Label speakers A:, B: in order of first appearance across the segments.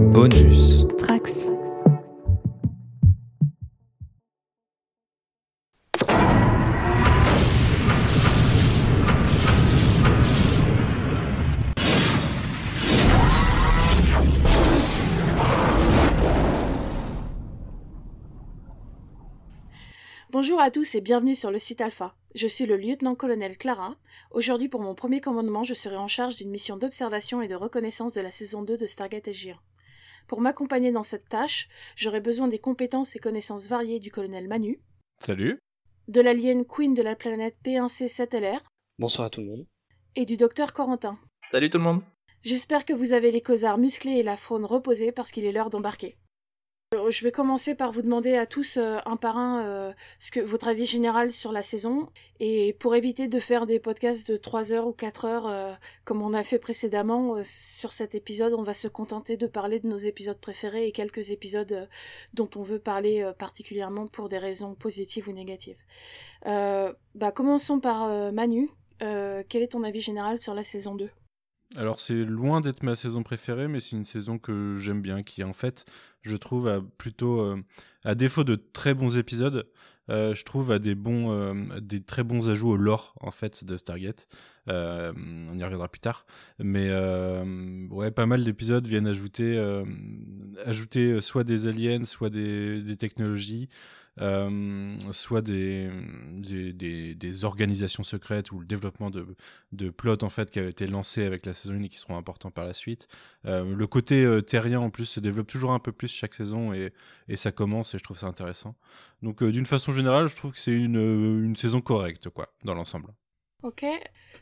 A: Bonus.
B: Trax.
C: Bonjour à tous et bienvenue sur le site Alpha. Je suis le lieutenant-colonel Clara. Aujourd'hui, pour mon premier commandement, je serai en charge d'une mission d'observation et de reconnaissance de la saison 2 de Stargate SG1. Pour m'accompagner dans cette tâche, j'aurai besoin des compétences et connaissances variées du colonel Manu,
D: Salut.
C: de l'alien Queen de la planète P1C7LR
E: Bonsoir à tout le monde.
C: et du docteur Corentin.
F: Salut tout le monde.
C: J'espère que vous avez les causards musclés et la faune reposée parce qu'il est l'heure d'embarquer. Euh, Je vais commencer par vous demander à tous euh, un par un euh, votre avis général sur la saison et pour éviter de faire des podcasts de 3 heures ou 4 heures comme on a fait précédemment sur cet épisode, on va se contenter de parler de nos épisodes préférés et quelques épisodes dont on veut parler particulièrement pour des raisons positives ou négatives. Bah commençons par Manu. Quel est ton avis général sur la saison 2
D: Alors c'est loin d'être ma saison préférée, mais c'est une saison que j'aime bien, qui en fait, je trouve, a plutôt, euh, à défaut de très bons épisodes, euh, je trouve a des bons, euh, des très bons ajouts au lore en fait de Stargate. On y reviendra plus tard, mais ouais, pas mal d'épisodes viennent ajouter, ajouter soit des aliens, soit des technologies. Euh, soit des, des, des, des organisations secrètes ou le développement de, de plots en fait qui avaient été lancés avec la saison 1 et qui seront importants par la suite. Euh, le côté euh, terrien en plus se développe toujours un peu plus chaque saison et, et ça commence et je trouve ça intéressant. Donc euh, d'une façon générale, je trouve que c'est une, une saison correcte quoi dans l'ensemble.
C: Ok.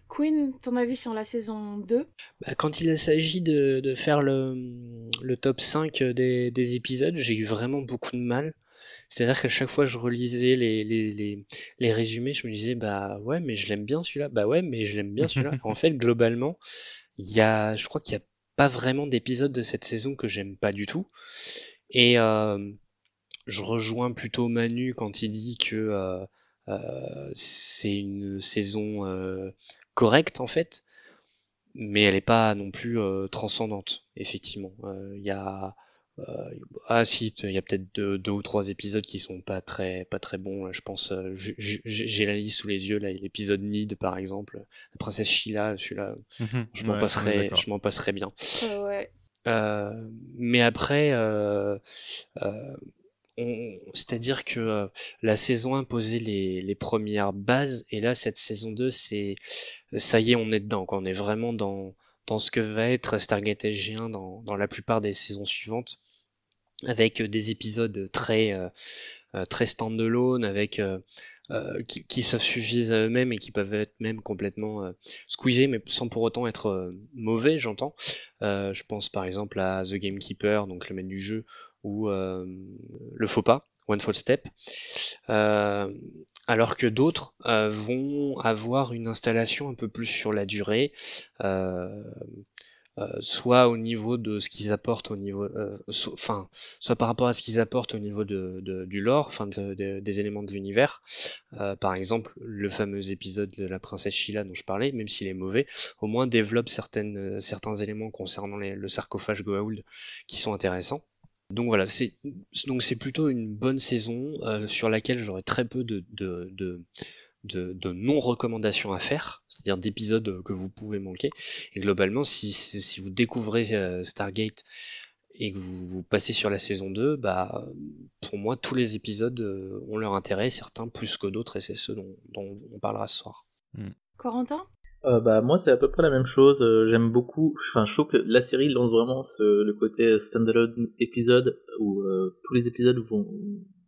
C: Queen, ton avis sur la saison 2
E: Bah, quand il s'agit de, de faire le, le top 5 des, des épisodes, j'ai eu vraiment beaucoup de mal. C'est-à-dire qu'à chaque fois je relisais les, les, les, les résumés, je me disais bah ouais mais je l'aime bien celui-là, bah ouais mais je l'aime bien celui-là. en fait globalement, il y a, je crois qu'il n'y a pas vraiment d'épisode de cette saison que j'aime pas du tout. Et euh, je rejoins plutôt Manu quand il dit que euh, euh, c'est une saison euh, correcte en fait, mais elle n'est pas non plus euh, transcendante, effectivement. Euh, Il y a ah si, il y a peut-être deux, deux ou trois épisodes qui sont pas très pas très bons. là, Je pense, euh, j'ai la liste sous les yeux là, l'épisode Need par exemple, la princesse Sheila, celui-là, je m'en
D: Ouais,
E: passerai, je m'en passerai bien.
C: Euh, Ouais.
E: Euh, mais après, euh, euh, c'est-à-dire que euh, la saison 1 posait les, les premières bases, et là, cette saison 2, c'est, ça y est, on est dedans, quoi. On est vraiment dans, dans ce que va être Stargate SG1 dans, dans la plupart des saisons suivantes, avec euh, des épisodes très, euh, euh, très stand-alone, avec qui, se suffisent à eux-mêmes et qui peuvent être même complètement squeezés, mais sans pour autant être mauvais, j'entends. Je pense par exemple à The Gamekeeper, donc le maître du jeu, ou le faux pas, One Fall Step. Alors que d'autres vont avoir une installation un peu plus sur la durée, soit au niveau de ce qu'ils apportent au niveau, euh, soit par rapport à ce qu'ils apportent au niveau de, du lore, enfin de- de- des éléments de l'univers. Euh, par exemple, le fameux épisode de la princesse Sheila dont je parlais, même s'il est mauvais, au moins développe euh, certains éléments concernant le sarcophage Goa'uld qui sont intéressants. Donc voilà, c'est c'est plutôt une bonne saison euh, sur laquelle j'aurais très peu de, de, de non-recommandations à faire, c'est-à-dire d'épisodes que vous pouvez manquer. Et globalement, si, vous découvrez euh, Stargate et que vous, vous passez sur la saison 2, bah, pour moi, tous les épisodes euh, ont leur intérêt, certains plus que d'autres, et c'est ceux dont, dont on parlera ce soir.
C: Corentin?
F: Euh, bah moi c'est à peu près la même chose. J'aime beaucoup. Enfin je trouve que la série lance vraiment ce- le côté standalone épisode où euh, tous les épisodes vont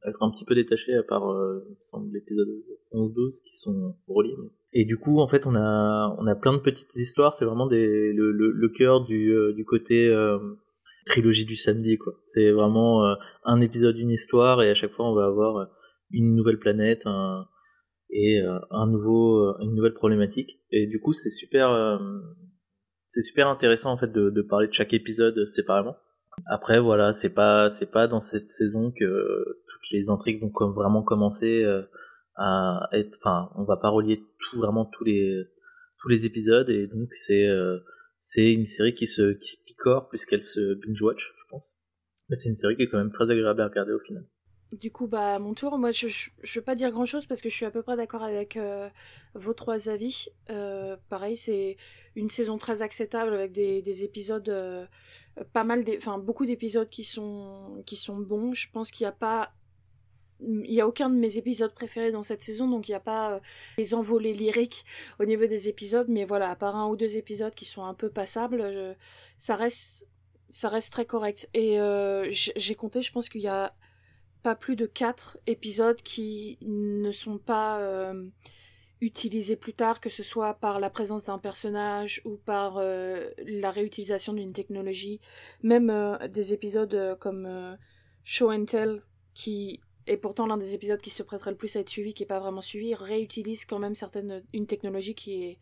F: être un petit peu détachés à part euh, l'épisode 11-12 qui sont reliés. Et du coup en fait on a on a plein de petites histoires. C'est vraiment des le, le, le cœur du euh, du côté euh, trilogie du samedi quoi. C'est vraiment euh, un épisode une histoire et à chaque fois on va avoir une nouvelle planète un et euh, un nouveau euh, une nouvelle problématique et du coup c'est super euh, c'est super intéressant en fait de, de parler de chaque épisode séparément après voilà c'est pas c'est pas dans cette saison que les intrigues vont vraiment commencer euh, à être enfin on va pas relier tout vraiment tous les tous les épisodes et donc c'est euh, c'est une série qui se qui se picore plus qu'elle se binge watch je pense Mais c'est une série qui est quand même très agréable à regarder au final.
C: Du coup, bah, à mon tour, moi, je ne veux pas dire grand-chose parce que je suis à peu près d'accord avec euh, vos trois avis. Pareil, c'est une saison très acceptable avec des, des épisodes, pas mal, enfin, beaucoup d'épisodes qui sont, qui sont bons. Je pense qu'il n'y a pas il n'y a aucun de mes épisodes préférés dans cette saison, donc il n'y a pas des envolées lyriques au niveau des épisodes, mais voilà, à part un ou deux épisodes qui sont un peu passables, ça reste ça reste très correct. Et j'ai compté, je pense qu'il y a pas plus de quatre épisodes qui ne sont pas euh, utilisés plus tard, que ce soit par la présence d'un personnage ou par euh, la réutilisation d'une technologie. Même euh, des épisodes comme Show and Tell, qui est pourtant l'un des épisodes qui se prêterait le plus à être suivi, qui n'est pas vraiment suivi, réutilise quand même certaines, une technologie qui est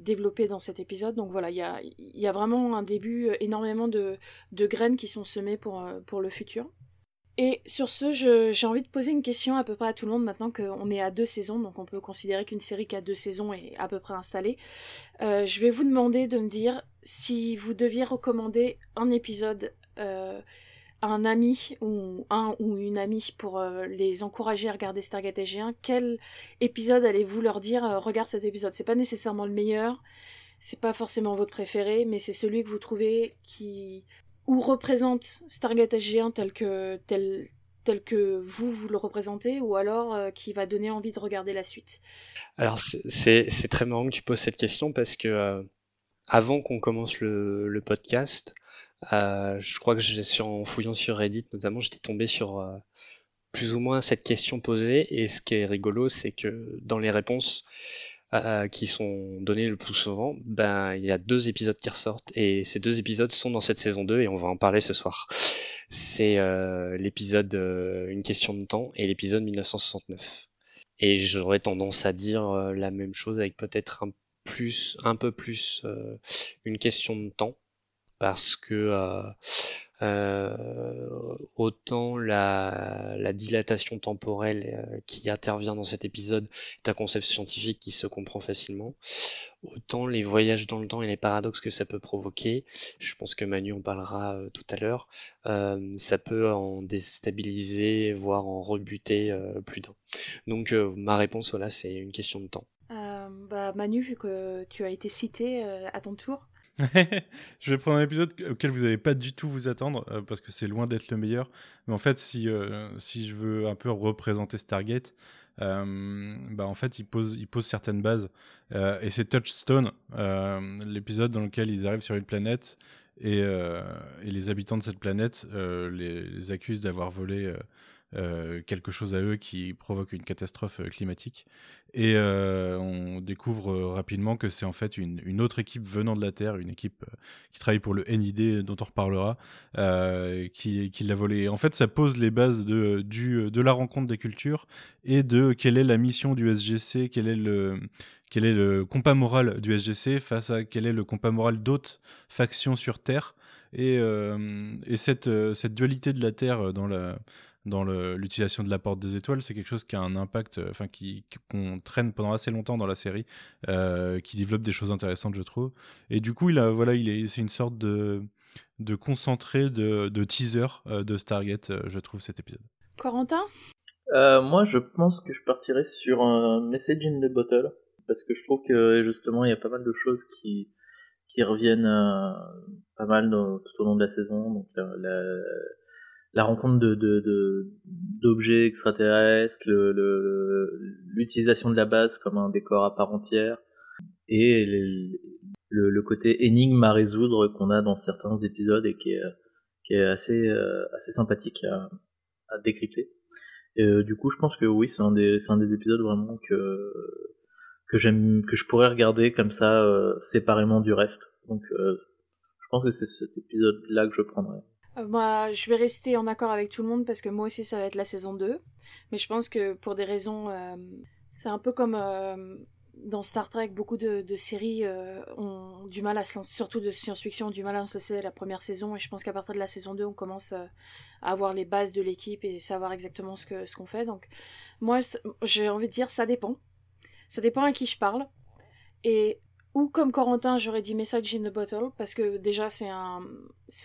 C: développée dans cet épisode. Donc voilà, il y a, y a, vraiment un début, énormément de, de graines qui sont semées pour, pour le futur. Et sur ce, j'ai envie de poser une question à peu près à tout le monde maintenant qu'on est à deux saisons, donc on peut considérer qu'une série qui a deux saisons est à peu près installée. Euh, je vais vous demander de me dire si vous deviez recommander un épisode euh, un ami ou un ou une amie pour euh, les encourager à regarder Stargate SG1, quel épisode allez-vous leur dire regarde cet épisode? C'est pas nécessairement le meilleur, c'est pas forcément votre préféré, mais c'est celui que vous trouvez qui ou représente Stargate SG1 tel que, tel, tel que vous, vous le représentez, ou alors euh, qui va donner envie de regarder la suite.
E: Alors c'est très marrant que tu poses cette question parce que euh, avant qu'on commence le, le podcast, euh, je crois que j'ai en fouillant sur Reddit notamment, j'étais tombé sur plus ou moins cette question posée, et ce qui est rigolo, c'est que dans les réponses, euh, qui sont donnés le plus souvent, ben il y a deux épisodes qui ressortent et ces deux épisodes sont dans cette saison 2 et on va en parler ce soir. C'est euh, l'épisode euh, Une question de temps et l'épisode 1969. Et j'aurais tendance à dire la même chose avec peut-être un plus, un peu plus une question de temps parce que euh, autant la, la, dilatation temporelle euh, qui intervient dans cet épisode est un concept scientifique qui se comprend facilement, autant les voyages dans le temps et les paradoxes que ça peut provoquer, je pense que Manu en parlera euh, tout à l'heure, ça peut en déstabiliser, voire en rebuter plus d'un. Donc ma réponse, c'est une question de temps.
C: bah, Manu, vu que tu as été cité à ton tour,
D: je vais prendre un épisode auquel vous n'allez pas du tout vous attendre, euh, parce que c'est loin d'être le meilleur. Mais en fait, si, euh, si je veux un peu représenter Stargate, euh, bah en fait, il pose, il pose certaines bases. et c'est Touchstone, l'épisode dans lequel ils arrivent sur une planète et, les habitants de cette planète les, accusent d'avoir volé euh, quelque chose à eux qui provoque une catastrophe euh, climatique. Et euh, on découvre rapidement que c'est en fait une, autre équipe venant de la Terre, une équipe qui travaille pour le NID dont on reparlera, qui, qui l'a volé. Et en fait, ça pose les bases de, du, de la rencontre des cultures et de quelle est la mission du SGC, quel est le, quel est le compas moral du SGC face à quel est le compas moral d'autres factions sur Terre. Et, et cette, cette dualité de la Terre dans la, dans l'utilisation de la porte des étoiles, c'est quelque chose qui a un impact, euh, enfin qui qu'on traîne pendant assez longtemps dans la série, euh, qui développe des choses intéressantes, je trouve. Et du coup, il a, voilà, il est, c'est une sorte de de concentré de, de teaser euh, de Stargate, je trouve cet épisode.
C: Corentin?
F: Moi, je pense que je partirais sur un message in the bottle parce que je trouve que justement, il y a pas mal de choses qui qui reviennent pas mal tout au long de la saison. Donc la la rencontre de, d'objets extraterrestres, l'utilisation de la base comme un décor à part entière, et le, le, côté énigme à résoudre qu'on a dans certains épisodes et qui est, qui est assez, euh, assez sympathique à, à décrypter. Et, euh, du coup, je pense que oui, c'est un des, c'est un des épisodes vraiment que, que j'aime, que je pourrais regarder comme ça, euh, séparément du reste. Donc, je pense que c'est cet épisode-là que je prendrais.
C: Euh, moi, je vais rester en accord avec tout le monde parce que moi aussi, ça va être la saison 2. Mais je pense que pour des raisons. Euh, c'est un peu comme euh, dans Star Trek, beaucoup de, séries ont du mal à se lancer, surtout de science-fiction, ont du mal à se lancer la première saison. Et je pense qu'à partir de la saison 2, on commence à avoir les bases de l'équipe et savoir exactement ce qu'on ce qu'on fait. Donc, moi, j'ai envie de dire, ça dépend. Ça dépend à qui je parle. Et ou comme Corentin, j'aurais dit Message in a Bottle, parce que déjà c'est un,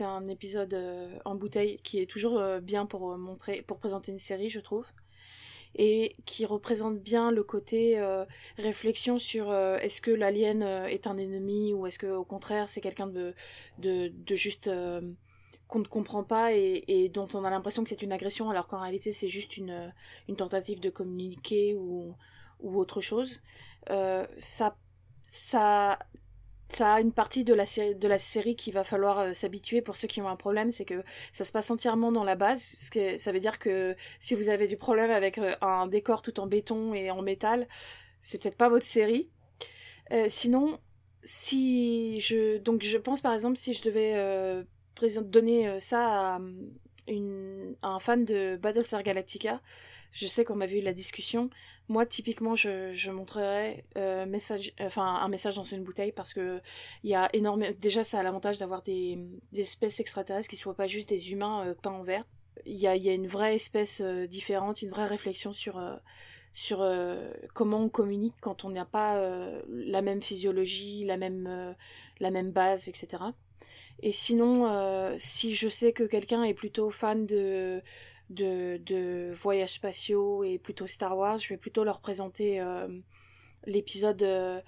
C: un épisode euh, en bouteille qui est toujours euh, bien pour montrer, pour présenter une série, je trouve. Et qui représente bien le côté euh, réflexion sur est-ce que l'alien est un ennemi ou est-ce que au contraire c'est quelqu'un de, de, de juste qu'on ne comprend pas et, et dont on a l'impression que c'est une agression alors qu'en réalité c'est juste une, une tentative de communiquer ou, ou autre chose. ça ça ça a une partie de la série, de la série qui va falloir euh, s'habituer pour ceux qui ont un problème, c'est que ça se passe entièrement dans la base. Ce que, ça veut dire que si vous avez du problème avec euh, un décor tout en béton et en métal, c'est peut-être pas votre série. Euh, sinon, si je donc je pense par exemple si je devais donner ça à, un fan de Battlestar Galactica, je sais qu'on avait eu la discussion. Moi, typiquement, je, je montrerais euh, un message dans une bouteille parce que il y a énormément. Déjà, ça a l'avantage d'avoir des, espèces extraterrestres qui soient pas juste des humains euh, peints en vert. Il y a, une vraie espèce euh, différente, une vraie réflexion sur sur comment on communique quand on n'a pas la même physiologie, la même la même base, etc. Et sinon, si je sais que quelqu'un est plutôt fan de de, voyages spatiaux et plutôt Star Wars, je vais plutôt leur présenter euh, l'épisode euh,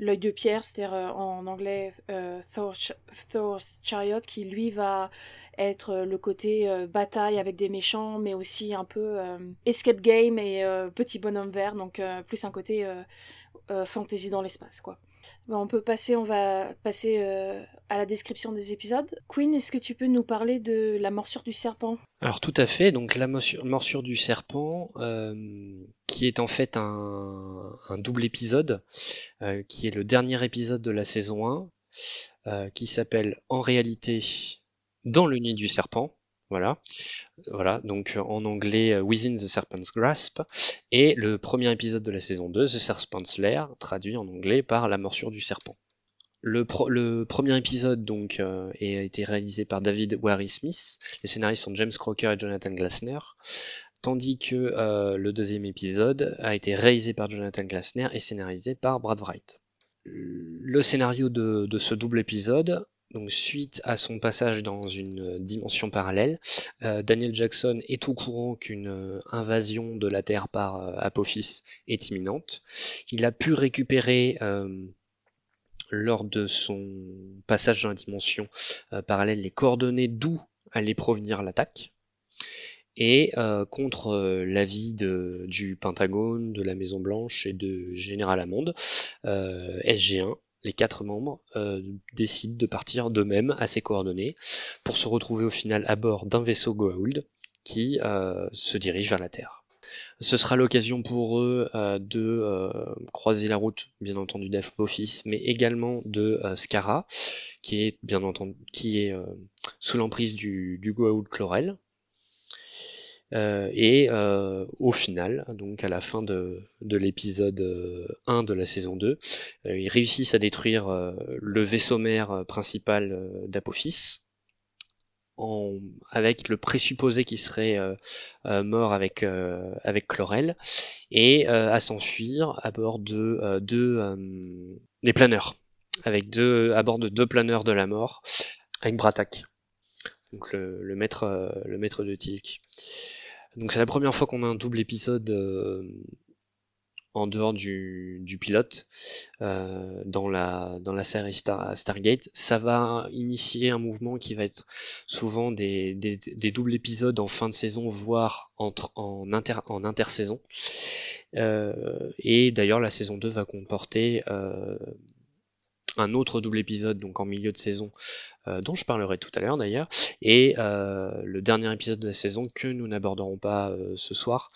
C: L'œil de pierre, c'est-à-dire euh, en anglais euh, Thor's Chariot, qui lui va être le côté bataille avec des méchants, mais aussi un peu escape game et petit bonhomme vert, donc plus un côté fantasy dans l'espace, quoi. Bah, on peut passer, on va passer euh, à la description des épisodes. Queen, est-ce que tu peux nous parler de la morsure du serpent?
E: Alors tout à fait, donc la morsure, du serpent, euh, qui est en fait un, double épisode, euh, qui est le dernier épisode de la saison 1, qui s'appelle En réalité dans le nid du serpent. Voilà, voilà. Donc en anglais euh, Within the Serpent's Grasp et le premier épisode de la saison 2, The Serpent's Lair, traduit en anglais par La morsure du serpent. Le, premier épisode donc euh, a été réalisé par David Wary Smith. Les scénaristes sont James Crocker et Jonathan Glasner, tandis que euh, le deuxième épisode a été réalisé par Jonathan Glasner et scénarisé par Brad Wright. Le scénario de ce double épisode donc suite à son passage dans une dimension parallèle, euh, Daniel Jackson est au courant qu'une euh, invasion de la Terre par euh, Apophis est imminente. Il a pu récupérer lors de son passage dans la dimension parallèle les coordonnées d'où allait provenir l'attaque. Et contre l'avis du Pentagone, de la Maison Blanche et de Général Hammond, SG1 les quatre membres euh, décident de partir d'eux-mêmes à ces coordonnées pour se retrouver au final à bord d'un vaisseau Goa'uld qui euh, se dirige vers la Terre. Ce sera l'occasion pour eux euh, de croiser la route, bien entendu, d'Apophis, mais également de Skara, qui est bien entendu qui est sous l'emprise du, du Goa'uld Chlorel, euh, et euh, au final, donc à la fin de, l'épisode 1 euh, de la saison 2, ils réussissent à détruire le vaisseau mère principal d'Apophis, avec le présupposé qu'il serait mort avec, avec Chlorel, et à s'enfuir à bord de deux des planeurs, avec deux, à bord de deux planeurs de la mort, avec Bratak, donc le, maître, le maître de Tilk. Donc c'est la première fois qu'on a un double épisode euh, en dehors du, pilote euh, dans, la, série Stargate. Ça va initier un mouvement qui va être souvent des, doubles épisodes en fin de saison, voire entre, en intersaison. Euh, et d'ailleurs la saison 2 va comporter un autre double épisode donc en milieu de saison euh, dont je parlerai tout à l'heure d'ailleurs, et euh, le dernier épisode de la saison que nous n'aborderons pas euh, ce soir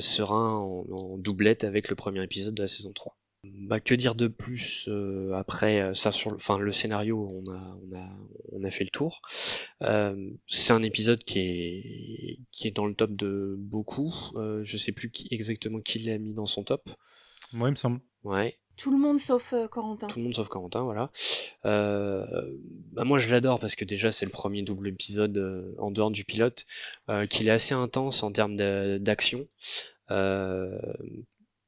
E: sera en, doublette avec le premier épisode de la saison 3. Bah, que dire de plus après ça sur le, enfin, le scénario on a, on a, on a fait le tour. C'est un épisode qui est qui est dans le top de beaucoup. Je sais plus qui, exactement qui l'a mis dans son top.
D: Moi il me semble.
E: Ouais
C: tout le monde sauf euh, Corentin.
E: Tout le monde sauf Corentin, voilà. Euh, bah moi je l'adore parce que déjà c'est le premier double épisode euh, en dehors du pilote, qu'il est assez intense en termes d'action.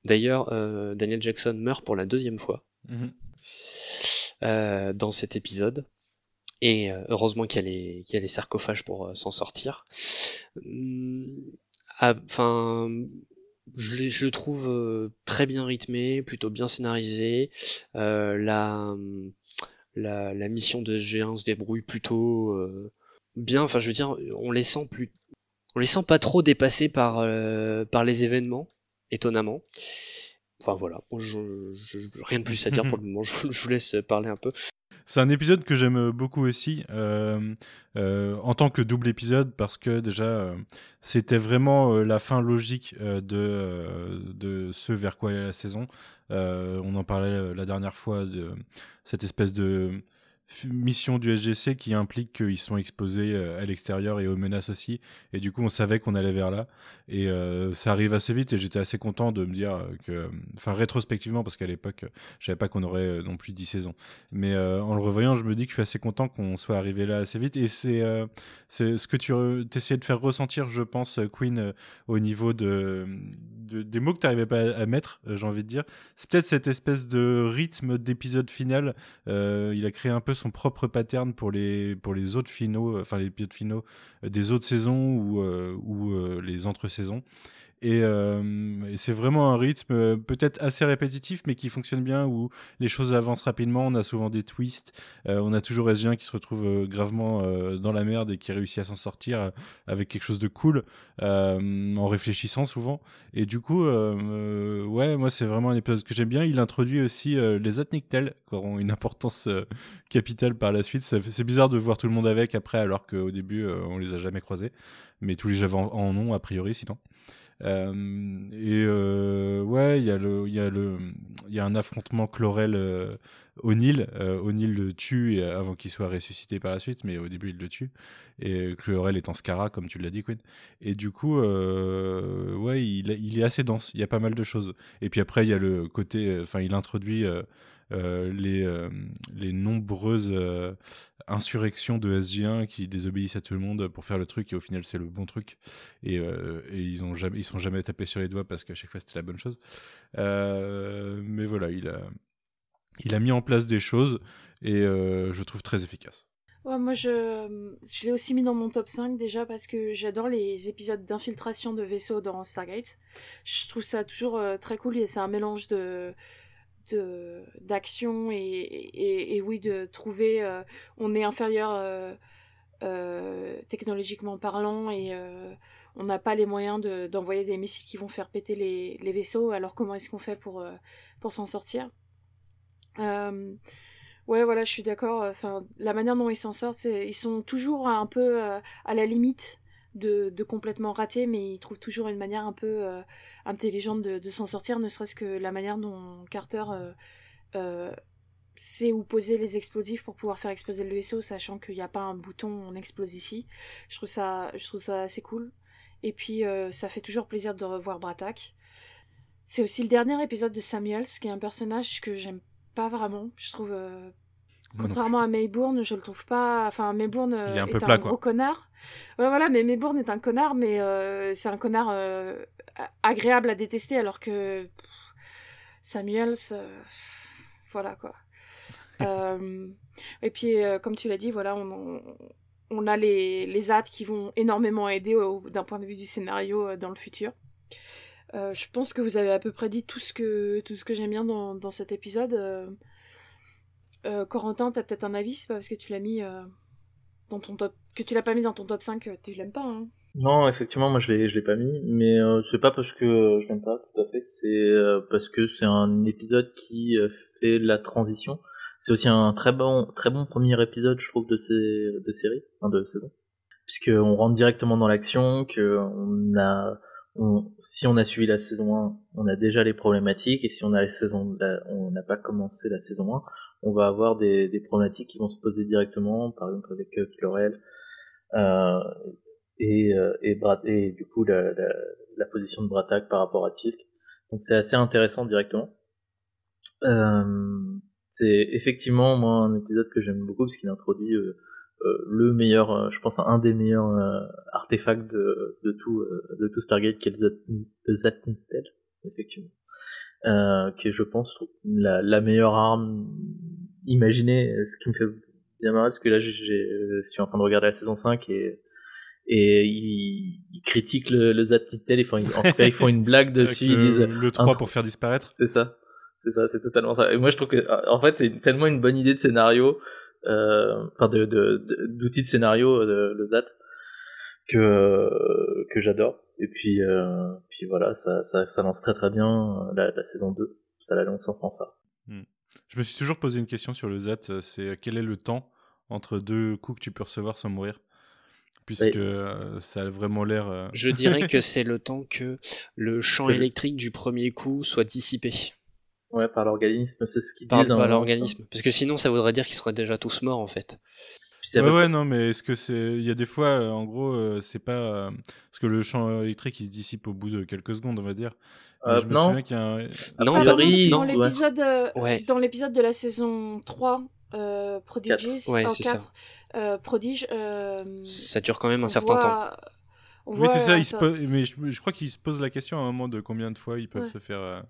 E: D'ailleurs, Daniel Jackson meurt pour la deuxième fois. Mhm. dans cet épisode. Et heureusement qu'il y, y, a les sarcophages pour s'en sortir. Hum, ah, enfin, je, le trouve très bien rythmé, plutôt bien scénarisé. la, la, la, mission de G1 se débrouille plutôt bien. Enfin, je veux dire, on les sent plus, on les sent pas trop dépassés par, euh, par les événements, étonnamment. Enfin voilà, je, rien de plus à dire pour le moment, je, vous laisse parler un peu.
D: C'est un épisode que j'aime beaucoup aussi, euh, euh, en tant que double épisode, parce que déjà, c'était vraiment la fin logique de, de ce vers quoi est la saison. on en parlait la dernière fois de cette espèce de mission du SGC qui implique qu'ils sont exposés euh, à l'extérieur et aux menaces aussi. Et du coup, on savait qu'on allait vers là. Et euh, ça arrive assez vite et j'étais assez content de me dire que, enfin, rétrospectivement, parce qu'à l'époque, je savais pas qu'on aurait euh, non plus 10 saisons. Mais en le revoyant, je me dis que je suis assez content qu'on soit arrivé là assez vite. Et c'est c'est ce que tu essayais de faire ressentir, je pense, Queen, au niveau de, des mots que tu n'arrivais pas à, mettre, j'ai envie de dire. C'est peut-être cette espèce de rythme d'épisode final. il a créé un peu son propre pattern pour les, autres finaux, enfin les épisodes finaux des autres saisons ou, euh, ou euh, les entre-saisons. Euh, et, c'est vraiment un rythme euh, peut-être assez répétitif, mais qui fonctionne bien, où les choses avancent rapidement. On a souvent des twists. Euh, on a toujours S1 qui se retrouve gravement dans la merde et qui réussit à s'en sortir avec quelque chose de cool, en réfléchissant souvent. Et du coup, ouais, moi c'est vraiment un épisode que j'aime bien. Il introduit aussi les Atnictel, qui auront une importance capitale par la suite. C'est bizarre de voir tout le monde avec après, alors qu'au début on les a jamais croisés, mais tous les Java en ont a priori sinon. Euh, et euh, ouais, il y a le, il y a le, il y a un affrontement Chlorel euh, O'Neill. Le tue avant qu'il soit ressuscité par la suite, mais au début il le tue. Et Chlorel est en Scara, comme tu l'as dit, Quinn. Et du coup, ouais, il, il, est assez dense. Il y a pas mal de choses. Et puis après, il y a le côté, enfin, il introduit les, euh, les nombreuses euh, insurrections de SG1 qui désobéissent à tout le monde pour faire le truc et au final c'est le bon truc. Et, et, ils ont jamais ils sont jamais tapés sur les doigts parce qu'à chaque fois c'était la bonne chose. Mais voilà il a il a mis en place des choses et je trouve très efficace.
C: Ouais, moi, je, je l'ai aussi mis dans mon top 5 déjà parce que j'adore les épisodes d'infiltration de vaisseaux dans Stargate. Je trouve ça toujours très cool et c'est un mélange de, d'action et, oui de trouver euh, on est inférieur euh, euh, technologiquement parlant et on n'a pas les moyens d'envoyer des missiles qui vont faire péter les, vaisseaux. Alors comment est-ce qu'on fait pour, pour s'en sortir? Ouais voilà je suis d'accord. Enfin la manière dont ils s'en sortent ils sont toujours un peu à la limite de, complètement rater, mais il trouve toujours une manière un peu euh, intelligente de, s'en sortir, ne serait-ce que la manière dont Carter euh, euh, sait où poser les explosifs pour pouvoir faire exploser le vaisseau, sachant qu'il n'y a pas un bouton on explose ici. Je trouve ça, je trouve ça assez cool. Et puis ça fait toujours plaisir de revoir Bratak. C'est aussi le dernier épisode de Samuels, qui est un personnage que j'aime pas vraiment. Je trouve Contrairement à Maybourne, je le trouve pas. Enfin, Maybourne est un, est un gros connard. Ouais, voilà, mais Maybourne est un connard, mais euh, c'est un connard euh, agréable à détester, alors que Samuels, euh, voilà quoi. et puis, comme tu l'as dit, voilà, on, on, a les, les AT qui vont énormément aider d'un point de vue du scénario dans le futur. je pense que vous avez à peu près dit tout ce que, tout ce que j'aime bien dans, dans cet épisode. Euh, Corentin, t'as peut-être un avis, c'est pas parce que tu l'as mis euh, dans ton top, que tu l'as pas mis dans ton top 5 que tu l'aimes pas, hein.
F: Non, effectivement, moi je l'ai, je l'ai pas mis, mais euh, c'est pas parce que je l'aime pas, tout à fait, c'est euh, parce que c'est un épisode qui fait la transition. C'est aussi un très bon, très bon premier épisode, je trouve, de ces, de série, enfin de saison, puisqu'on rentre directement dans l'action, que on a, si on a suivi la saison 1, on a déjà les problématiques, et si on a la saison, on n'a pas commencé la saison 1, on va avoir des, des, problématiques qui vont se poser directement, par exemple avec euh, Florel euh, et, euh, et, et, du coup la, la, la, position de Bratak par rapport à Tilk. Donc c'est assez intéressant directement. Euh, c'est effectivement moi un épisode que j'aime beaucoup parce qu'il introduit euh, euh le meilleur, je pense un des meilleurs artefacts de, de tout de tout Stargate qui est le Zatnitel, effectivement euh, qui est je pense la, la, meilleure arme imaginer ce qui me fait bien marrer parce que là je suis en train de regarder la saison 5 et et ils, ils critiquent le, le Zatiktel, ils font, en tout cas ils font une blague dessus, ils disent
D: le 3 pour faire disparaître.
F: C'est ça, c'est ça, c'est totalement ça. Et moi je trouve que en fait c'est tellement une bonne idée de scénario, euh, enfin de d'outils de, de, scénario de, le Zat que que j'adore. Et puis euh, puis voilà, ça, ça ça lance très très bien la, la saison 2, ça la lance sans fanfare.
D: Hmm. Je me suis toujours posé une question sur le ZAT, c'est quel est le temps entre deux coups que tu peux recevoir sans mourir? Puisque euh, ça a vraiment l'air. Euh,
E: Je dirais que c'est le temps que le champ électrique du premier coup soit dissipé.
F: Ouais, par l'organisme, c'est ce qu'ils
E: disent.
F: Par,
E: par l'organisme. Parce que sinon, ça voudrait dire qu'ils seraient déjà tous morts, en fait.
D: Ouais, ouais, non, mais est-ce que c'est. Il y a des fois, euh, en gros, c'est pas. Parce que le champ électrique, il se dissipe au bout de quelques secondes, on va dire.
F: Euh, je me non. souviens
D: qu'il y a un...
E: Non,
C: ah, dans l'épisode ouais. dans l'épisode de la saison 3, euh, Prodigies,
E: ouais,
C: en 4, euh, Prodige. Euh,
E: ça dure quand même un certain
C: voit...
E: temps.
D: oui, c'est ça, il se pose... mais je, je, crois qu'il se pose la question à un moment de combien de fois ils peuvent
C: ouais.
D: se faire.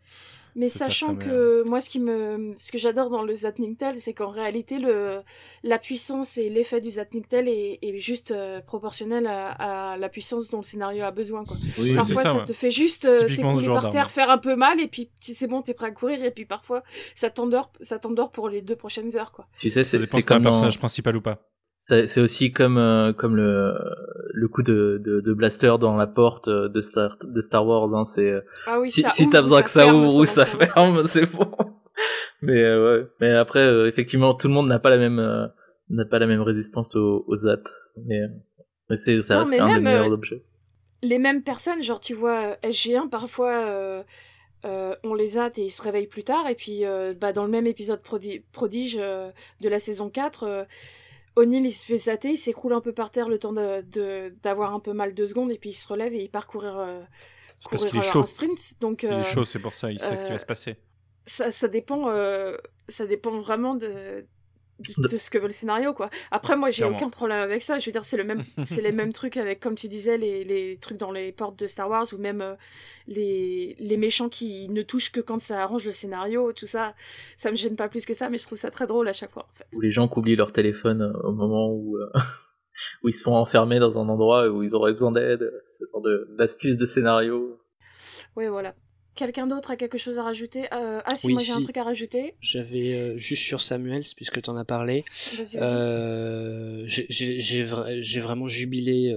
C: Mais sachant que moi, ce qui me, ce que j'adore dans le Zatniktel, c'est qu'en réalité, le, la puissance et l'effet du Zatniktel est, est juste euh, proportionnel à, à, la puissance dont le scénario a besoin. Quoi.
D: Oui,
C: parfois,
D: ça,
C: ça
D: ouais.
C: te fait juste euh, t'écrouler par terre, faire un peu mal, et puis c'est bon, t'es prêt à courir, et puis parfois, ça t'endort, ça t'endort pour les deux prochaines heures. Quoi.
F: Tu sais,
D: c'est
F: c'est
D: comme
F: un
D: personnage principal ou pas.
F: C'est aussi comme euh, comme le le coup de, de, de blaster dans la porte de Star de Star Wars. Hein, c'est
C: ah oui,
F: si, si t'as besoin que ça ouvre ou ça ferme, c'est bon. mais euh, ouais. Mais après, euh, effectivement, tout le monde n'a pas la même euh, n'a pas la même résistance aux, aux ZAT. Mais mais c'est ça
C: non,
F: reste un
C: même,
F: des meilleurs
C: euh,
F: objets.
C: Les mêmes personnes, genre tu vois SG1 parfois. Euh, on les hâte et ils se réveillent plus tard. Et puis, euh, bah, dans le même épisode prodi prodige euh, de la saison 4, O'Neill il se fait zater, il s'écroule un peu par terre le temps d'avoir un peu mal deux secondes. Et puis il se relève et il part courir,
D: parce qu'il est
C: un
D: chaud.
C: sprint. Donc,
D: il est chaud, c'est pour ça, il sait ce qui va se passer.
C: Ça, ça, dépend, ça dépend vraiment de, de, de, ce que veut le scénario quoi. Après moi j'ai aucun problème avec ça, je veux dire c'est le même c'est les mêmes trucs avec comme tu disais les, les trucs dans les portes de Star Wars ou même euh, les, les méchants qui ne touchent que quand ça arrange le scénario, tout ça ça me gêne pas plus que ça mais je trouve ça très drôle à chaque fois en fait.
F: Ou les gens qui oublient leur téléphone euh, au moment où euh, où ils se font enfermer dans un endroit où ils auraient besoin d'aide, ce genre d'astuces de, de scénario.
C: Oui voilà. Quelqu'un d'autre a quelque chose à rajouter? Euh, Ah si,
E: oui,
C: moi j'ai
E: si.
C: un truc à rajouter.
E: J'avais euh, juste sur Samuels, puisque tu en as parlé. Euh, J'ai vra vraiment jubilé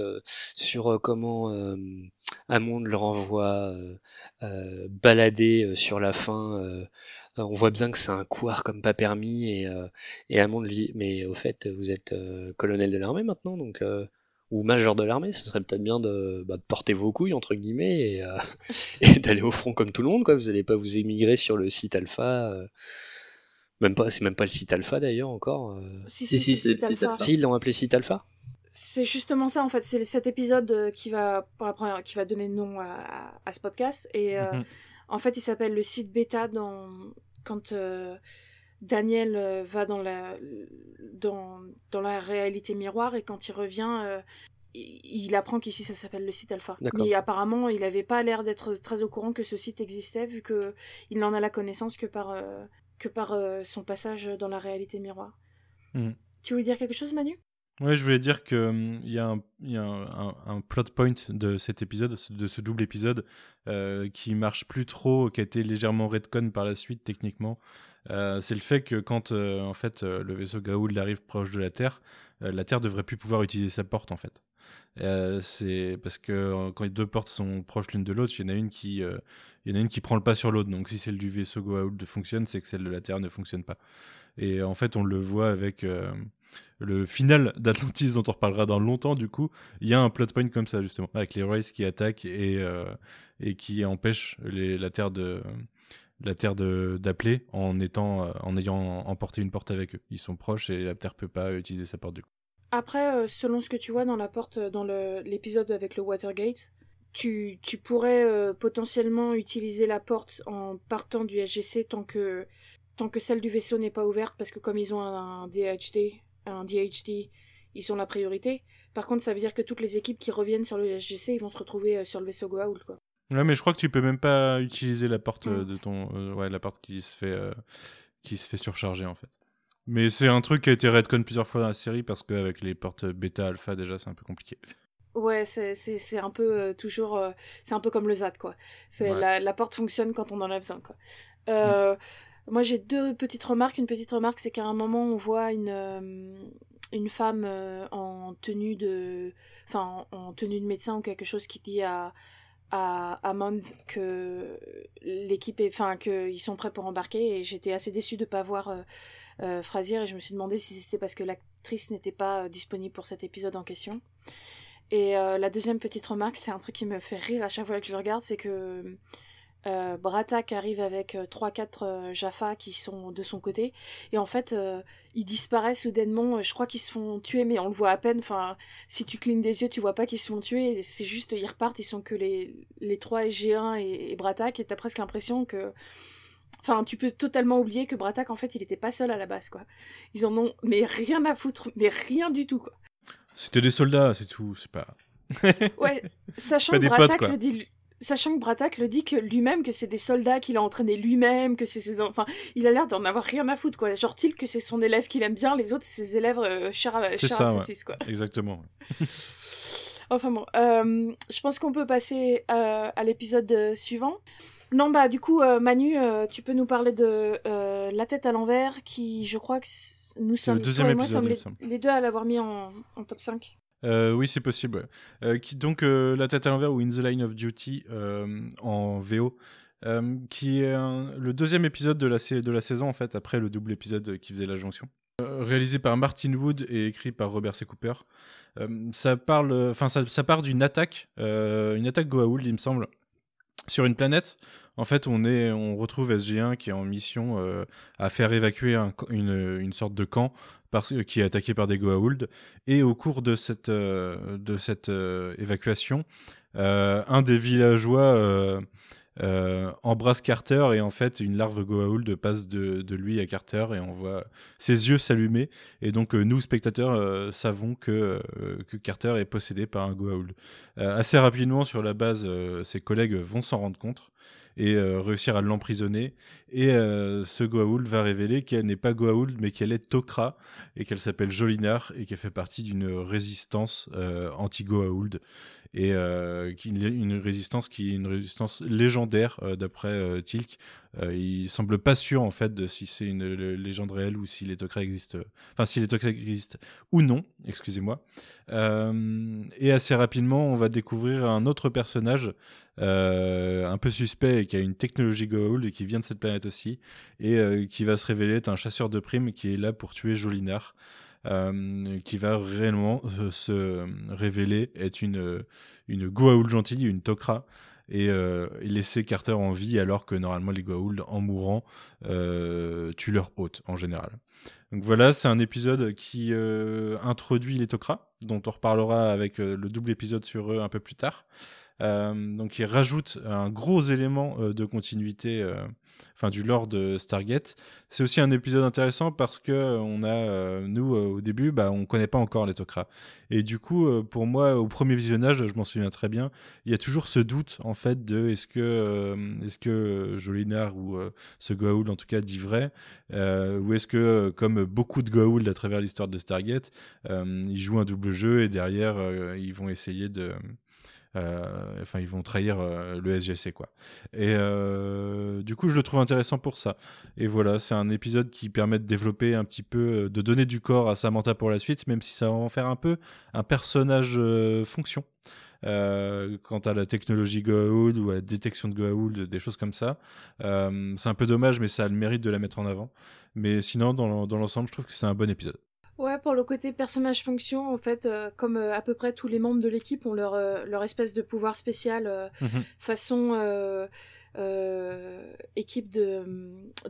E: sur comment Hammond le renvoie balader sur la fin. on voit bien que c'est un couard comme pas permis et, et lui dit mais au fait vous êtes colonel de l'armée maintenant donc ou major de l'armée, ce serait peut-être bien de, bah, de, porter vos couilles entre guillemets et, euh, et d'aller au front comme tout le monde quoi. Vous n'allez pas vous émigrer sur le site alpha. Euh, même pas, c'est même pas le site alpha d'ailleurs encore. Euh...
C: Si si, si,
F: si c'est le site alpha.
E: Si ils l'ont appelé site alpha.
C: C'est justement ça en fait. C'est cet épisode qui va pour la première, qui va donner nom à, à ce podcast et mm -hmm. en fait il s'appelle le site bêta dans quand euh, Daniel euh, va dans la, dans, dans la réalité miroir et quand il revient, euh, il, il apprend qu'ici ça s'appelle le site alpha. Mais apparemment, il n'avait pas l'air d'être très au courant que ce site existait vu qu'il n'en a la connaissance que par, euh, que par euh, son passage dans la réalité miroir.
D: Mm.
C: Tu voulais dire quelque chose, Manu?
D: Ouais, je voulais dire qu'il um, y a, un, y a un, un, un, plot point de cet épisode, de ce double épisode, euh, qui marche plus trop, qui a été légèrement redcon par la suite techniquement. Euh, c'est le fait que quand euh, en fait euh, le vaisseau Gaoul arrive proche de la Terre, la Terre devrait plus pouvoir utiliser sa porte en fait. C'est parce que quand les deux portes sont proches l'une de l'autre, il y en a une qui, y en a une qui prend le pas sur l'autre. Donc si celle du vaisseau Goa'uld fonctionne, c'est que celle de la Terre ne fonctionne pas. Et en fait, on le voit avec le final d'Atlantis dont on reparlera dans longtemps du coup il y a un plot point comme ça justement avec les Rays qui attaquent et, et qui empêchent la terre de la terre d'appeler en étant euh, en ayant emporté une porte avec eux ils sont proches et la terre peut pas utiliser sa porte du coup
C: après euh, selon ce que tu vois dans la porte dans l'épisode avec le Watergate tu, tu pourrais euh, potentiellement utiliser la porte en partant du SGC tant que tant que celle du vaisseau n'est pas ouverte parce que comme ils ont un, DHD un ils ont la priorité. Par contre, ça veut dire que toutes les équipes qui reviennent sur le SGC, ils vont se retrouver sur le vaisseau Goa'uld, quoi.
D: Ouais, mais je crois que tu peux même pas utiliser la porte mm. de ton, euh, ouais, la porte qui se fait, euh, qui se fait surcharger en fait. Mais c'est un truc qui a été redcon plusieurs fois dans la série parce qu'avec les portes bêta, alpha, déjà, c'est un peu compliqué.
C: Ouais, c'est un peu euh, toujours. Euh, c'est un peu comme le ZAD, quoi. C'est la, la, porte fonctionne quand on en a besoin, quoi. Euh, mm. Moi, j'ai deux petites remarques. Une petite remarque, c'est qu'à un moment, on voit une, une femme en tenue de. Enfin, en, tenue de médecin ou quelque chose qui dit à à Amand que l'équipe est, enfin qu'ils sont prêts pour embarquer et j'étais assez déçue de pas voir euh, euh, Frasier et je me suis demandé si c'était parce que l'actrice n'était pas euh, disponible pour cet épisode en question. Et la deuxième petite remarque, c'est un truc qui me fait rire à chaque fois que je regarde, c'est que euh, Bratak arrive avec 3-4 euh, euh, Jaffa qui sont de son côté. Et en fait, ils disparaissent soudainement. Je crois qu'ils se font tuer, mais on le voit à peine. Enfin, si tu clignes des yeux, tu vois pas qu'ils se font tuer. C'est juste, ils repartent, ils sont que les, les 3 SG1 et, et Bratak. Et t'as presque l'impression que. Enfin, tu peux totalement oublier que Bratak, en fait, il était pas seul à la base, quoi. Ils en ont, mais rien à foutre, mais rien du tout, quoi.
D: C'était des soldats, c'est tout, c'est pas.
C: ouais, sachant que Bratak le dit Sachant que Bratak le dit que lui-même, que c'est des soldats qu'il a entraînés lui-même, que c'est ses Enfin, il a l'air d'en avoir rien à foutre, quoi. Genre-t-il que c'est son élève qu'il aime bien, les autres, c'est ses élèves euh, chers à, quoi.
D: Exactement.
C: enfin bon, euh, je pense qu'on peut passer euh, à l'épisode euh, suivant. Non, bah du coup, Manu, tu peux nous parler de La tête à l'envers, qui, je crois que nous sommes, le deuxième épisode, les, deux à l'avoir mis en, en top 5.
D: Euh, oui, c'est possible. Euh, donc, euh, La tête à l'envers ou In the Line of Duty en VO, qui est le deuxième épisode de la, saison, en fait, après le double épisode qui faisait la jonction. réalisé par Martin Wood et écrit par Robert C. Cooper. ça, parle, ça, ça, part d'une attaque, une attaque Goa'uld, il me semble, sur une planète. En fait, on, est, on retrouve SG1 qui est en mission à faire évacuer une, sorte de camp qui est attaqué par des Goa'uld. Et au cours de cette, euh, euh, évacuation, euh, un des villageois embrasse Carter et en fait une larve Goa'uld passe de, de, lui à Carter et on voit ses yeux s'allumer. Et donc nous, spectateurs, savons que, que Carter est possédé par un Goa'uld. assez rapidement, sur la base, ses collègues vont s'en rendre compte et euh, réussir à l'emprisonner. Et euh, ce Goa'uld va révéler qu'elle n'est pas Goa'uld, mais qu'elle est Tok'ra, et qu'elle s'appelle Jolinar, et qu'elle fait partie d'une résistance euh, anti-Goa'uld et euh, une résistance qui une résistance légendaire euh, d'après euh, Tilk. il semble pas sûr en fait de si c'est une légende réelle ou si les Tok'ra existent, enfin si les Tok'ra existent ou non, excusez-moi. et assez rapidement, on va découvrir un autre personnage un peu suspect qui a une technologie Goa'uld et qui vient de cette planète aussi et qui va se révéler être un chasseur de primes qui est là pour tuer Jolinar. Euh, qui va réellement euh, se révéler être une, une Goa'uld gentille, une Tok'ra, et, euh, laisser Carter en vie alors que normalement les Goa'uld, en mourant, tuent leur hôte en général. Donc voilà, c'est un épisode qui introduit les Tok'ra, dont on reparlera avec le double épisode sur eux un peu plus tard. donc il rajoute un gros élément de continuité enfin du lore de Stargate. C'est aussi un épisode intéressant parce que euh, on a euh, nous euh, au début, bah on connaît pas encore les Tok'ra. Et du coup, pour moi, au premier visionnage, je m'en souviens très bien, il y a toujours ce doute en fait de est-ce que est-ce que Jolinar ou ce Goa'uld en tout cas dit vrai, ou est-ce que comme beaucoup de Goa'uld à travers l'histoire de Stargate, ils jouent un double jeu et derrière ils vont essayer de enfin, ils vont trahir euh, le SGC, quoi. Et euh, du coup, je le trouve intéressant pour ça. Et voilà, c'est un épisode qui permet de développer un petit peu, de donner du corps à Samantha pour la suite, même si ça va en faire un peu un personnage fonction. quant à la technologie Goa'uld ou à la détection de Goa'uld, des choses comme ça. c'est un peu dommage, mais ça a le mérite de la mettre en avant. Mais sinon, dans l'ensemble, je trouve que c'est un bon épisode.
C: Ouais, pour le côté personnage-fonction, en fait, euh, comme euh, à peu près tous les membres de l'équipe ont leur, euh, leur espèce de pouvoir spécial, mhm. façon équipe de,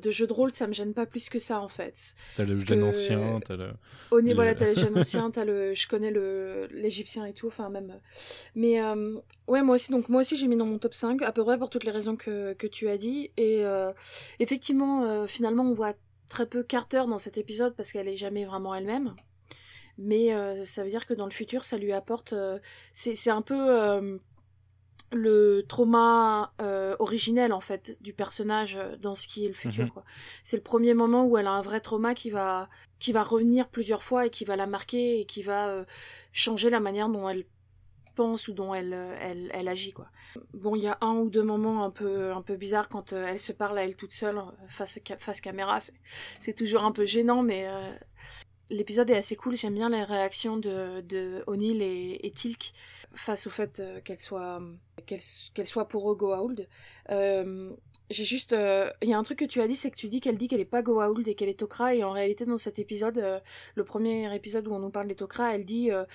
C: de jeu de rôle, ça me gêne pas plus que ça, en fait.
D: T'as le jeune ancien, t'as le...
C: Au niveau, voilà, t'as le jeune ancien, t'as le... Je connais l'égyptien et tout, enfin même... Mais ouais, moi aussi, donc moi aussi j'ai mis dans mon top 5, à peu près pour toutes les raisons que, que tu as dit, et effectivement, finalement, on voit très peu Carter dans cet épisode parce qu'elle est jamais vraiment elle-même. Mais euh, ça veut dire que dans le futur, ça lui apporte. Euh, c'est un peu. Euh, le trauma originel en fait du personnage dans ce qui est le futur.
D: Mhm.
C: C'est le premier moment où elle a un vrai trauma qui va qui va revenir plusieurs fois et qui va la marquer et qui va changer la manière dont elle pense ou dont elle, euh, elle, elle agit quoi. Bon, il y a un ou deux moments un peu un peu bizarres quand euh, elle se parle à elle toute seule euh, face face caméra. C'est, toujours un peu gênant, mais l'épisode est assez cool. J'aime bien les réactions de, de O'Neill et, et Tilk face au fait qu'elle soit qu'elle qu'elle soit pour eux Goa'uld. Euh, j'ai juste, euh, il y a un truc que tu as dit, c'est que tu dis qu'elle dit qu'elle est pas Goa'uld et qu'elle est Tok'ra, et en réalité dans cet épisode, euh, le premier épisode où on nous parle des Tok'ra, elle dit, euh,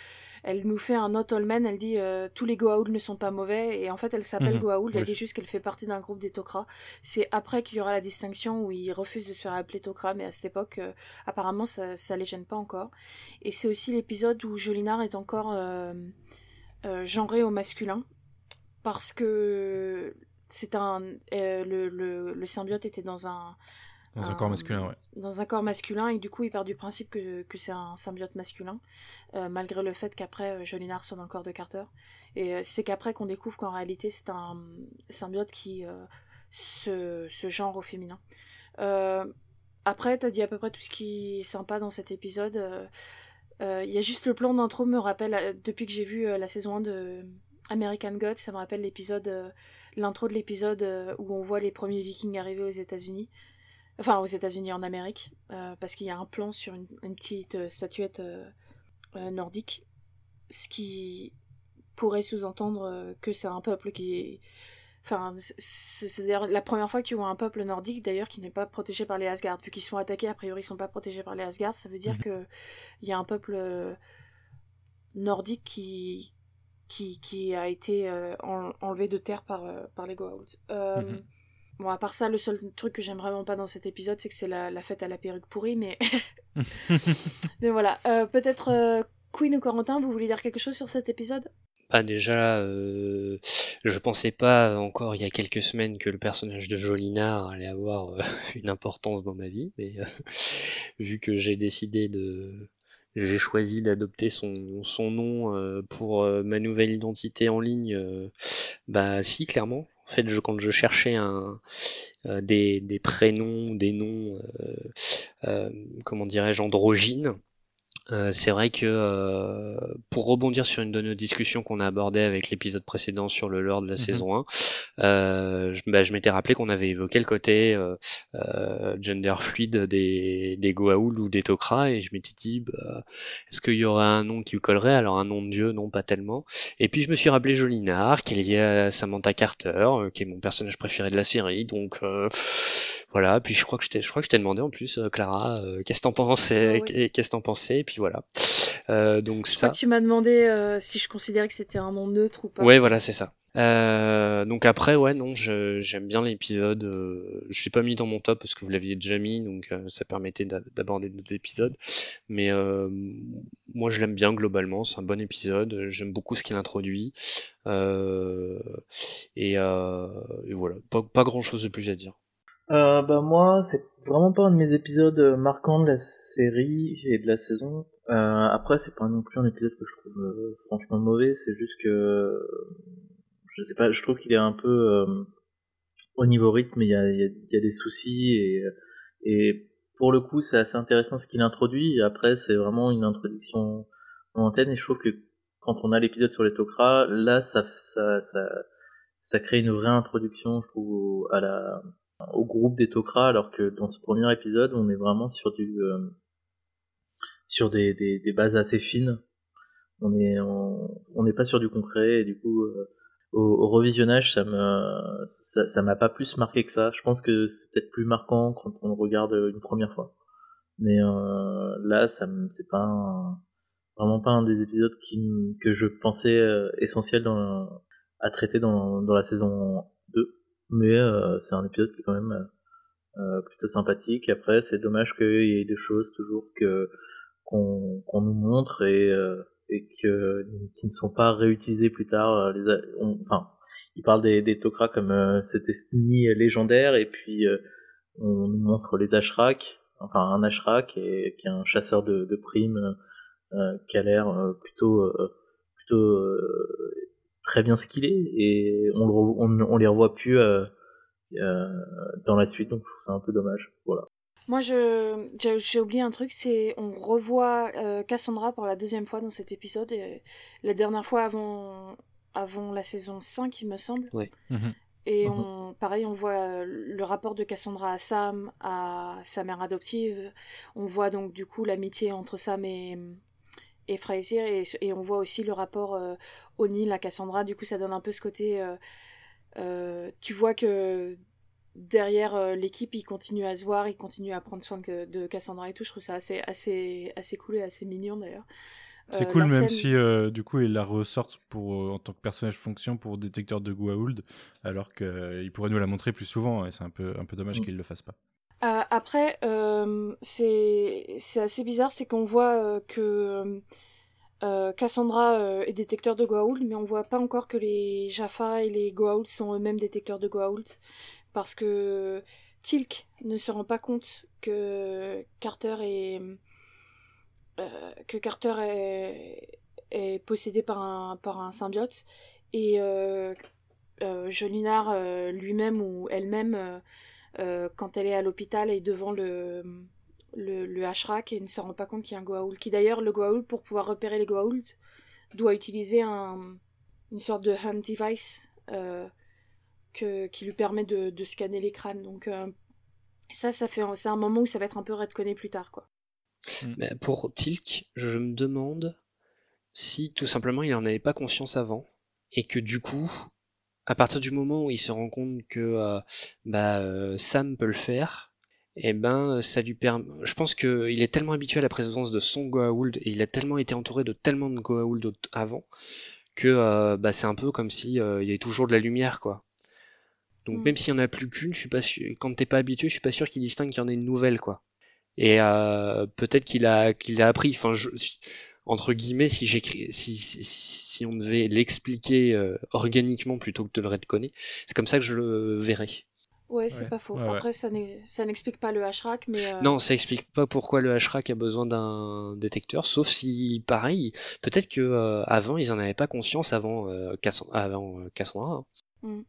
C: elle nous fait un not all men, elle dit tous les Goa'uld ne sont pas mauvais, et en fait elle s'appelle
D: Mhm,
C: Goa'uld, elle dit juste qu'elle fait partie d'un groupe des Tok'ra. C'est après qu'il y aura la distinction où ils refusent de se faire appeler Tok'ra, mais à cette époque, apparemment ça, ça les gêne pas encore. Et c'est aussi l'épisode où Jolinar est encore genré au masculin parce que c'est un euh, le, le, le symbiote était dans un
D: Dans un
C: un-
D: corps masculin, ouais.
C: dans un corps masculin et du coup il part du principe que, que c'est un symbiote masculin euh, malgré le fait qu'après euh, Jolinar soit dans le corps de Carter et c'est qu'après qu'on découvre qu'en réalité c'est un symbiote qui euh, se, se genre au féminin après t'as dit à peu près tout ce qui est sympa dans cet épisode il y a juste le plan d'intro me rappelle depuis que j'ai vu la saison 1 de American Gods ça me rappelle l'épisode euh, l'intro de l'épisode euh, où on voit les premiers vikings arriver aux États-Unis enfin aux États-Unis en Amérique euh, parce qu'il y a un plan sur une, une petite statuette nordique ce qui pourrait sous-entendre que c'est un peuple qui est Enfin, c'est- d'ailleurs la première fois que tu vois un peuple nordique, d'ailleurs, qui n'est pas protégé par les Asgard. Vu qu'ils sont attaqués, a priori, ils sont pas protégés par les Asgard, ça veut dire
D: Mhm.
C: que il y a un peuple nordique qui, qui, qui a été euh, en- enlevé de terre par, euh, par les Goa'uld. Euh,
D: Mhm.
C: Bon, à part ça, le seul truc que j'aime vraiment pas dans cet épisode, c'est que c'est la, la fête à la perruque pourrie, mais... mais voilà. Euh, Peut-être euh, Queen ou Corentin, vous voulez dire quelque chose sur cet épisode?
E: Bah déjà, euh, je pensais pas encore il y a quelques semaines que le personnage de Jolinar allait avoir euh, une importance dans ma vie, mais euh, vu que j'ai décidé de, j'ai choisi d'adopter son, son nom euh, pour euh, ma nouvelle identité en ligne, euh, bah si, clairement. En fait, je, quand je cherchais un, euh, des, des prénoms, des noms, euh, euh, comment dirais-je, androgynes, euh, c'est vrai que euh, pour rebondir sur une de nos discussions qu'on a abordées avec l'épisode précédent sur le lore de la
D: Mhm.
E: saison 1, euh, je, bah, je m'étais rappelé qu'on avait évoqué le côté euh, euh, gender fluide des, des Goa'uld ou des Tok'ra et je m'étais dit bah, est-ce qu'il y aurait un nom qui lui collerait? Alors un nom de dieu, non pas tellement. Et puis je me suis rappelé Jolinar, qui est lié à Samantha Carter, qui est mon personnage préféré de la série, donc euh, voilà. Puis je crois que je t'ai, je crois que je t'ai demandé en plus, euh, Clara, euh, qu'est-ce que t'en pensais,
C: Ah oui.
E: qu'est-ce que t'en pensais, et puis voilà. Euh, donc
C: Je
E: ça.
C: crois que tu m'as demandé si je considérais que c'était un nom neutre ou pas.
E: Ouais, voilà, c'est ça. Donc après, ouais, non, je- j'aime bien l'épisode. je l'ai pas mis dans mon top parce que vous l'aviez déjà mis, donc ça permettait d'a- d'aborder d'autres épisodes. Mais moi, je l'aime bien globalement. C'est un bon épisode. J'aime beaucoup ce qu'il introduit. Euh, et, euh, et voilà, pas, pas grand chose de plus à dire.
F: Euh, bah moi, c'est vraiment pas un de mes épisodes euh, marquants de la série et de la saison. Euh, après, c'est pas non plus un épisode que je trouve euh, franchement mauvais. C'est juste que euh, je sais pas, je trouve qu'il est un peu au niveau rythme. Il y a, y, a, y a des soucis et, et pour le coup, c'est assez intéressant ce qu'il introduit. Après, c'est vraiment une introduction en antenne et je trouve que quand on a l'épisode sur les Tok'ra, là, ça, ça, ça, ça crée une vraie introduction, je trouve, à la au groupe des Tok'ra, alors que dans ce premier épisode, on est vraiment sur du euh, sur des, des, des bases assez fines. On est on n'est pas sur du concret et du coup euh, au, au revisionnage ça me ça m'a pas plus marqué que ça. Je pense que c'est peut-être plus marquant quand on regarde une première fois. Mais euh, là ça c'est pas un- vraiment pas un des épisodes qui que je pensais euh, essentiel dans à traiter dans dans la saison 2 mais euh, c'est un épisode qui est quand même euh, plutôt sympathique. Après, c'est dommage qu'il y ait des choses toujours que qu'on qu'on nous montre et euh, et que qui ne sont pas réutilisées plus tard. euh, Les, on- enfin, il parle des, des Tok'ra comme euh, cette ethnie légendaire et puis euh, on nous montre les Ashrak, enfin un Ashrak et, qui est un chasseur de, de primes euh, qui a l'air euh, plutôt euh, plutôt euh, très bien ce qu'il est et on, le on, les revoit plus dans la suite, donc je trouve ça un peu dommage. Voilà.
C: Moi, je, j'ai, oublié un truc, c'est on revoit Cassandra pour la deuxième fois dans cet épisode. Et la dernière fois avant, avant la saison 5, il me semble.
E: Oui.
D: Mhm.
C: Et mhm. on, pareil, on voit euh, le rapport de Cassandra à Sam, à sa mère adoptive. On voit donc du coup l'amitié entre Sam et, et Frazier. Et, on voit aussi le rapport euh, O'Neill à Cassandra. Du coup, ça donne un peu ce côté. Euh, tu vois que derrière l'équipe, il continue à se voir, il continue à prendre soin de, de, Cassandra et tout. Je trouve ça assez, assez, assez cool et assez mignon d'ailleurs.
D: C'est euh, cool, même si euh, du coup ils la ressortent pour, euh, en tant que personnage fonction pour détecteur de Goa'uld, alors qu'ils pourraient nous la montrer plus souvent, et c'est un peu, un peu dommage mm. qu'ils le fassent pas.
C: Après, c'est assez bizarre, c'est qu'on voit que Cassandra est détecteur de Goa'uld, mais on voit pas encore que les Jaffa et les Goa'uld sont eux-mêmes détecteurs de Goa'uld, parce que Tilk ne se rend pas compte que Carter est euh, que Carter est, possédé par un, par un symbiote. Et euh, euh, Jolinar lui-même ou elle-même quand elle est à l'hôpital est devant le, le, le et ne se rend pas compte qu'il y a un Goa'uld. Qui d'ailleurs, le Goa'uld, pour pouvoir repérer les Goa'uld, doit utiliser un, une sorte de hand device que, qui lui permet de, de scanner les crânes. Donc ça, ça fait, c'est un moment où ça va être un peu redconné plus tard, quoi.
E: Mm. Mais pour Tilk, je me demande si tout simplement il n'en avait pas conscience avant et que du coup, à partir du moment où il se rend compte que euh, bah, euh, Sam peut le faire, et eh ben ça lui permet. Je pense qu'il est tellement habitué à la présence de son Goa'uld et il a tellement été entouré de tellement de Goa'uld avant que euh, bah, c'est un peu comme si il y avait toujours de la lumière quoi. Donc mm. même s'il n'y en a plus qu'une, je suis pas sûr... quand t'es pas habitué, je suis pas sûr qu'il distingue qu'il y en ait une nouvelle quoi. Et euh, peut-être qu'il a qu'il a appris. Enfin, je, entre guillemets, si j'écris, si, si, on devait l'expliquer euh, organiquement plutôt que de le redconner, c'est comme ça que je le verrais.
C: Ouais, c'est pas faux. Après, ça n'explique pas le HRAC, mais. Euh,
E: non, ça explique pas pourquoi le HRAC a besoin d'un détecteur, sauf si, pareil, peut-être que avant ils en avaient pas conscience avant, avant Cassandra. Hein.
C: Mm.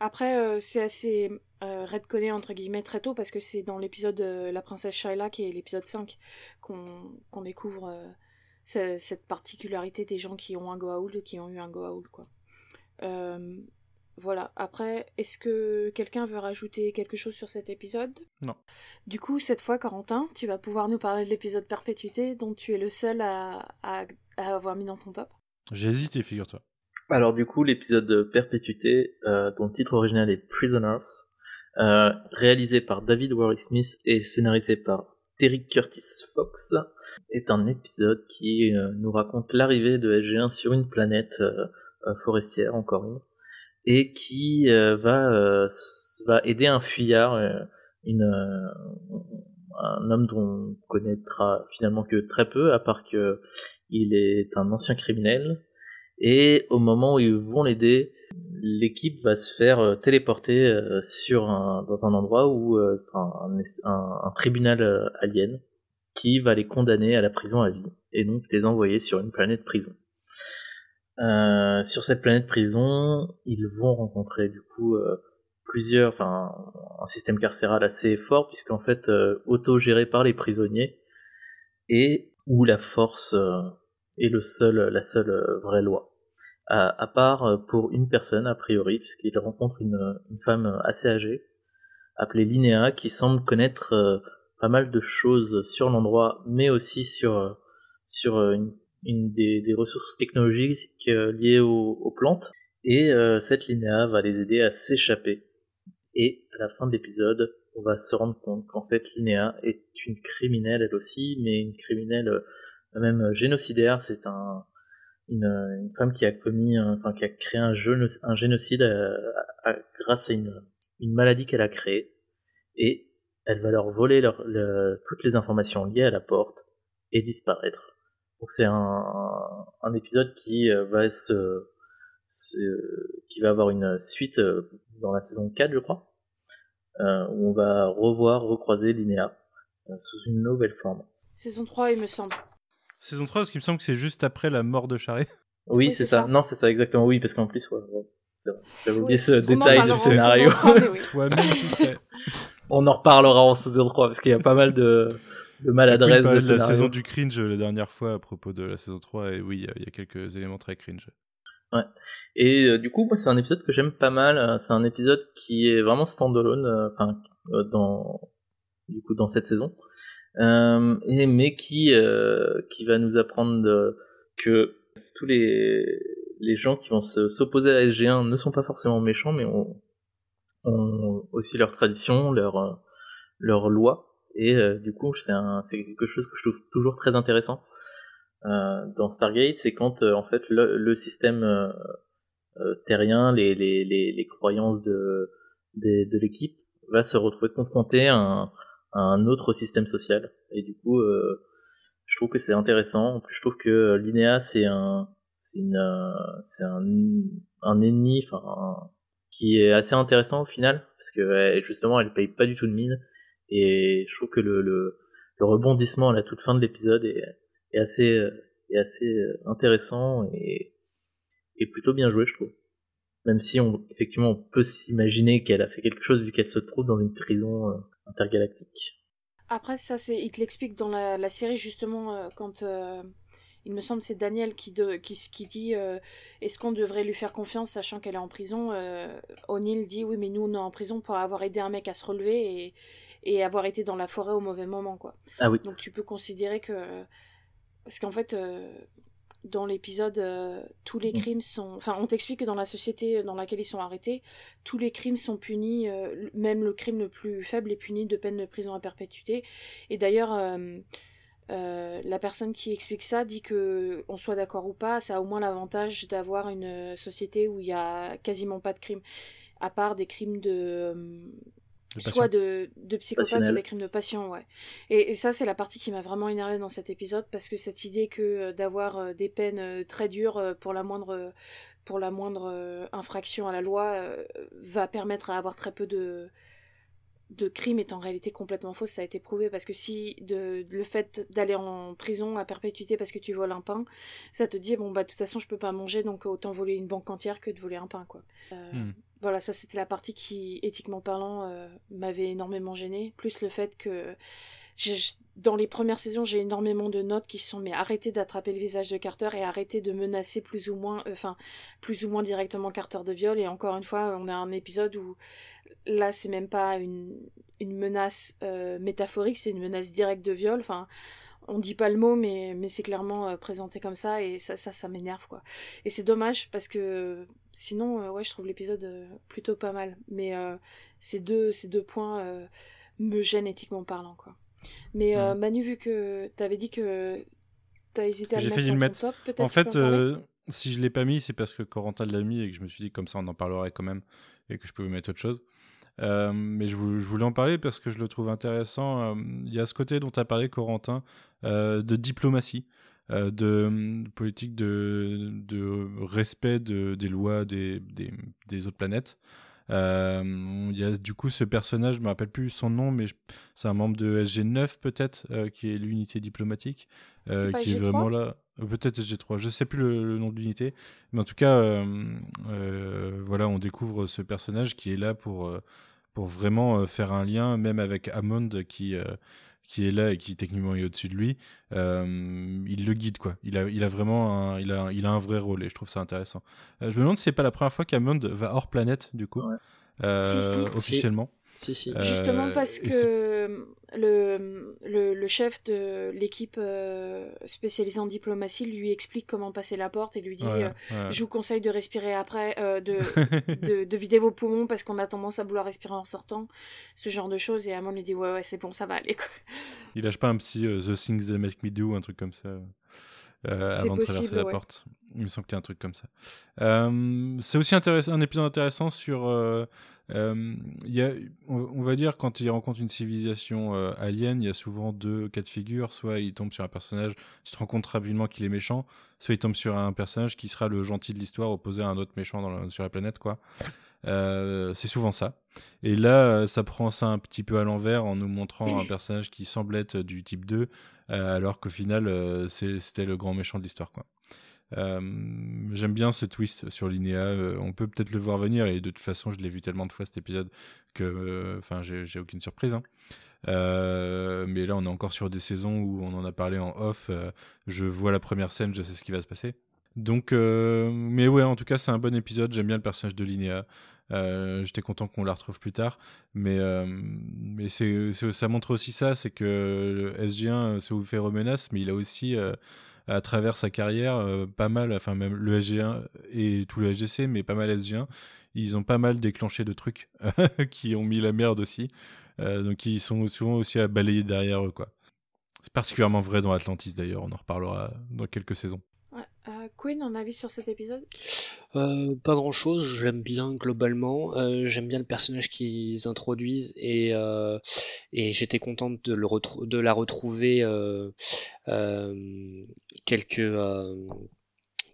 C: Après, c'est assez euh, redconné entre guillemets très tôt parce que c'est dans l'épisode La princesse Shaila qui est l'épisode 5 qu'on découvre euh, cette particularité des gens qui ont un Goa'uld ou qui ont eu un Goa'uld quoi. Euh, voilà. Après, est-ce que quelqu'un veut rajouter quelque chose sur cet épisode?
D: Non.
C: Du coup, cette fois, Corentin, tu vas pouvoir nous parler de l'épisode Perpétuité dont tu es le seul à, à, à avoir mis dans ton top.
D: J'ai hésité, figure-toi.
F: Alors du coup, l'épisode Perpétuité, dont le titre original est Prisoners, euh, réalisé par David Warwick Smith et scénarisé par Terry Curtis Fox, est un épisode qui euh, nous raconte l'arrivée de SG1 sur une planète euh, forestière, encore une, et qui va, va aider un fuyard, un homme dont on connaîtra finalement que très peu, à part que il est un ancien criminel, et au moment où ils vont l'aider, l'équipe va se faire euh, téléporter euh, sur un, dans un endroit où euh, un, un, tribunal alien qui va les condamner à la prison à vie et donc les envoyer sur une planète prison. Euh, sur cette planète prison, ils vont rencontrer du coup plusieurs, enfin un système carcéral assez fort puisqu'en fait auto-géré par les prisonniers et où la force est le seul, la seule vraie loi à, part euh, pour une personne a priori, puisqu'il rencontre une, femme assez âgée, appelée Linéa, qui semble connaître euh, pas mal de choses sur l'endroit, mais aussi sur, euh, sur une, des, ressources technologiques liées aux, plantes. Et cette Linéa va les aider à s'échapper. Et à la fin de l'épisode, on va se rendre compte qu'en fait Linéa est une criminelle elle aussi, mais une criminelle même génocidaire. C'est un, une, femme qui a commis, enfin qui a créé un, un génocide euh, grâce à une, une maladie qu'elle a créée, et elle va leur voler toutes les informations liées à la porte et disparaître. Donc c'est un, un, épisode qui euh, va se, qui va avoir une suite euh, dans la saison 4 je crois, où on va revoir, recroiser Linéa sous une nouvelle forme.
C: Saison 3 il me semble.
D: Saison 3, parce qu'il me semble que c'est juste après la mort de Charret.
F: Oui, c'est ça. Non, c'est ça, exactement. Oui, parce qu'en plus, ouais, j'avais oublié ce détail du scénario.
D: Toi-même, tu sais.
F: On en reparlera en saison 3 parce qu'il y a pas mal de, de maladresse de
D: scénario. la saison du cringe la dernière fois à propos de la saison 3 et oui, il y, a quelques éléments très cringe.
F: Ouais. Et euh, du coup, moi, c'est un épisode que j'aime pas mal. C'est un épisode qui est vraiment standalone, euh, enfin, euh, dans, du coup, dans cette saison. Et, mais qui, qui va nous apprendre que tous les, les gens qui vont s'opposer à la SG1 ne sont pas forcément méchants, mais ont, ont aussi leurs traditions, leurs leurs lois. Et du coup, c'est quelque chose que je trouve toujours très intéressant euh, dans Stargate, c'est quand euh, en fait le, système euh, terrien, les, les, les, les, croyances de, de, de l'équipe va se retrouver confronté à un, un, autre système social. Et du coup, je trouve que c'est intéressant. En plus, je trouve que Linéa, c'est un, c'est une, c'est un, un ennemi, enfin, qui est assez intéressant au final, parce que justement, elle paye pas du tout de mine. Et je trouve que le, le, le rebondissement à la toute fin de l'épisode est, est assez, euh, est assez euh, intéressant et, et plutôt bien joué, je trouve. Même si on, effectivement, on peut s'imaginer qu'elle a fait quelque chose vu qu'elle se trouve dans une prison euh, intergalactique.
C: Après, ça, c'est, il te l'explique dans la, la, série justement quand il me semble c'est Daniel qui, de, qui, qui dit est-ce qu'on devrait lui faire confiance sachant qu'elle est en prison. O'Neill dit oui, mais nous on est en prison pour avoir aidé un mec à se relever et, et avoir été dans la forêt au mauvais moment quoi.
F: Ah oui.
C: Donc tu peux considérer que parce qu'en fait, euh, dans l'épisode, euh, tous les mm. crimes sont. Enfin, on t'explique que dans la société dans laquelle ils sont arrêtés, tous les crimes sont punis, euh, même le crime le plus faible est puni de peine de prison à perpétuité. Et d'ailleurs. la personne qui explique ça dit que, on soit d'accord ou pas, ça a au moins l'avantage d'avoir une société où il y a quasiment pas de crimes, à part des crimes de, soit de, de psychopathe, soit des crimes de passion, ouais. Et, ça, c'est la partie qui m'a vraiment énervée dans cet épisode, parce que cette idée que euh, d'avoir euh, des peines euh, très dures pour la moindre, pour la moindre infraction à la loi va permettre à avoir très peu de, de crimes est en réalité complètement fausse, ça a été prouvé parce que si de, le fait d'aller en prison à perpétuité parce que tu voles un pain, ça te dit bon bah de toute façon je peux pas manger donc autant voler une banque entière que de voler un pain quoi. Hmm. Voilà, ça c'était la partie qui, éthiquement parlant, euh, m'avait énormément gêné. Plus le fait que dans les premières saisons, j'ai énormément de notes qui sont mais arrêtez d'attraper le visage de Carter et arrêtez de menacer plus ou moins, euh, enfin plus ou moins directement Carter de viol. Et encore une fois, on a un épisode où là c'est même pas une, menace euh, métaphorique, c'est une menace directe de viol. Enfin, on dit pas le mot, mais, mais c'est clairement présenté comme ça, et ça, ça, ça m'énerve, quoi. Et c'est dommage, parce que sinon, euh, ouais, je trouve l'épisode euh, plutôt pas mal. Mais ces, deux, ces deux points me gênent éthiquement parlant, quoi. Mais mm. Manu, vu que t'avais dit que t'as hésité à le mettre, le mettre. top, peut-être
D: En fait, si je l'ai pas mis, c'est parce que Corentin l'a mis et que je me suis dit comme ça on en parlerait quand même et que je pouvais mettre autre chose. Euh, mais je, voulais en parler parce que je le trouve intéressant. Euh, il y a ce côté dont tu as parlé, Corentin, euh, de diplomatie, de politique de, de respect de, des lois des, des, des autres planètes. Il y a du coup ce personnage, je me rappelle plus son nom, mais c'est un membre de SG9 peut-être, qui est l'unité diplomatique, qui est vraiment là. Peut-être SG3, je sais plus le, le nom de l'unité, mais en tout cas, voilà, on découvre ce personnage qui est là pour pour vraiment euh, faire un lien, même avec Hammond qui, euh, qui est là et qui techniquement est au-dessus de lui. Euh, il le guide, quoi. Il a, il a vraiment un, il a, il a un vrai rôle et je trouve ça intéressant. je me demande si c'est pas la première fois qu'Hammond va hors planète, du coup, officiellement.
C: Justement parce que le, le, chef de l'équipe euh, spécialisée en diplomatie lui explique comment passer la porte et lui dit euh, Je vous conseille de respirer après, euh, de, de, vider vos poumons parce qu'on a tendance à vouloir respirer en sortant, ce genre de choses. Et Amon lui dit Ouais, ouais, c'est bon, ça va aller. Quoi.
D: Il lâche pas un petit The Things That Make Me Do, un truc comme ça. avant de traverser la porte. Il me semble qu'il y a un truc comme ça. c'est aussi intéressant, un épisode intéressant sur euh, y a, on, va dire, quand il rencontre une civilisation euh, alien, il y a souvent deux cas de figure. Soit il tombe sur un personnage, tu te rends compte rapidement qu'il est méchant, soit il tombe sur un personnage qui sera le gentil de l'histoire opposé à un autre méchant dans sur la planète, quoi. Euh, c'est souvent ça. Et là, ça prend ça un petit peu à l'envers en nous montrant un personnage qui semble être du type 2, alors qu'au final, c'était le grand méchant de l'histoire. J'aime bien ce twist sur Linéa. on peut peut-être le voir venir et de toute façon, je l'ai vu tellement de fois cet épisode que, enfin, j'ai aucune surprise. Hein. mais là, on est encore sur des saisons où on en a parlé en off. je vois la première scène, je sais ce qui va se passer. Donc, mais ouais, en tout cas, c'est un bon épisode. J'aime bien le personnage de Linéa. Euh, j'étais content qu'on la retrouve plus tard, mais euh, mais c'est ça montre aussi ça, c'est que le SG1 se vous fait remenace, mais il a aussi euh, à travers sa carrière pas mal, enfin même le SG1 et tout le SGC, mais pas mal SG1, ils ont pas mal déclenché de trucs qui ont mis la merde aussi, donc ils sont souvent aussi à balayer derrière eux quoi. C'est particulièrement vrai dans Atlantis d'ailleurs, on en reparlera dans quelques saisons.
C: Euh, Queen, un avis sur cet épisode?
E: Euh, Pas grand chose, j'aime bien globalement. Euh, j'aime bien le personnage qu'ils introduisent et, j'étais contente de, la retrouver quelques.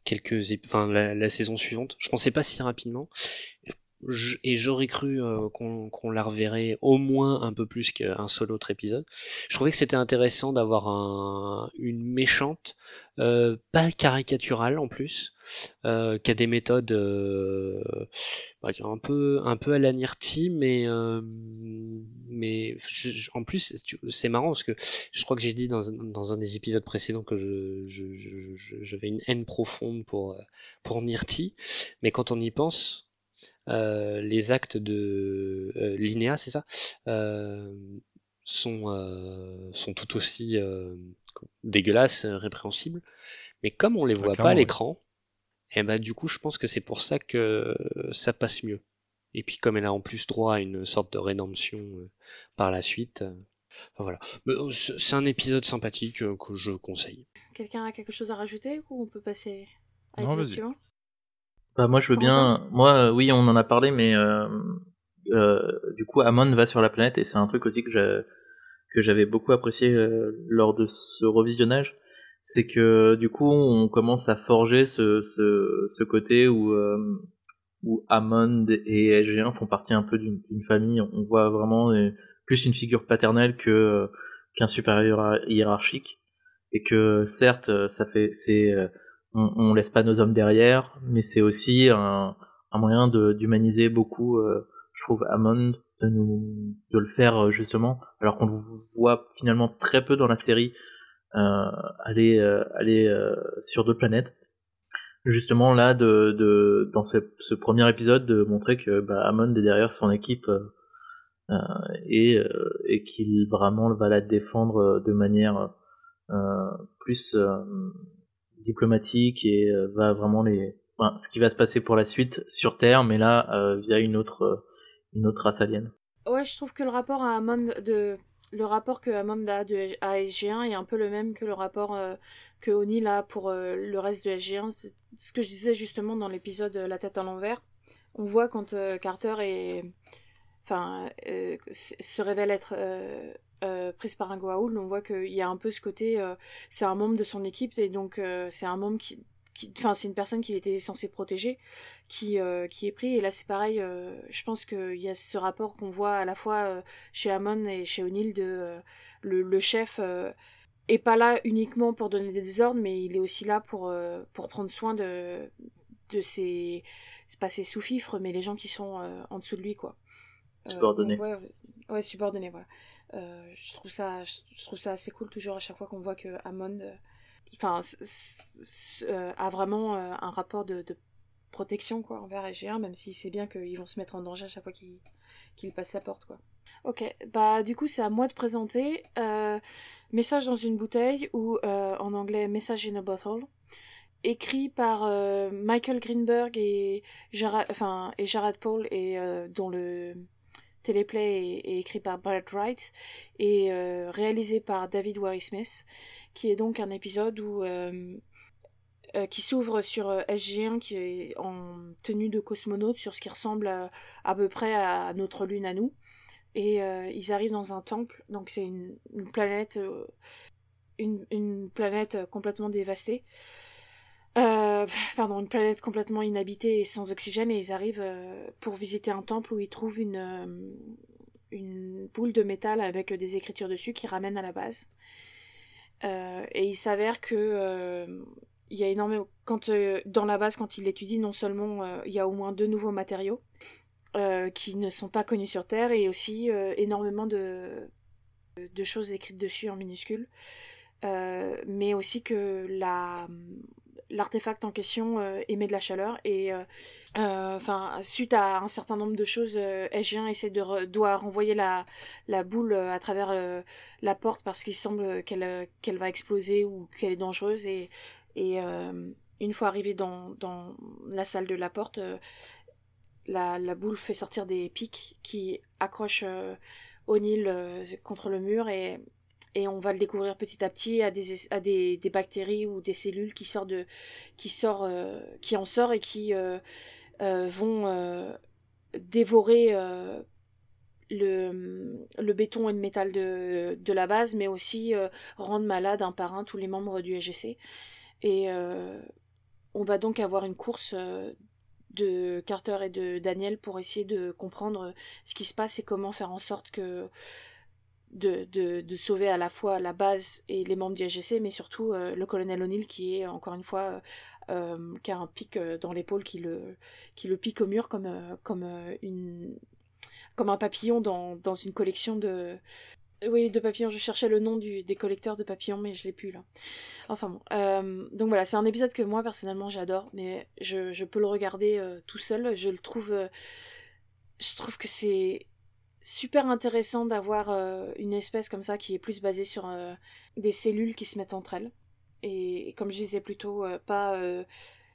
E: quelques la, la, saison suivante. Je pensais pas si rapidement et j'aurais cru euh, qu'on la reverrait au moins un peu plus qu'un seul autre épisode. Je trouvais que c'était intéressant d'avoir un, une méchante, euh, pas caricaturale en plus, euh, qui a des méthodes bah, un peu à la Nirti, mais en plus c'est marrant parce que je crois que j'ai dit dans, un des épisodes précédents que j'avais une haine profonde pour pour Nirti, mais quand on y pense euh, les actes de euh, Linéa, c'est ça, euh, sont, sont tout aussi dégueulasses, répréhensibles. Mais comme on les voit pas à l'écran, et eh ben, du coup, je pense que c'est pour ça que ça passe mieux. Et puis, comme elle a en plus droit à une sorte de rédemption par la suite, voilà. C'est un épisode sympathique que je conseille.
C: Quelqu'un a quelque chose à rajouter ou on peut passer à
F: bah, moi je veux bien. Moi euh, oui on en a parlé mais euh, euh, du coup Amon va sur la planète et c'est un truc aussi que que j'avais beaucoup apprécié euh, lors de ce revisionnage, c'est que du coup on commence à forger ce ce, ce côté où euh, où Amon et SG1 font partie un peu d'une famille. On voit vraiment plus une figure paternelle que qu'un supérieur hiérarchique et que certes ça fait c'est on, on laisse pas nos hommes derrière, mais c'est aussi un, un moyen d'humaniser beaucoup, euh, je trouve, Amon, de, nous, de le faire euh, justement, alors qu'on le voit finalement très peu dans la série euh, aller, euh, aller sur d'autres planètes. Justement là, de, de dans ce, premier épisode, de montrer que bah, Amon est derrière son équipe et, et qu'il vraiment va la défendre de manière plus diplomatique et euh, va vraiment les enfin, ce qui va se passer pour la suite sur Terre, mais là euh, via une autre euh, une autre race alien.
C: Ouais, je trouve que le rapport à Amon de le rapport que Amon a de, à SG1 est un peu le même que le rapport que O'Neill a pour le reste de SG1. C'est ce que je disais justement dans l'épisode La tête à l'envers. On voit quand Carter est, enfin, se révèle être euh, prise par un Goa'uld, on voit qu'il y a un peu ce côté, euh, c'est un membre de son équipe et donc euh, c'est un membre qui, enfin c'est une personne qu'il était censé protéger, qui qui est pris et là c'est pareil, je pense qu'il y a ce rapport qu'on voit à la fois chez Amon et chez O'Neill de le, chef est pas là uniquement pour donner des ordres, mais il est aussi là pour pour prendre soin de de ses c'est pas ses sous-fifres, mais les gens qui sont en dessous de lui quoi.
F: subordonnés.
C: Ouais, ouais, subordonnés voilà. Euh, je trouve ça je trouve ça assez cool toujours à chaque fois qu'on voit que Amon euh, enfin euh, a vraiment un rapport de, protection envers SG1 même s'il sait bien qu'ils vont se mettre en danger à chaque fois qu'il qu passe sa porte quoi. Ok, bah du coup c'est à moi de présenter Message dans une bouteille ou en anglais Message in a bottle écrit par Michael Greenberg et enfin, et Jared Paul et dont le Téléplay est, écrit par Brad Wright et euh, réalisé par David Warry Smith, qui est donc un épisode euh, euh, qui s'ouvre sur SG1 qui est en tenue de cosmonaute sur ce qui ressemble à, peu près à notre lune à nous. Et ils arrivent dans un temple, donc c'est une, planète, une, planète complètement dévastée. Euh, pardon, une planète complètement inhabitée et sans oxygène et ils arrivent euh, pour visiter un temple où ils trouvent une, euh, une boule de métal avec des écritures dessus qui ramènent à la base. et il s'avère que il y a énormément. Quand, dans la base, quand il l'étudie, non seulement il y a au moins deux nouveaux matériaux qui ne sont pas connus sur Terre et aussi énormément de, de choses écrites dessus en minuscules. mais aussi que la, l'artefact en question euh, émet de la chaleur et euh, euh, enfin suite à un certain nombre de choses Aegien essaie de doit renvoyer la, la boule à travers la porte parce qu'il semble qu'elle va exploser ou qu'elle est dangereuse et et une fois arrivé dans, dans la salle de la porte la, la boule fait sortir des pics qui accrochent O'Neill contre le mur et et on va le découvrir petit à petit à des, à des, des bactéries ou des cellules qui sortent de qui sort euh, qui en sortent et qui euh, euh, vont dévorer le, le béton et le métal de, de la base mais aussi rendre malade un par un tous les membres du SGC et on va donc avoir une course de Carter et de Daniel pour essayer de comprendre ce qui se passe et comment faire en sorte que de, de, sauver à la fois la base et les membres du SGC, mais surtout euh, le colonel O'Neill qui est encore une fois euh, euh, qui a un pic dans l'épaule qui le, qui le pique au mur comme, comme, une, comme un papillon dans, dans une collection de, oui, de papillons. Je cherchais le nom du, des collecteurs de papillons, mais je l'ai plus là. Enfin bon. donc voilà, c'est un épisode que moi personnellement j'adore, mais je, je, peux le regarder tout seul. Je le trouve. je trouve que c'est super intéressant d'avoir euh, une espèce comme ça qui est plus basée sur euh, des cellules qui se mettent entre elles. Et, comme je disais plutôt, euh, pas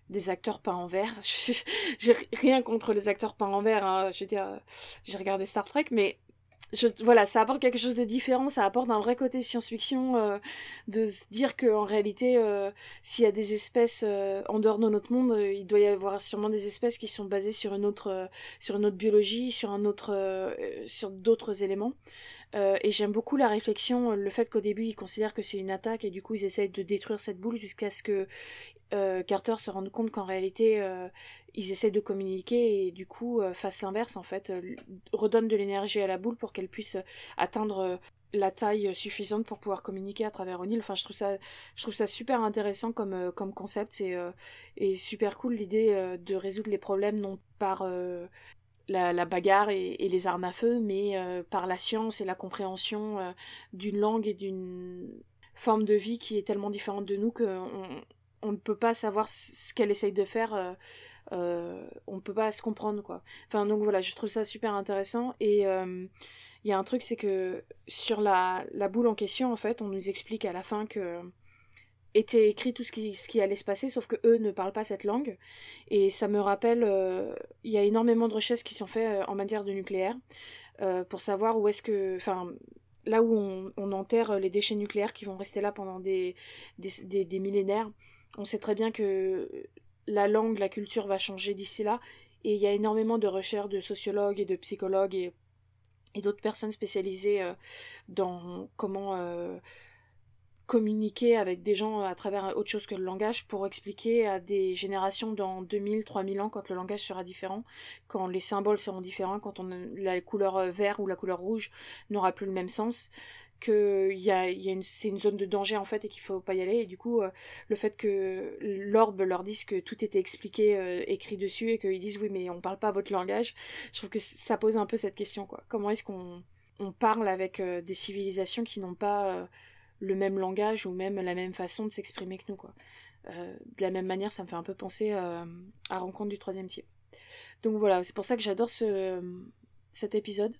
C: des acteurs peints en vert. j'ai rien contre les acteurs peints en vert, hein. je veux dire, j'ai regardé Star Trek, mais voilà, ça apporte quelque chose de différent, ça apporte un vrai côté science-fiction euh, de se dire qu'en réalité, euh, s'il y a des espèces euh, en dehors de notre monde, il doit y avoir sûrement des espèces qui sont basées sur une autre, sur une autre biologie, sur un autre, sur d'autres éléments. Et j'aime beaucoup la réflexion, le fait qu'au début ils considèrent que c'est une attaque et du coup ils essayent de détruire cette boule jusqu'à ce que Carter se rende compte qu'en réalité ils essaient de communiquer et du coup euh, fassent l'inverse en fait, euh, redonnent de l'énergie à la boule pour qu'elle puisse euh, atteindre la taille suffisante pour pouvoir communiquer à travers O'Neill. Enfin, je trouve ça, je trouve ça super intéressant comme, comme concept et super cool l'idée de résoudre les problèmes non par la, la, bagarre et, les armes à feu, mais par la science et la compréhension d'une langue et d'une forme de vie qui est tellement différente de nous qu'on on ne peut pas savoir ce qu'elle essaye de faire euh, on peut pas se comprendre quoi. Enfin donc voilà, je trouve ça super intéressant et euh, il y a un truc c'est que sur la, boule en question en fait, on nous explique à la fin que était écrit tout ce qui, allait se passer, sauf que eux ne parlent pas cette langue. Et ça me rappelle, euh, il y a énormément de recherches qui sont faites en matière de nucléaire pour savoir où est-ce que, enfin, là où on, enterre les déchets nucléaires qui vont rester là pendant des, millénaires. On sait très bien que la langue, la culture va changer d'ici là. Et il y a énormément de recherches de sociologues et de psychologues et, d'autres personnes spécialisées euh, dans comment euh, communiquer avec des gens à travers autre chose que le langage pour expliquer à des générations dans 2000, 3000 ans quand le langage sera différent, quand les symboles seront différents, quand la couleur euh, vert ou la couleur rouge n'aura plus le même sens, que y a, y a c'est une zone de danger en fait et qu'il faut pas y aller. Et du coup euh, le fait que l'orbe leur dise que tout était expliqué euh, écrit dessus et qu'ils disent oui mais on parle pas votre langage je trouve que ça pose un peu cette question quoi. Comment est-ce qu'on on parle avec des civilisations qui n'ont pas le même langage ou même la même façon de s'exprimer que nous quoi de la même manière ça me fait un peu penser à rencontre du troisième type donc voilà c'est pour ça que j'adore ce cet épisode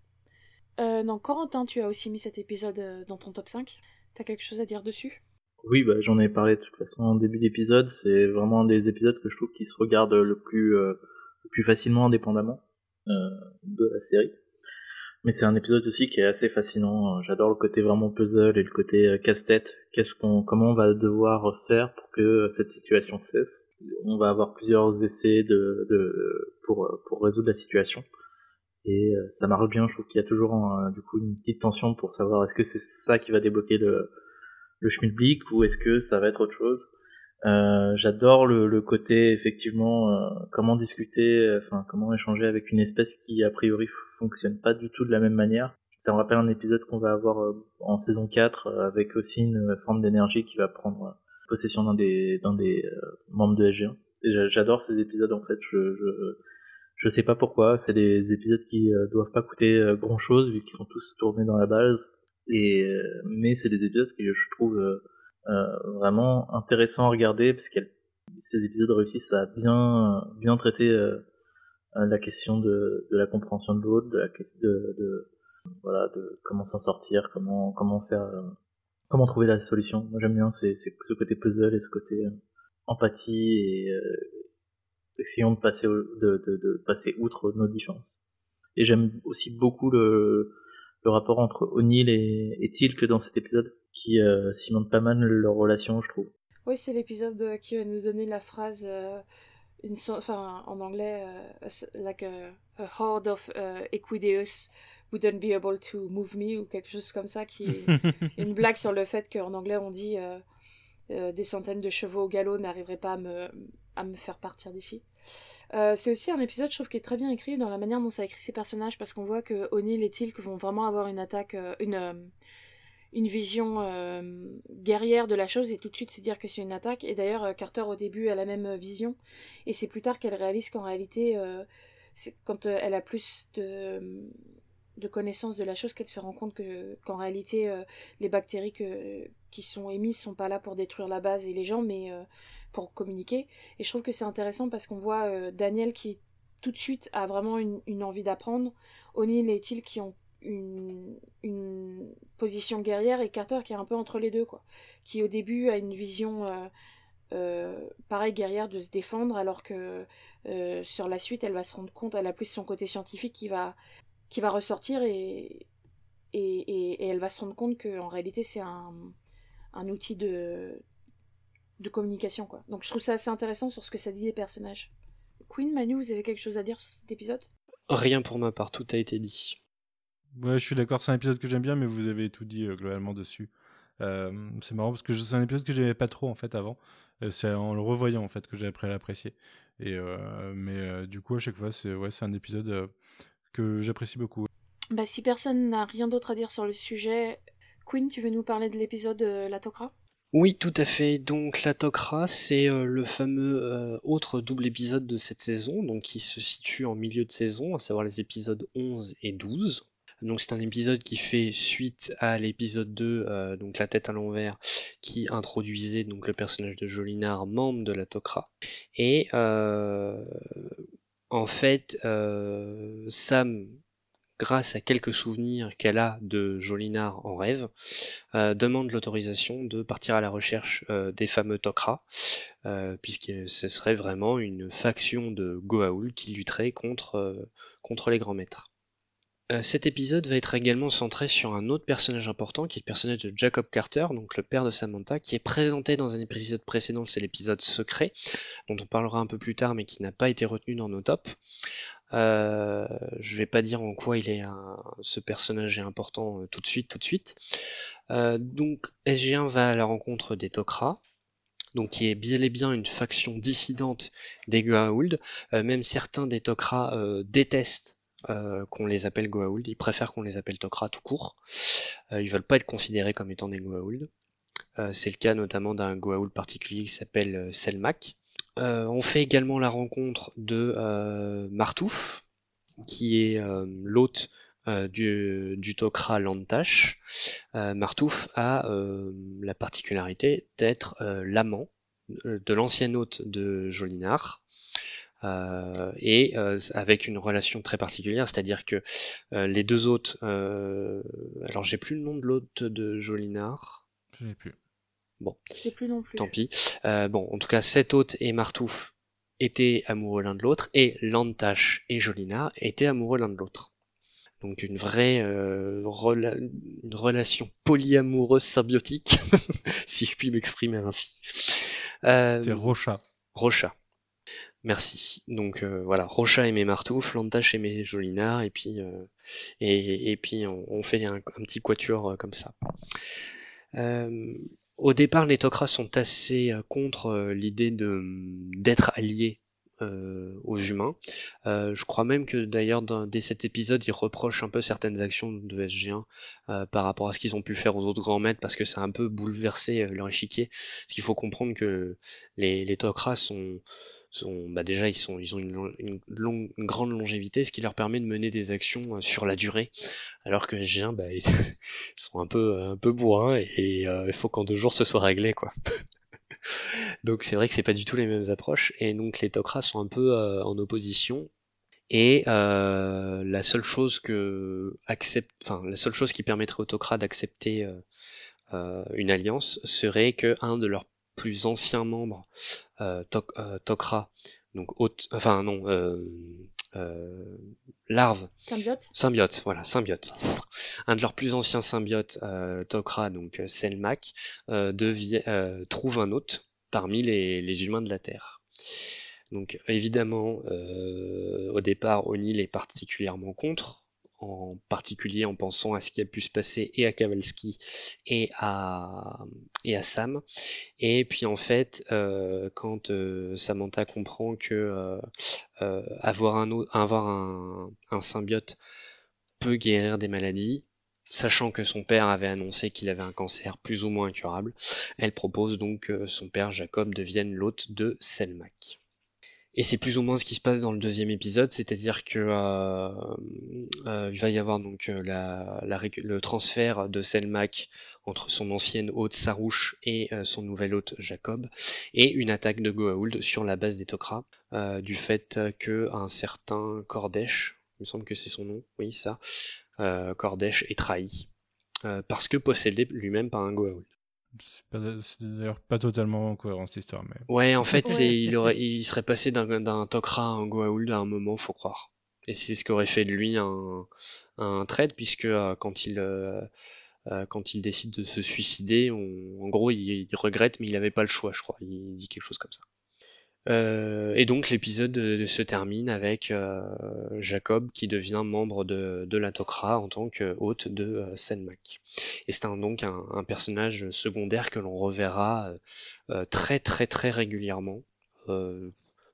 C: euh, non, Corentin, tu as aussi mis cet épisode euh, dans ton top 5. T'as quelque chose à dire dessus?
F: Oui, bah, j'en ai parlé de toute façon en début d'épisode. C'est vraiment des épisodes que je trouve qui se regardent le plus, euh, le plus facilement indépendamment de la série. Mais c'est un épisode aussi qui est assez fascinant. J'adore le côté vraiment puzzle et le côté casse-tête. Qu'est-ce qu'on, comment on va devoir faire pour que cette situation cesse? On va avoir plusieurs essais de, de pour, pour résoudre la situation et euh, ça marche bien. Je trouve qu'il y a toujours du coup une petite tension pour savoir est-ce que c'est ça qui va débloquer le, le schmilblick ou est-ce que ça va être autre chose. Euh, J'adore le, le, côté effectivement euh, comment discuter, enfin comment échanger avec une espèce qui a priori fonctionne pas du tout de la même manière. Ça me rappelle un épisode qu'on va avoir euh, en saison 4 avec aussi une forme d'énergie qui va prendre possession d'un des, d'un des membres de SG1. Et j'adore ces épisodes en fait. Je, je, je sais pas pourquoi. C'est des épisodes qui doivent pas coûter grand chose vu qu'ils sont tous tournés dans la base. Et mais c'est des épisodes que je trouve vraiment intéressants à regarder parce que ces épisodes réussissent à bien bien traiter la question de, de la compréhension de l'autre, de, de, de, voilà, de comment s'en sortir, comment comment faire, euh, comment trouver la solution. Moi j'aime bien c'est ce côté puzzle et ce côté euh, empathie et euh, essayons de passer de, de, de, passer outre nos différences. Et j'aime aussi beaucoup le, le rapport entre O'Neill et, et Tilk dans cet épisode qui cimente pas mal leur relation, je trouve.
C: Oui, c'est l'épisode qui va nous donner la phrase une enfin en anglais like a, a, horde of uh, equideus wouldn't be able to move me ou quelque chose comme ça qui est une blague sur le fait qu'en anglais on dit euh, des centaines de chevaux au galop n'arriveraient pas à me, à me faire partir d'ici. Euh, c'est aussi un épisode, je trouve, qui est très bien écrit dans la manière dont ça écrit ses personnages, parce qu'on voit que O'Neill et Tilk vont vraiment avoir une attaque, une, une vision euh, guerrière de la chose et tout de suite se dire que c'est une attaque. Et d'ailleurs, euh, Carter au début a la même vision. Et c'est plus tard qu'elle réalise qu'en réalité, euh, c'est quand elle a plus de, de connaissances de la chose qu'elle se rend compte que qu'en réalité, les bactéries qui sont émises sont pas là pour détruire la base et les gens, mais pour communiquer. Et je trouve que c'est intéressant parce qu'on voit Daniel qui tout de suite a vraiment une, une envie d'apprendre. O'Neill et Till qui ont une, une, position guerrière et Carter qui est un peu entre les deux, quoi. Qui au début a une vision euh, euh, pareil guerrière de se défendre, alors que euh, sur la suite elle va se rendre compte, elle a plus son côté scientifique qui va, qui va ressortir et, et, et, elle va se rendre compte qu'en réalité c'est un, un outil de, de communication, quoi. Donc je trouve ça assez intéressant sur ce que ça dit des personnages. Queen, Manu, vous avez quelque chose à dire sur cet épisode?
E: Rien pour ma part, tout a été dit.
D: Ouais, je suis d'accord, c'est un épisode que j'aime bien, mais vous avez tout dit euh, globalement dessus. Euh, c'est marrant parce que c'est un épisode que j'aimais pas trop en fait avant. Euh, c'est en le revoyant en fait que j'ai appris à l'apprécier. Et mais du coup à chaque fois c'est ouais c'est un épisode que j'apprécie beaucoup.
C: Bah si personne n'a rien d'autre à dire sur le sujet, Queen, tu veux nous parler de l'épisode La Tok'ra?
E: Oui, tout à fait. Donc la Tok'ra, c'est le fameux autre double épisode de cette saison, donc qui se situe en milieu de saison, à savoir les épisodes 11 et 12. Donc c'est un épisode qui fait suite à l'épisode 2, euh, donc la tête à l'envers, qui introduisait donc le personnage de Jolinar, membre de la Tok'ra. Et euh, en fait, euh, Sam, grâce à quelques souvenirs qu'elle a de Jolinar en rêve, demande l'autorisation de partir à la recherche des fameux Tok'ra, puisque ce serait vraiment une faction de Goa'uld qui lutterait contre, contre les grands maîtres. Euh, cet épisode va être également centré sur un autre personnage important, qui est le personnage de Jacob Carter, donc le père de Samantha, qui est présenté dans un épisode précédent, c'est l'épisode secret, dont on parlera un peu plus tard, mais qui n'a pas été retenu dans nos tops. Euh, je vais pas dire en quoi il est ce personnage est important euh, tout de suite, tout de suite. donc SG1 va à la rencontre des Tok'ra, donc qui est bien et bien une faction dissidente des Goa'uld. même certains des Tok'ra détestent euh, qu'on les appelle Goa'uld, ils préfèrent qu'on les appelle Tok'ra tout court. Euh, ils veulent pas être considérés comme étant des Goa'uld. Euh, c'est le cas notamment d'un Goa'uld particulier qui s'appelle Selmak. on fait également la rencontre de Martouf, qui est l'hôte du, du, Tok'ra Lantash. Martouf a la particularité d'être l'amant de l'ancien hôte de Jolinar, euh, et euh, avec une relation très particulière, c'est-à-dire que euh, les deux hôtes, alors j'ai plus le nom de l'hôte de Jolinar.
D: Je n'ai plus.
E: Bon.
C: J'ai plus non plus.
E: Tant pis. bon, en tout cas, cet hôte et Martouf étaient amoureux l'un de l'autre, et Lantache et Jolinar étaient amoureux l'un de l'autre. Donc une vraie une relation polyamoureuse symbiotique, si je puis m'exprimer ainsi.
D: C'était Rocha.
E: Rocha. Merci. Donc euh, voilà, Rocha aimait Martouf, Lantache aimait Jolinar, et puis, euh, et, puis on, fait un, petit quatuor euh, comme ça. au départ, les Tok'ra sont assez contre l'idée d'être alliés aux humains. je crois même que d'ailleurs dès cet épisode, ils reprochent un peu certaines actions de SG1 par rapport à ce qu'ils ont pu faire aux autres grands maîtres parce que ça a un peu bouleversé leur échiquier. Parce qu'il faut comprendre que les, les Tok'ra sont sont, bah déjà ils, sont, ils ont une, longue, une, grande longévité, ce qui leur permet de mener des actions euh, sur la durée, alors que les bah, ils sont un peu, un peu bourrins et, euh, il faut qu'en deux jours ce soit réglé quoi. donc c'est vrai que c'est pas du tout les mêmes approches et donc les Tok'ra sont un peu euh, en opposition et euh, la seule chose que accepte, enfin la seule chose qui permettrait aux Tok'ra d'accepter une alliance serait que un de leurs plus anciens membres euh, euh, Tok'ra, donc haute, enfin non, euh, larve.
C: Symbiote.
E: Symbiote, voilà, symbiote. Un de leurs plus anciens symbiotes, Tok'ra, donc Selmak, trouve un hôte parmi les, les, humains de la Terre. Donc évidemment, au départ, O'Neill est particulièrement contre, en particulier en pensant à ce qui a pu se passer et à Kavalski et à, Sam. Et puis en fait, euh, quand euh, Samantha comprend que euh, avoir, un, avoir un, un symbiote peut guérir des maladies, Sachant que son père avait annoncé qu'il avait un cancer plus ou moins incurable, elle propose donc que son père Jacob devienne l'hôte de Selmac. Et c'est plus ou moins ce qui se passe dans le deuxième épisode, c'est-à-dire que euh, euh, va y avoir donc euh, le transfert de Selmac entre son ancienne hôte Sarouche et son nouvel hôte Jacob, et une attaque de Goa'uld sur la base des Tok'ra, du fait que un certain Kordesh, il me semble que c'est son nom, oui ça, Kordesh est trahi, parce que possédé lui-même par un Goa'uld.
D: C'est d'ailleurs pas totalement cohérent cette histoire. Mais...
E: Ouais, en fait, il, aurait, il serait passé d'un Tok'ra à un Goa'uld à un moment, faut croire. Et c'est ce qu'aurait fait de lui un, un trade, puisque euh, quand il. Euh, euh, quand il décide de se suicider, en gros, il, il, regrette, mais il n'avait pas le choix, je crois. Il dit quelque chose comme ça. Euh, et donc l'épisode se termine avec euh, Jacob qui devient membre de, la Tok'ra en tant que hôte de euh, Senmak. Et c'est donc un, personnage secondaire que l'on reverra très très très régulièrement,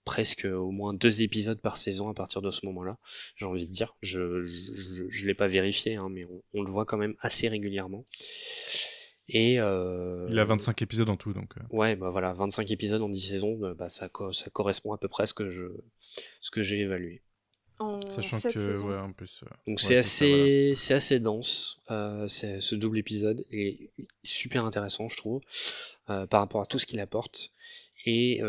E: presque au moins deux épisodes par saison à partir de ce moment-là, j'ai envie de dire. Je ne l'ai pas vérifié, hein, mais on, le voit quand même assez régulièrement. Et euh...
D: Il a 25 épisodes en tout, donc. Euh.
E: Ouais, bah voilà, 25 épisodes en 10 saisons, euh, bah ça, ça correspond à peu près à ce que je, ce que j'ai évalué.
C: En
D: Sachant que, ouais, en plus.
E: Donc c'est assez, c'est assez dense, euh, ce double épisode est super intéressant, je trouve, euh, par rapport à tout ce qu'il apporte et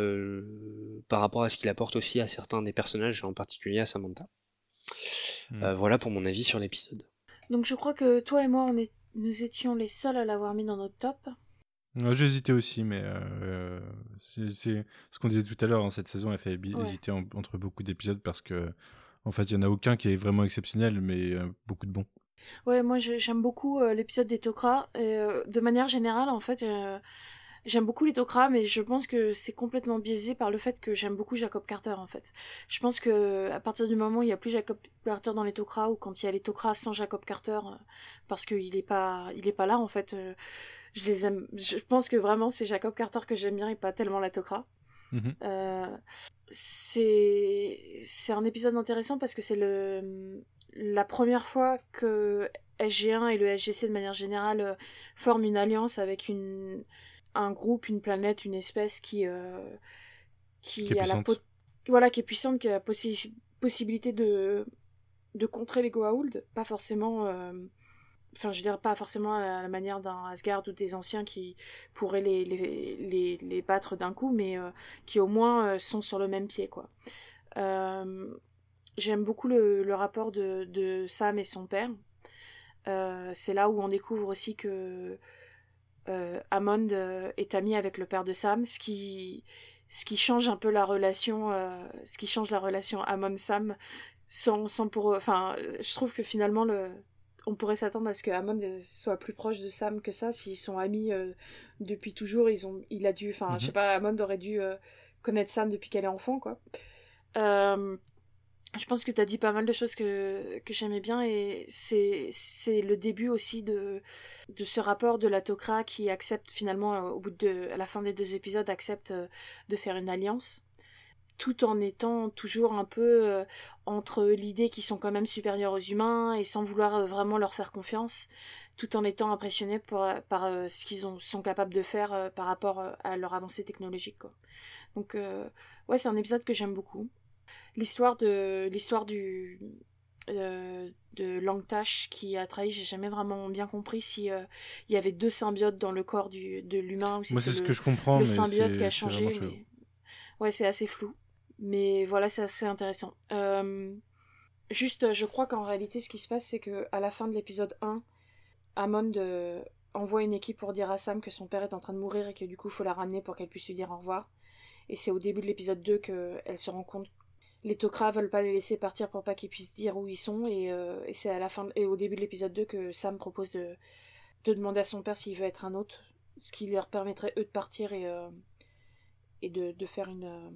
E: par rapport à ce qu'il apporte aussi à certains des personnages, en particulier à Samantha. Hmm. voilà pour mon avis sur l'épisode.
C: Donc je crois que toi et moi, on est nous étions les seuls à l'avoir mis dans notre top.
D: J'hésitais aussi, mais euh, c'est ce qu'on disait tout à l'heure. Hein, cette saison, elle fait hésiter entre beaucoup d'épisodes parce que, en fait, il n'y en a aucun qui est vraiment exceptionnel, mais euh, beaucoup de bons.
C: Ouais, moi j'aime beaucoup euh, l'épisode des Tok'ra. Et, de manière générale, en fait, J'aime beaucoup les Tok'ra, mais je pense que c'est complètement biaisé par le fait que j'aime beaucoup Jacob Carter en fait. Je pense que à partir du moment où il n'y a plus Jacob Carter dans les Tok'ra ou quand il y a les Tok'ra sans Jacob Carter, euh, parce qu'il n'est pas, il est pas là en fait, euh, je les aime. Je pense que vraiment c'est Jacob Carter que j'aime bien et pas tellement la Tok'ra. Mhm. Euh, c'est c'est un épisode intéressant parce que c'est le la première fois que SG1 et le SGC de manière générale forment une alliance avec une un groupe, une planète, une espèce qui, euh,
D: qui, a
C: la voilà, qui est puissante, qui a la possibilité de, de contrer les Goa'uld, pas forcément, euh, enfin je dirais pas forcément à la, manière d'un Asgard ou des anciens qui pourraient les, les, les, battre d'un coup, mais euh, qui au moins sont sur le même pied, quoi. J'aime beaucoup le, le rapport de, de, Sam et son père. c'est là où on découvre aussi que euh, Amond euh, est ami avec le père de Sam, ce qui, ce qui change un peu la relation, euh, ce qui change la relation Amon-Sam, sans, sans pour, enfin, je trouve que finalement le, on pourrait s'attendre à ce que Amon soit plus proche de Sam que ça, s'ils sont amis depuis toujours, ils ont, il a dû, enfin, je sais mhm. pas, Amon aurait dû connaître Sam depuis qu'elle est enfant, quoi. Je pense que tu as dit pas mal de choses que, que j'aimais bien et c'est le début aussi de, de ce rapport de la Tok'ra qui accepte finalement, au bout de à la fin des deux épisodes, accepte euh, de faire une alliance. tout en étant toujours un peu euh, entre l'idée qu'ils sont quand même supérieurs aux humains et sans vouloir euh, vraiment leur faire confiance, tout en étant impressionnés par, par ce qu'ils sont capables de faire par rapport à leur avancée technologique. Donc ouais, c'est un épisode que j'aime beaucoup. L'histoire de l'histoire du euh, de Langtash qui a trahi, j'ai jamais vraiment bien compris si euh, il y avait deux symbiotes dans le corps du, de l'humain ou
D: si c'est
C: ce
D: que je comprends.
C: Le symbiote qui a changé. Ouais, c'est assez flou. Mais voilà, c'est assez intéressant. Euh, juste, je crois qu'en réalité, ce qui se passe, c'est que à la fin de l'épisode 1, Amond envoie une équipe pour dire à Sam que son père est en train de mourir et que du coup, il faut la ramener pour qu'elle puisse lui dire au revoir. Et c'est au début de l'épisode 2 qu'elle se rend compte les Tok'ra veulent pas les laisser partir pour pas qu'ils puissent dire où ils sont et, euh, c'est à la fin et au début de l'épisode 2 que Sam propose de, de demander à son père s'il veut être un autre ce qui leur permettrait eux de partir et, euh, et de, de, faire une, euh,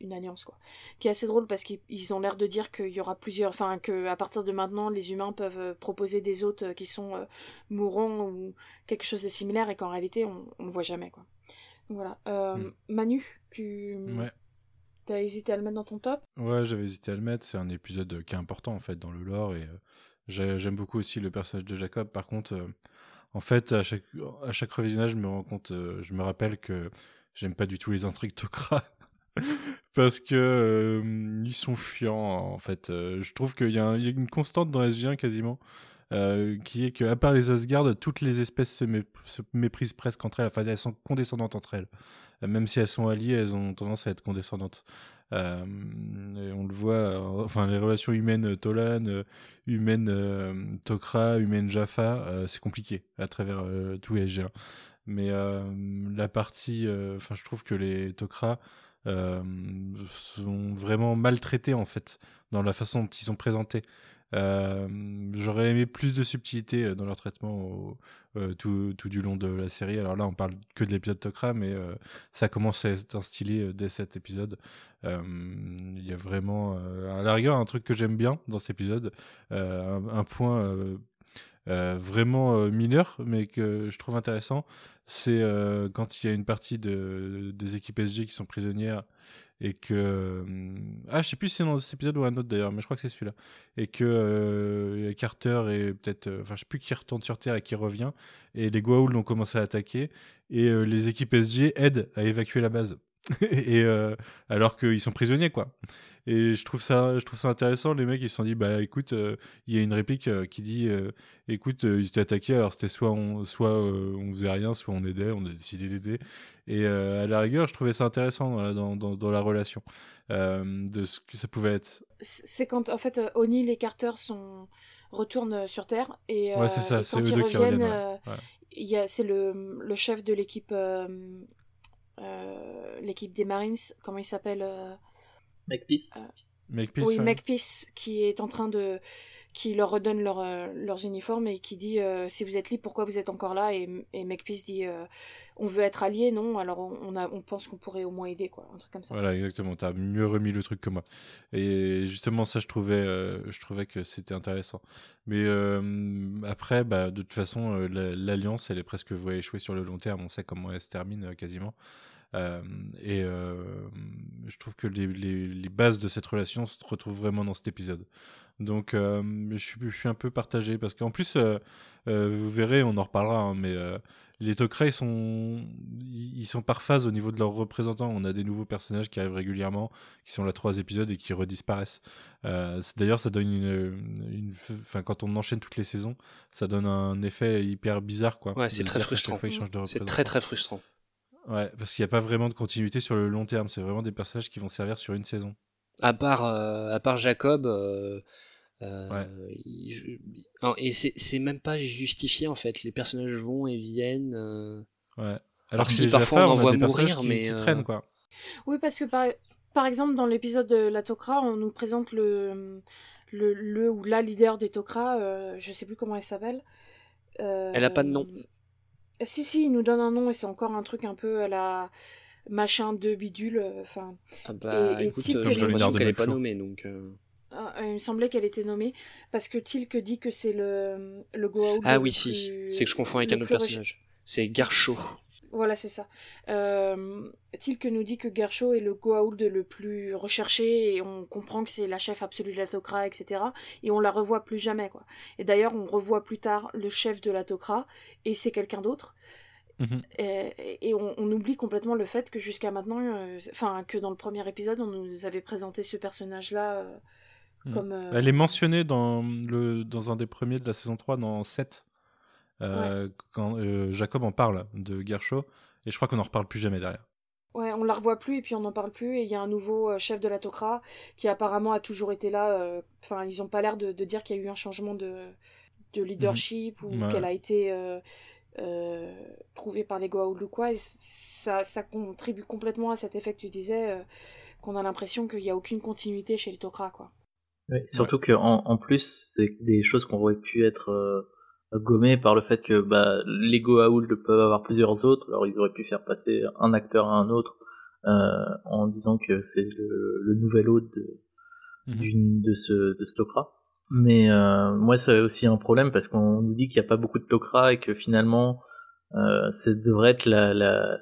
C: une alliance quoi qui est assez drôle parce qu'ils ont l'air de dire qu'il y aura plusieurs enfin que à partir de maintenant les humains peuvent proposer des hôtes qui sont mourants ou quelque chose de similaire et qu'en réalité on, on voit jamais quoi voilà hmm. Manu tu
D: ouais.
C: T'as hésité à le mettre dans ton top?
D: Ouais, j'avais hésité à le mettre. C'est un épisode qui est important en fait dans le lore et euh, j'aime beaucoup aussi le personnage de Jacob. Par contre, euh, en fait, à chaque, à chaque revisionnage, je me rends compte, euh, je me rappelle que j'aime pas du tout les intrigues Tok'ra. parce que ils sont chiants en fait. je trouve qu'il y, y, a une constante dans SG1 quasiment. qui est que à part les Asgard, toutes les espèces se, se, méprisent presque entre elles. Enfin, elles sont condescendantes entre elles même si elles sont alliées, elles ont tendance à être condescendantes. Euh, on le voit, euh, enfin les relations humaines euh, Tolan, humaines Tokra, humaines Jaffa, c'est compliqué à travers tout SG1. Mais la partie, enfin je trouve que les Tokra sont vraiment maltraités en fait dans la façon dont ils sont présentés. Euh, j'aurais aimé plus de subtilité euh, dans leur traitement euh, tout, du long de la série. Alors là, on parle que de l'épisode Tok'ra, mais ça commence à être instillé dès cet épisode. Il y a vraiment, à la rigueur, un truc que j'aime bien dans cet épisode, un, point vraiment mineur, mais que je trouve intéressant, c'est quand il y a une partie de, des équipes SG qui sont prisonnières et que euh, ah je sais plus si c'est dans cet épisode ou un autre d'ailleurs mais je crois que c'est celui-là. Et que euh, Carter et peut-être euh, enfin je sais plus qui retourne sur Terre et qui revient. Et les Goa'uld ont commencé à attaquer. Et les équipes SG aident à évacuer la base et alors qu'ils sont prisonniers quoi et je trouve ça, je trouve ça intéressant. Les mecs, ils se sont dit, bah écoute, euh, il y a une réplique euh, qui dit, euh, écoute, ils étaient attaqués, alors c'était soit on, soit on faisait rien, soit on aidait, on a décidé d'aider. Et à la rigueur, je trouvais ça intéressant dans, dans, dans la relation de ce que ça pouvait être.
C: C'est quand, en fait, O'Neill et Carter sont retournent sur Terre et,
D: ouais, ça, deux
C: qui reviennent. Ouais. C'est le, le, chef de l'équipe, l'équipe des Marines, comment il s'appelle
F: Makepeace.
C: Euh, oui, ouais. qui est en train de qui leur redonne euh, leurs uniformes et qui dit euh, si vous êtes libre pourquoi vous êtes encore là? Et, et Makepeace dit on veut être alliés non? Alors on, on pense qu'on pourrait au moins aider quoi. Un truc comme ça.
D: Voilà exactement. T'as mieux remis le truc que moi. Et justement ça je trouvais je trouvais que c'était intéressant. Mais après bah de toute façon l'alliance elle est presque vouée à échouer sur le long terme. On sait comment elle se termine quasiment. euh, et euh, je trouve que les, les, les, bases de cette relation se retrouvent vraiment dans cet épisode. Donc euh, je, suis, je suis un peu partagé parce qu'en plus, vous verrez, on en reparlera, hein, mais les Tok'ra, ils sont, ils sont par phase au niveau de leurs représentants. On a des nouveaux personnages qui arrivent régulièrement, qui sont là trois épisodes et qui redisparaissent. Euh, D'ailleurs, ça donne une, enfin, quand on enchaîne toutes les saisons, ça donne un effet hyper bizarre, quoi.
E: Ouais, c'est très frustrant. C'est très très frustrant.
D: Ouais, parce qu'il n'y a pas vraiment de continuité sur le long terme. C'est vraiment des personnages qui vont servir sur une saison.
E: À part, euh, à part Jacob. Euh, euh, et c'est même pas justifié en fait. Les personnages vont et viennent.
D: Ouais. Alors que si parfois on en voit mourir, qui, mais. Qui traînent, quoi.
C: Oui, parce que par, par exemple, dans l'épisode de la Tok'ra, on nous présente le, le, le, ou la leader des Tok'ra, je sais plus comment elle s'appelle.
E: elle a pas de nom.
C: Si, si, il nous donne un nom et c'est encore un truc un peu à la machin de bidule. Euh, enfin.
E: Ah bah et, écoute, euh, j'ai l'impression qu'elle n'est pas nommée donc. Euh.
C: Ah, il me semblait qu'elle était nommée parce que Tilk dit que c'est le, le Goa'uld.
E: Ah oui, si, c'est que je confonds avec un autre personnage. C'est Garcho.
C: Voilà, c'est ça. Euh, Tilke nous dit que Gershaw est le Goa'uld le plus recherché et on comprend que c'est la chef absolue de l'Atokra, etc. Et on la revoit plus jamais, quoi. Et d'ailleurs, on revoit plus tard le chef de l'Atokra et c'est quelqu'un d'autre.
D: Mhm.
C: Et, et on, on oublie complètement le fait que jusqu'à maintenant, euh, enfin, que dans le premier épisode, on nous avait présenté ce personnage-là euh,
D: Mhm.
C: comme. euh,
D: Elle est mentionnée dans, le, dans un des premiers de la saison 3, dans 7, euh, quand euh, Jacob en parle de Gershaw, et je crois qu'on n'en reparle plus jamais derrière.
C: Ouais, on la revoit plus et puis on n'en parle plus. Et il y a un nouveau euh, chef de la Tok'ra qui apparemment a toujours été là. euh, Enfin, ils ont pas l'air de, de dire qu'il y a eu un changement de, de leadership ou
D: Ouais.
C: qu'elle a été euh, euh, trouvée par les Goa'uld ou quoi. Et ça, ça contribue complètement à cet effet que tu disais, euh, qu'on a l'impression qu'il n'y a aucune continuité chez les Tok'ra, quoi.
F: Oui, surtout que en, en plus, c'est des choses qu'on aurait pu être gommées par le fait que bah, les Goa'uld peuvent avoir plusieurs autres, alors ils auraient pu faire passer un acteur à un autre euh, en disant que c'est le, le nouvel hôte de, d'une de ce de ce Tok'ra. Mais euh, moi, c'est aussi un problème parce qu'on nous dit qu'il n'y a pas beaucoup de Tok'ra et que finalement, euh, ça devrait être la, la,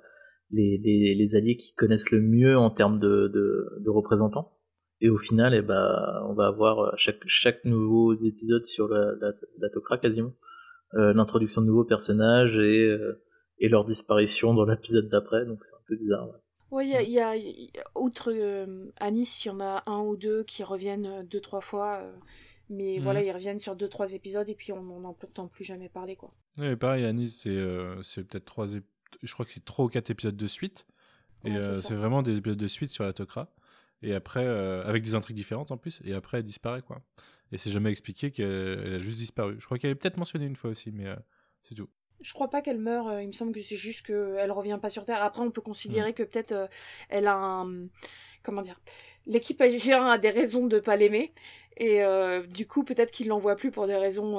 F: les, les, les alliés qui connaissent le mieux en termes de, de, de représentants. Et au final, eh ben, on va avoir euh, chaque, chaque nouveau épisode sur la, la, la Tok'ra quasiment. Euh, L'introduction de nouveaux personnages et, euh, et leur disparition dans l'épisode d'après, donc c'est un peu bizarre. ouais.
C: Ouais, il y a, y outre euh, à Nice, il y en a un ou deux qui reviennent euh, deux, trois fois. euh, mais
D: Mhm.
C: voilà, ils reviennent sur deux, trois épisodes et puis on n'en entend plus jamais parler, quoi.
D: Ouais, pareil, à Nice, c'est euh, c'est peut-être trois, ép- je crois que c'est trois ou quatre épisodes de suite. Et
C: Ouais, c'est
D: euh, vraiment des épisodes de suite sur la Tok'ra. Et après, euh, avec des intrigues différentes en plus. Et après, elle disparaît, quoi. Et c'est jamais expliqué qu'elle elle a juste disparu. Je crois qu'elle est peut-être mentionnée une fois aussi, mais euh, c'est tout.
C: Je crois pas qu'elle meurt, euh, il me semble que c'est juste qu'elle revient pas sur Terre. Après, on peut considérer que peut-être euh, elle a un. Comment dire L'équipe AG1 a des raisons de pas l'aimer. Et euh, du coup, peut-être qu'ils l'envoient plus pour des raisons.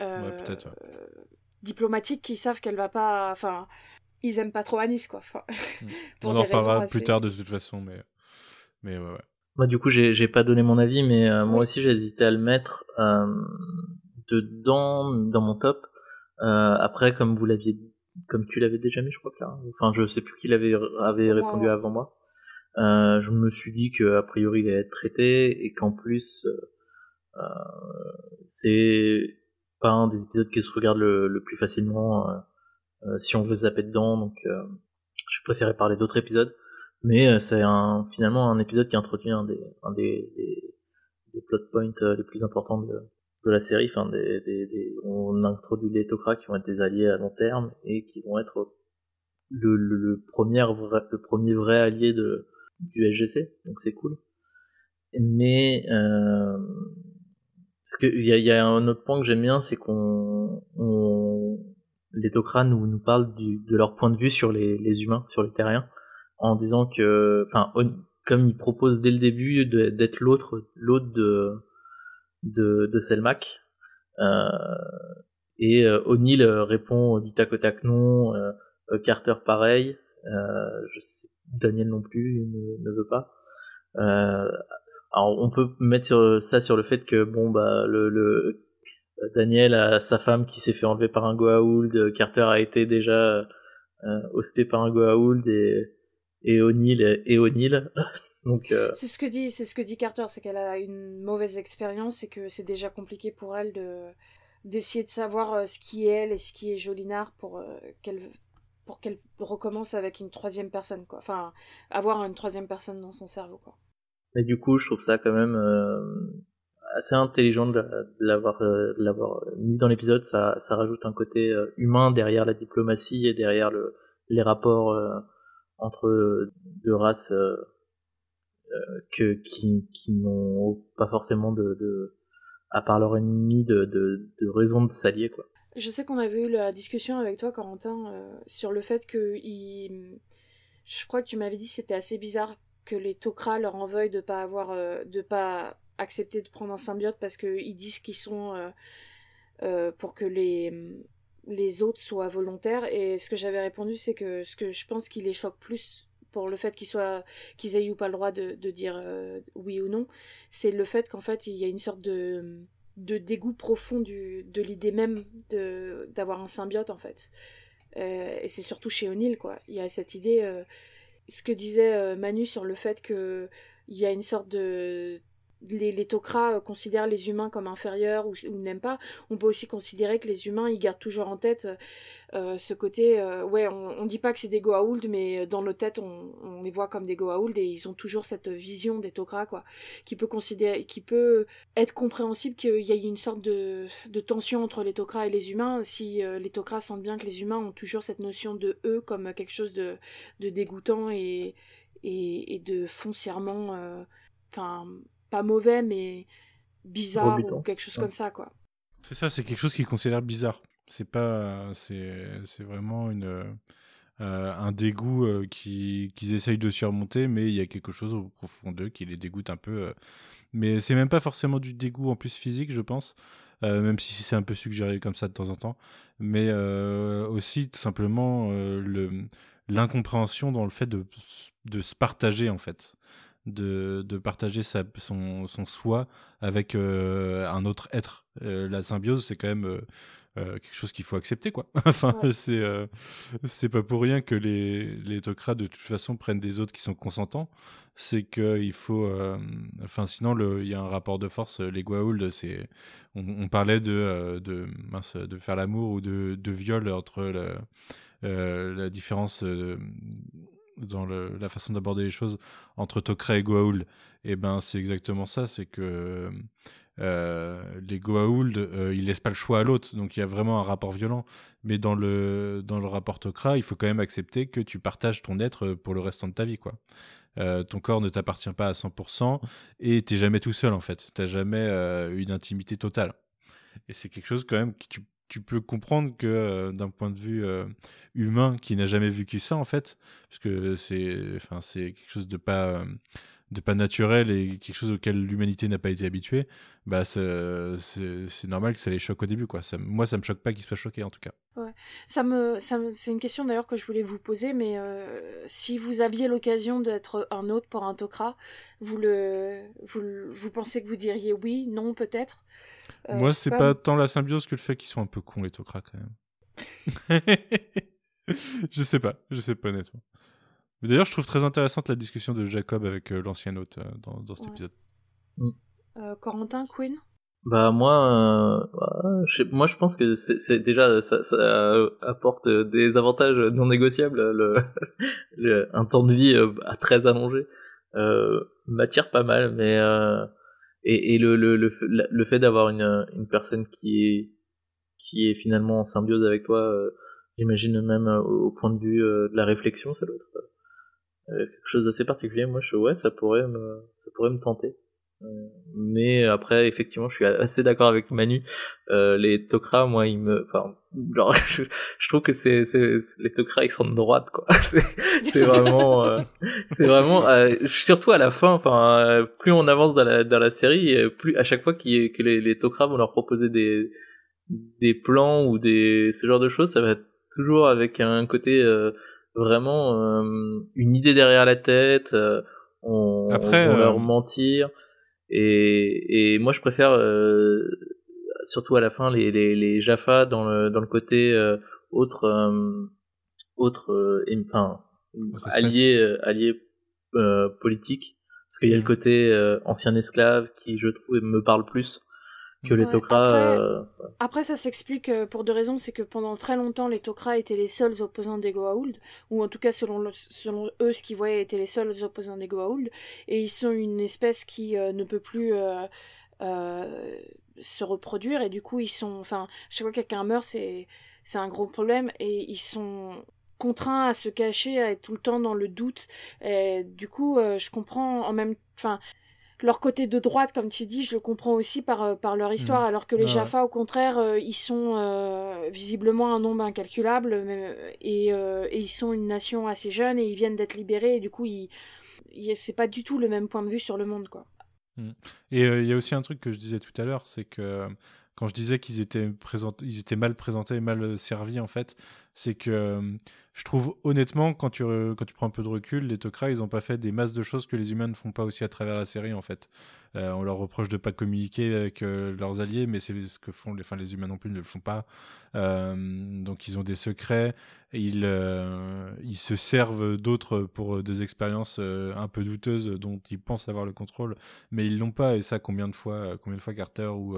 D: Ouais, peut-être, ouais.
C: diplomatiques qui savent qu'elle va pas. Enfin, ils aiment pas trop Anis, quoi. Enfin, pour
D: On en reparlera
C: assez-
D: plus tard de toute façon, mais, mais ouais, ouais.
F: Moi, du coup, j'ai pas donné mon avis, mais euh, moi aussi, j'ai hésité à le mettre euh, dedans, dans mon top. Euh, après, comme vous l'aviez, comme tu l'avais déjà mis, je crois que là. Enfin, je sais plus qui l'avait avait répondu avant moi. Je me suis dit que a priori, il allait être traité et qu'en plus, c'est pas un des épisodes qui se regarde le, le plus facilement si on veut zapper dedans. Donc, j'ai préféré parler d'autres épisodes. Mais euh, c'est un, finalement un épisode qui introduit un des, un des, des, des plot points euh, les plus importants de, de la série. Enfin, des, des, on introduit les Tok'ra qui vont être des alliés à long terme et qui vont être le, le, le premier, vrai, le premier vrai allié de, du SGC. Donc c'est cool. Mais euh, parce y a, y a un autre point que j'aime bien, c'est qu'on on, les Tok'ra nous, nous parlent du, de leur point de vue sur les, les humains, sur les terriens en disant que, enfin, comme il propose dès le début d'être l'autre, l'autre de, de, de Selmac, euh, et euh, O'Neill répond du tac au tac non, euh, Carter pareil, euh, je sais, Daniel non plus il ne, veut pas. Euh, alors on peut mettre ça sur le fait que bon bah le, le Daniel a sa femme qui s'est fait enlever par un Goa'uld, Carter a été déjà euh, hosté par un Goa'uld et et O'Neill et O'Neill. Donc euh,
C: C'est ce que dit, c'est ce que dit Carter, c'est qu'elle a une mauvaise expérience et que c'est déjà compliqué pour elle de d'essayer de savoir euh, ce qui est elle et ce qui est Jolinard pour euh, qu'elle pour qu'elle recommence avec une troisième personne quoi. Enfin, avoir une troisième personne dans son cerveau quoi.
F: mais du coup, je trouve ça quand même euh, assez intelligent de la- de l'avoir de l'avoir mis dans l'épisode. Ça ça rajoute un côté humain derrière la diplomatie et derrière le les rapports entre deux races euh, euh, que qui qui n'ont pas forcément de, de à part leur ennemi de, de, de raison de s'allier quoi.
C: Je sais qu'on avait eu la discussion avec toi, Corentin, euh, sur le fait que il... je crois que tu m'avais dit que c'était assez bizarre que les Tok'ra leur en veuillent de pas avoir, de pas accepter de prendre un symbiote parce qu'ils disent qu'ils sont pour que les les autres soient volontaires. Et ce que j'avais répondu, c'est que ce que je pense qui les choque plus pour le fait qu'ils soient qu'ils aient eu pas le droit de, dire euh, oui ou non, c'est le fait qu'en fait il y a une sorte de de dégoût profond du, de l'idée même de d'avoir un symbiote en fait et c'est surtout chez O'Neill, quoi. Il y a cette idée, ce que disait Manu sur le fait qu'il y a une sorte de les, les Tok'ra euh, considèrent les humains comme inférieurs ou, n'aiment pas, on peut aussi considérer que les humains, ils gardent toujours en tête euh, euh, ce côté, ouais, on, on dit pas que c'est des Goa'uld, mais dans nos têtes, on, les voit comme des Goa'uld et ils ont toujours cette vision des Tok'ra, quoi, qui peut considérer, qui peut être compréhensible qu'il y ait une sorte de, tension entre les Tok'ra et les humains, si les Tok'ra sentent bien que les humains ont toujours cette notion de eux comme quelque chose de, dégoûtant et, et de foncièrement, enfin, pas mauvais, mais bizarre ou quelque chose comme ça, quoi.
D: C'est ça, c'est quelque chose qu'ils considèrent bizarre. C'est pas, c'est, c'est vraiment une, euh, un dégoût euh, qu'ils essayent de surmonter, mais il y a quelque chose au profond d'eux qui les dégoûte un peu. Euh. Mais c'est même pas forcément du dégoût en plus physique, je pense. même si c'est un peu suggéré comme ça de temps en temps, mais aussi tout simplement le l'incompréhension dans le fait de, de se partager en fait de, de partager sa, son, son soi avec euh, un autre être. Euh, la symbiose, c'est quand même euh, quelque chose qu'il faut accepter, quoi. enfin, c'est c'est pas pour rien que les, les de toute façon, prennent des autres qui sont consentants. C'est qu'il faut. Enfin, sinon, il y a un rapport de force. Les Goa'uld, c'est. On, parlait de, de, mince, de faire l'amour ou de, de viol entre la différence dans la façon d'aborder les choses entre Tok'ra et Goa'uld, et eh ben c'est exactement ça, c'est que euh, les Goa'uld, euh, ils laissent pas le choix à l'autre, donc il y a vraiment un rapport violent. Mais dans le dans le rapport Tok'ra, il faut quand même accepter que tu partages ton être pour le restant de ta vie, quoi. Euh, ton corps ne t'appartient pas à 100% et t'es jamais tout seul en fait. T'as jamais une intimité totale. Et c'est quelque chose quand même que tu tu peux comprendre que euh, d'un point de vue euh, humain qui n'a jamais vécu ça en fait parce que c'est enfin c'est quelque chose de pas euh, de pas naturel et quelque chose auquel l'humanité n'a pas été habituée bah c'est normal que ça les choque au début quoi. Ça, moi ça me choque pas qu'ils soient choqués en tout cas.
C: Ouais. ça me, ça c'est une question d'ailleurs que je voulais vous poser mais si vous aviez l'occasion d'être un autre pour un tokra vous le vous, vous pensez que vous diriez oui non peut-être?
D: Moi, c'est pas... tant la symbiose que le fait qu'ils sont un peu cons, les Tok'ra, quand même. je sais pas, je sais pas honnêtement. D'ailleurs, je trouve très intéressante la discussion de Jacob avec euh, l'ancien hôte euh, dans, dans, cet épisode.
C: Mm. Corentin, Queen
F: bah moi, je moi je pense que c'est déjà ça, ça, apporte des avantages non négociables. Le, le, un temps de vie à très allongé m'attire pas mal, mais et, et le, le, le, le fait d'avoir une, une personne qui est qui est finalement en symbiose avec toi euh, j'imagine même euh, au point de vue euh, de la réflexion ça doit être quelque chose d'assez particulier. Moi je ouais ça pourrait me ça pourrait me tenter mais après effectivement je suis assez d'accord avec Manu. Euh, les Tok'ra moi ils me enfin genre je, je trouve que c'est c'est les Tok'ra ils sont de droite quoi. C'est c'est vraiment euh, c'est vraiment euh, surtout à la fin enfin plus on avance dans la dans la série plus à chaque fois qu que les, les Tok'ra vont leur proposer des des plans ou des ce genre de choses ça va être toujours avec un côté vraiment une idée derrière la tête on, Après, on va leur mentir et, et moi, je préfère euh, surtout à la fin les, les, les Jaffa dans le, dans le côté euh, autre, euh, autre, enfin, allié, allié politique. Parce qu'il y a le côté ancien esclave qui, je trouve, me parle plus que les Tok'ra.
C: Euh, après, ça s'explique euh, pour deux raisons. C'est que pendant très longtemps, les Tok'ra étaient les seuls opposants des Goa'uld, ou en tout cas, selon, selon eux, ce qu'ils voyaient étaient les seuls opposants des Goa'uld. Et ils sont une espèce qui euh, ne peut plus se reproduire, et du coup, ils sont. Enfin, chaque fois que quelqu'un meurt, c'est c'est un gros problème, et ils sont contraints à se cacher, à être tout le temps dans le doute. Et du coup, je comprends en même. Enfin, leur côté de droite, comme tu dis, je le comprends aussi par, euh, par leur histoire, mmh. alors que les Jaffa, au contraire, euh, ils sont euh, visiblement un nombre incalculable, et, et, ils sont une nation assez jeune, et ils viennent d'être libérés, et du coup, ils, c'est pas du tout le même point de vue sur le monde, quoi.
D: Mmh. Et il y a aussi un truc que je disais tout à l'heure, c'est que quand je disais qu'ils étaient, ils étaient mal présentés, mal servis, en fait, c'est que je trouve honnêtement, quand tu, quand tu prends un peu de recul, les Tok'ra, ils n'ont pas fait des masses de choses que les humains ne font pas aussi à travers la série, en fait. Euh, on leur reproche de pas communiquer avec euh, leurs alliés, mais c'est ce que font les, les humains non plus ne le font pas. Euh, donc ils ont des secrets, ils, ils se servent d'autres pour des expériences un peu douteuses dont ils pensent avoir le contrôle, mais ils l'ont pas. Et ça, combien de fois, combien de fois Carter ou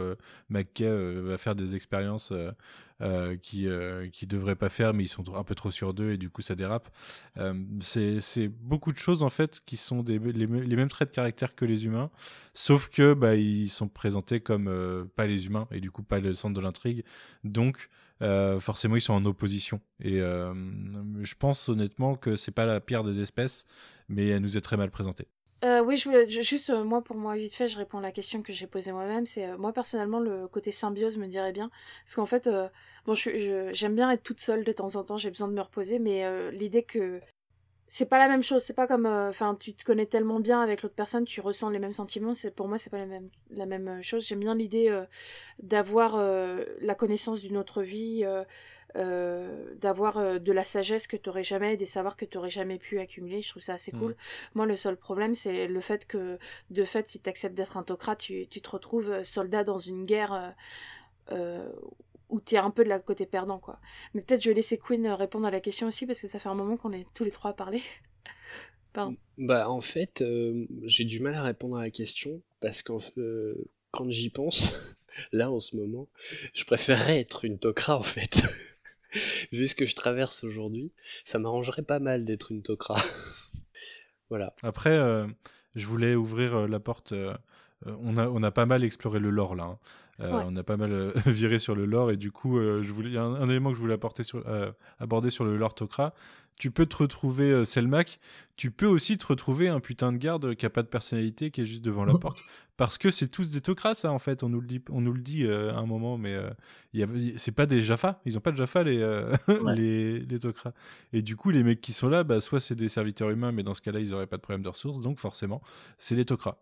D: McKay va faire des expériences euh, qui euh, qui devraient pas faire, mais ils sont un peu trop sur d'eux et du coup ça dérape. Euh, c'est beaucoup de choses en fait qui sont des, les, mêmes traits de caractère que les humains, sauf que bah ils sont présentés comme pas les humains et du coup pas le centre de l'intrigue. Donc forcément ils sont en opposition. Et je pense honnêtement que c'est pas la pire des espèces, mais elle nous est très mal présentée.
C: Euh, oui, je voulais juste euh, moi pour moi vite fait, je réponds à la question que j'ai posée moi-même. C'est euh, moi personnellement le côté symbiose me dirait bien, parce qu'en fait, bon, j'aime bien être toute seule de temps en temps, j'ai besoin de me reposer, mais l'idée que c'est pas la même chose, c'est pas comme, enfin, tu te connais tellement bien avec l'autre personne, tu ressens les mêmes sentiments. C'est pour moi, c'est pas la même la même chose. J'aime bien l'idée d'avoir la connaissance d'une autre vie euh, d'avoir euh, de la sagesse que tu n'aurais jamais, des savoirs que tu n'aurais jamais pu accumuler. Je trouve ça assez cool. Moi, le seul problème, c'est le fait que, de fait, si tu acceptes d'être un tocrate, tu, tu, te retrouves euh, soldat dans une guerre où tu es un peu de la côté perdant, quoi. Mais peut-être je vais laisser Queen répondre à la question aussi, parce que ça fait un moment qu'on est tous les trois à parler.
E: Pardon. Bah, en fait, j'ai du mal à répondre à la question, parce que quand j'y pense, là, en ce moment, je préférerais être une tokra, en fait. vu ce que je traverse aujourd'hui, ça m'arrangerait pas mal d'être une Tok'ra. voilà.
D: Après, euh, je voulais ouvrir euh, la porte. Euh, on, a, on a pas mal exploré le lore là. Hein. On a pas mal viré sur le lore et du coup, je voulais, il y a un, élément que je voulais apporter sur, aborder sur le lore Tok'ra tu peux te retrouver euh, Selmac, tu peux aussi te retrouver un putain de garde qui a pas de personnalité, qui est juste devant la mmh. porte. Parce que c'est tous des Tok'ra, ça, en fait. On nous le dit, on nous le dit euh, à un moment, mais euh, c'est pas des Jaffa. Ils ont pas de Jaffa, les, les, les Tok'ra. Et du coup, les mecs qui sont là, bah, soit c'est des serviteurs humains, mais dans ce cas-là, ils auraient pas de problème de ressources. Donc, forcément, c'est des Tok'ra.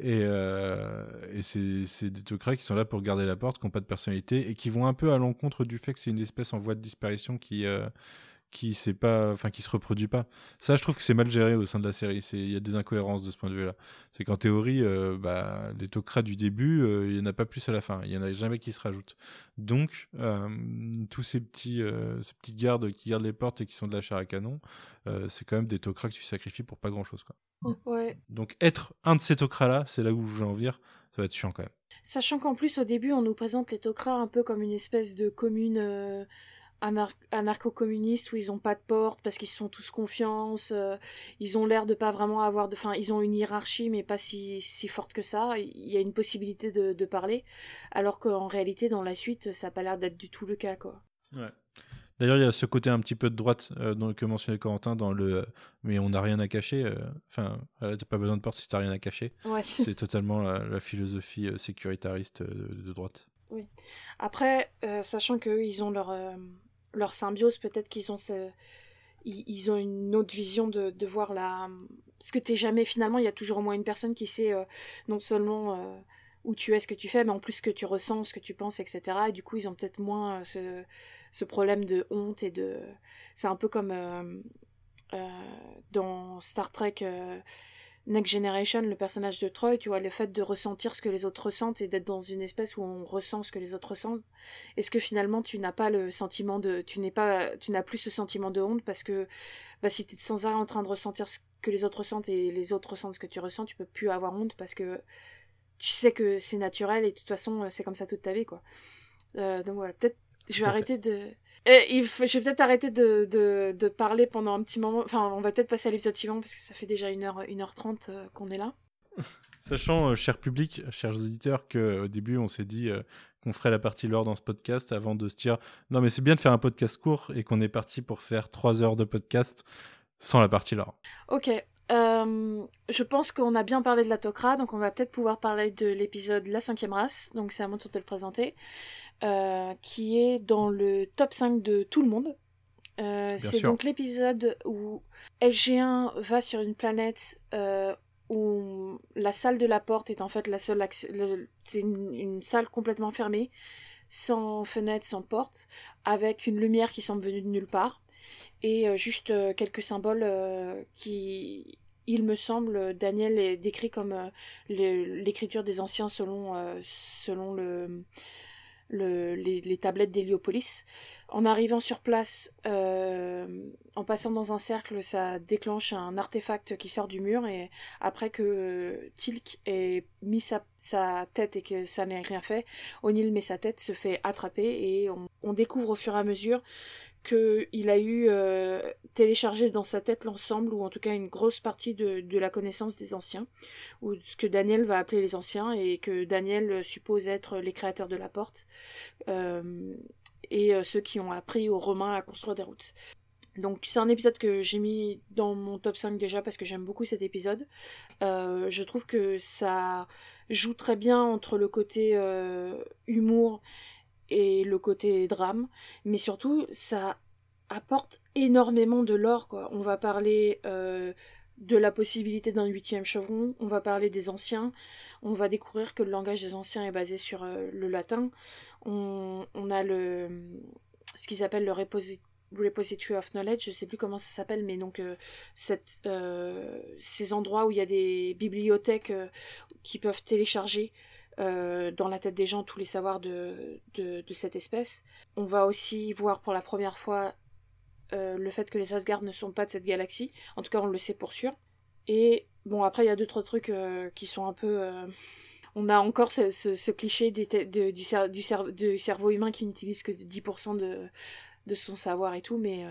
D: Et, et c'est des Tok'ra qui sont là pour garder la porte, qui n'ont pas de personnalité et qui vont un peu à l'encontre du fait que c'est une espèce en voie de disparition qui, qui s'est pas enfin qui se reproduit pas. Ça je trouve que c'est mal géré au sein de la série. C'est il y a des incohérences de ce point de vue là c'est qu'en théorie euh, bah, les tocrats du début euh, il y en a pas plus à la fin. Il y en a jamais qui se rajoutent. Donc euh, tous ces petits ces petits gardes qui gardent les portes et qui sont de la chair à canon c'est quand même des tocrats que tu sacrifies pour pas grand chose quoi.
C: Ouais.
D: donc être un de ces tocrats là c'est là où je veux en venir ça va être chiant quand même.
C: Sachant qu'en plus au début on nous présente les tocrats un peu comme une espèce de commune anarcho-communistes où ils ont pas de porte parce qu'ils se font tous confiance, euh, ils ont l'air de pas vraiment avoir de, enfin ils ont une hiérarchie mais pas si, si forte que ça, il y a une possibilité de, de parler, alors qu'en réalité dans la suite ça a pas l'air d'être du tout le cas quoi.
D: Ouais. D'ailleurs il y a ce côté un petit peu de droite euh, que mentionnait Corentin dans le, mais on n'a rien à cacher, euh, enfin t'as pas besoin de porte si t'as rien à cacher,
C: ouais.
D: c'est totalement la, philosophie sécuritariste de, droite.
C: Oui. Après, sachant qu'eux, ils ont leur, leur symbiose, peut-être qu'ils ont ils, ont une autre vision de, voir la. Parce que t'es jamais, finalement, il y a toujours au moins une personne qui sait euh, non seulement euh, où tu es, ce que tu fais, mais en plus ce que tu ressens, ce que tu penses, etc. Et du coup, ils ont peut-être moins euh, ce, ce, problème de honte et de. C'est un peu comme dans Star Trek Next Generation, le personnage de Troy, tu vois, le fait de ressentir ce que les autres ressentent et d'être dans une espèce où on ressent ce que les autres ressentent. Est-ce que finalement tu n'as pas le sentiment de, tu n'es pas, tu n'as plus ce sentiment de honte parce que, bah, si tu es sans arrêt en train de ressentir ce que les autres ressentent et les autres ressentent ce que tu ressens, tu peux plus avoir honte parce que tu sais que c'est naturel et de toute façon c'est comme ça toute ta vie, quoi. Euh, donc voilà, peut-être je vais arrêter de il je vais peut-être arrêter de, de, de, parler pendant un petit moment. Enfin, on va peut-être passer à l'épisode suivant parce que ça fait déjà 1h, 1h30 euh, qu'on est là.
D: Sachant, euh, cher public, chers auditeurs, qu'au début, on s'est dit euh, qu'on ferait la partie lore dans ce podcast avant de se dire non, mais c'est bien de faire un podcast court et qu'on est parti pour faire 3 heures de podcast sans la partie lore.
C: Ok. Je pense qu'on a bien parlé de la Tok'ra, donc on va peut-être pouvoir parler de l'épisode La cinquième race, donc c'est à mon tour de le présenter. Euh, qui est dans le top 5 de tout le monde. Euh, c'est donc l'épisode où SG1 va sur une planète euh, où la salle de la porte est en fait la seule. C'est une, salle complètement fermée. sans fenêtre, sans porte, avec une lumière qui semble venue de nulle part, et juste quelques symboles qui, il me semble, Daniel est décrit comme l'écriture des anciens selon, selon le, les, tablettes d'Héliopolis. En arrivant sur place, euh, en passant dans un cercle, ça déclenche un artefact qui sort du mur et après que Tilk ait mis sa, tête et que ça n'ait rien fait, O'Neill met sa tête, se fait attraper et on découvre au fur et à mesure qu'il a eu euh, téléchargé dans sa tête l'ensemble, ou en tout cas une grosse partie de, la connaissance des anciens, ou ce que Daniel va appeler les anciens, et que Daniel suppose être les créateurs de la porte, euh, et euh, ceux qui ont appris aux Romains à construire des routes. Donc c'est un épisode que j'ai mis dans mon top 5 déjà parce que j'aime beaucoup cet épisode. je trouve que ça joue très bien entre le côté humour et le côté drame, mais surtout ça apporte énormément de l'or quoi. On va parler euh, de la possibilité d'un huitième chevron, on va parler des anciens, on va découvrir que le langage des anciens est basé sur euh, le latin, on, a le ce qu'ils appellent le repository of knowledge, je sais plus comment ça s'appelle, mais donc euh, cette, ces endroits où il y a des bibliothèques qui peuvent télécharger euh, dans la tête des gens tous les savoirs de, de, cette espèce. On va aussi voir pour la première fois euh, le fait que les Asgard ne sont pas de cette galaxie. En tout cas, on le sait pour sûr. Et bon, après, il y a d'autres trucs euh, qui sont un peu. On a encore ce, cliché du, du, cerveau humain qui n'utilise que 10% de, de son savoir et tout, mais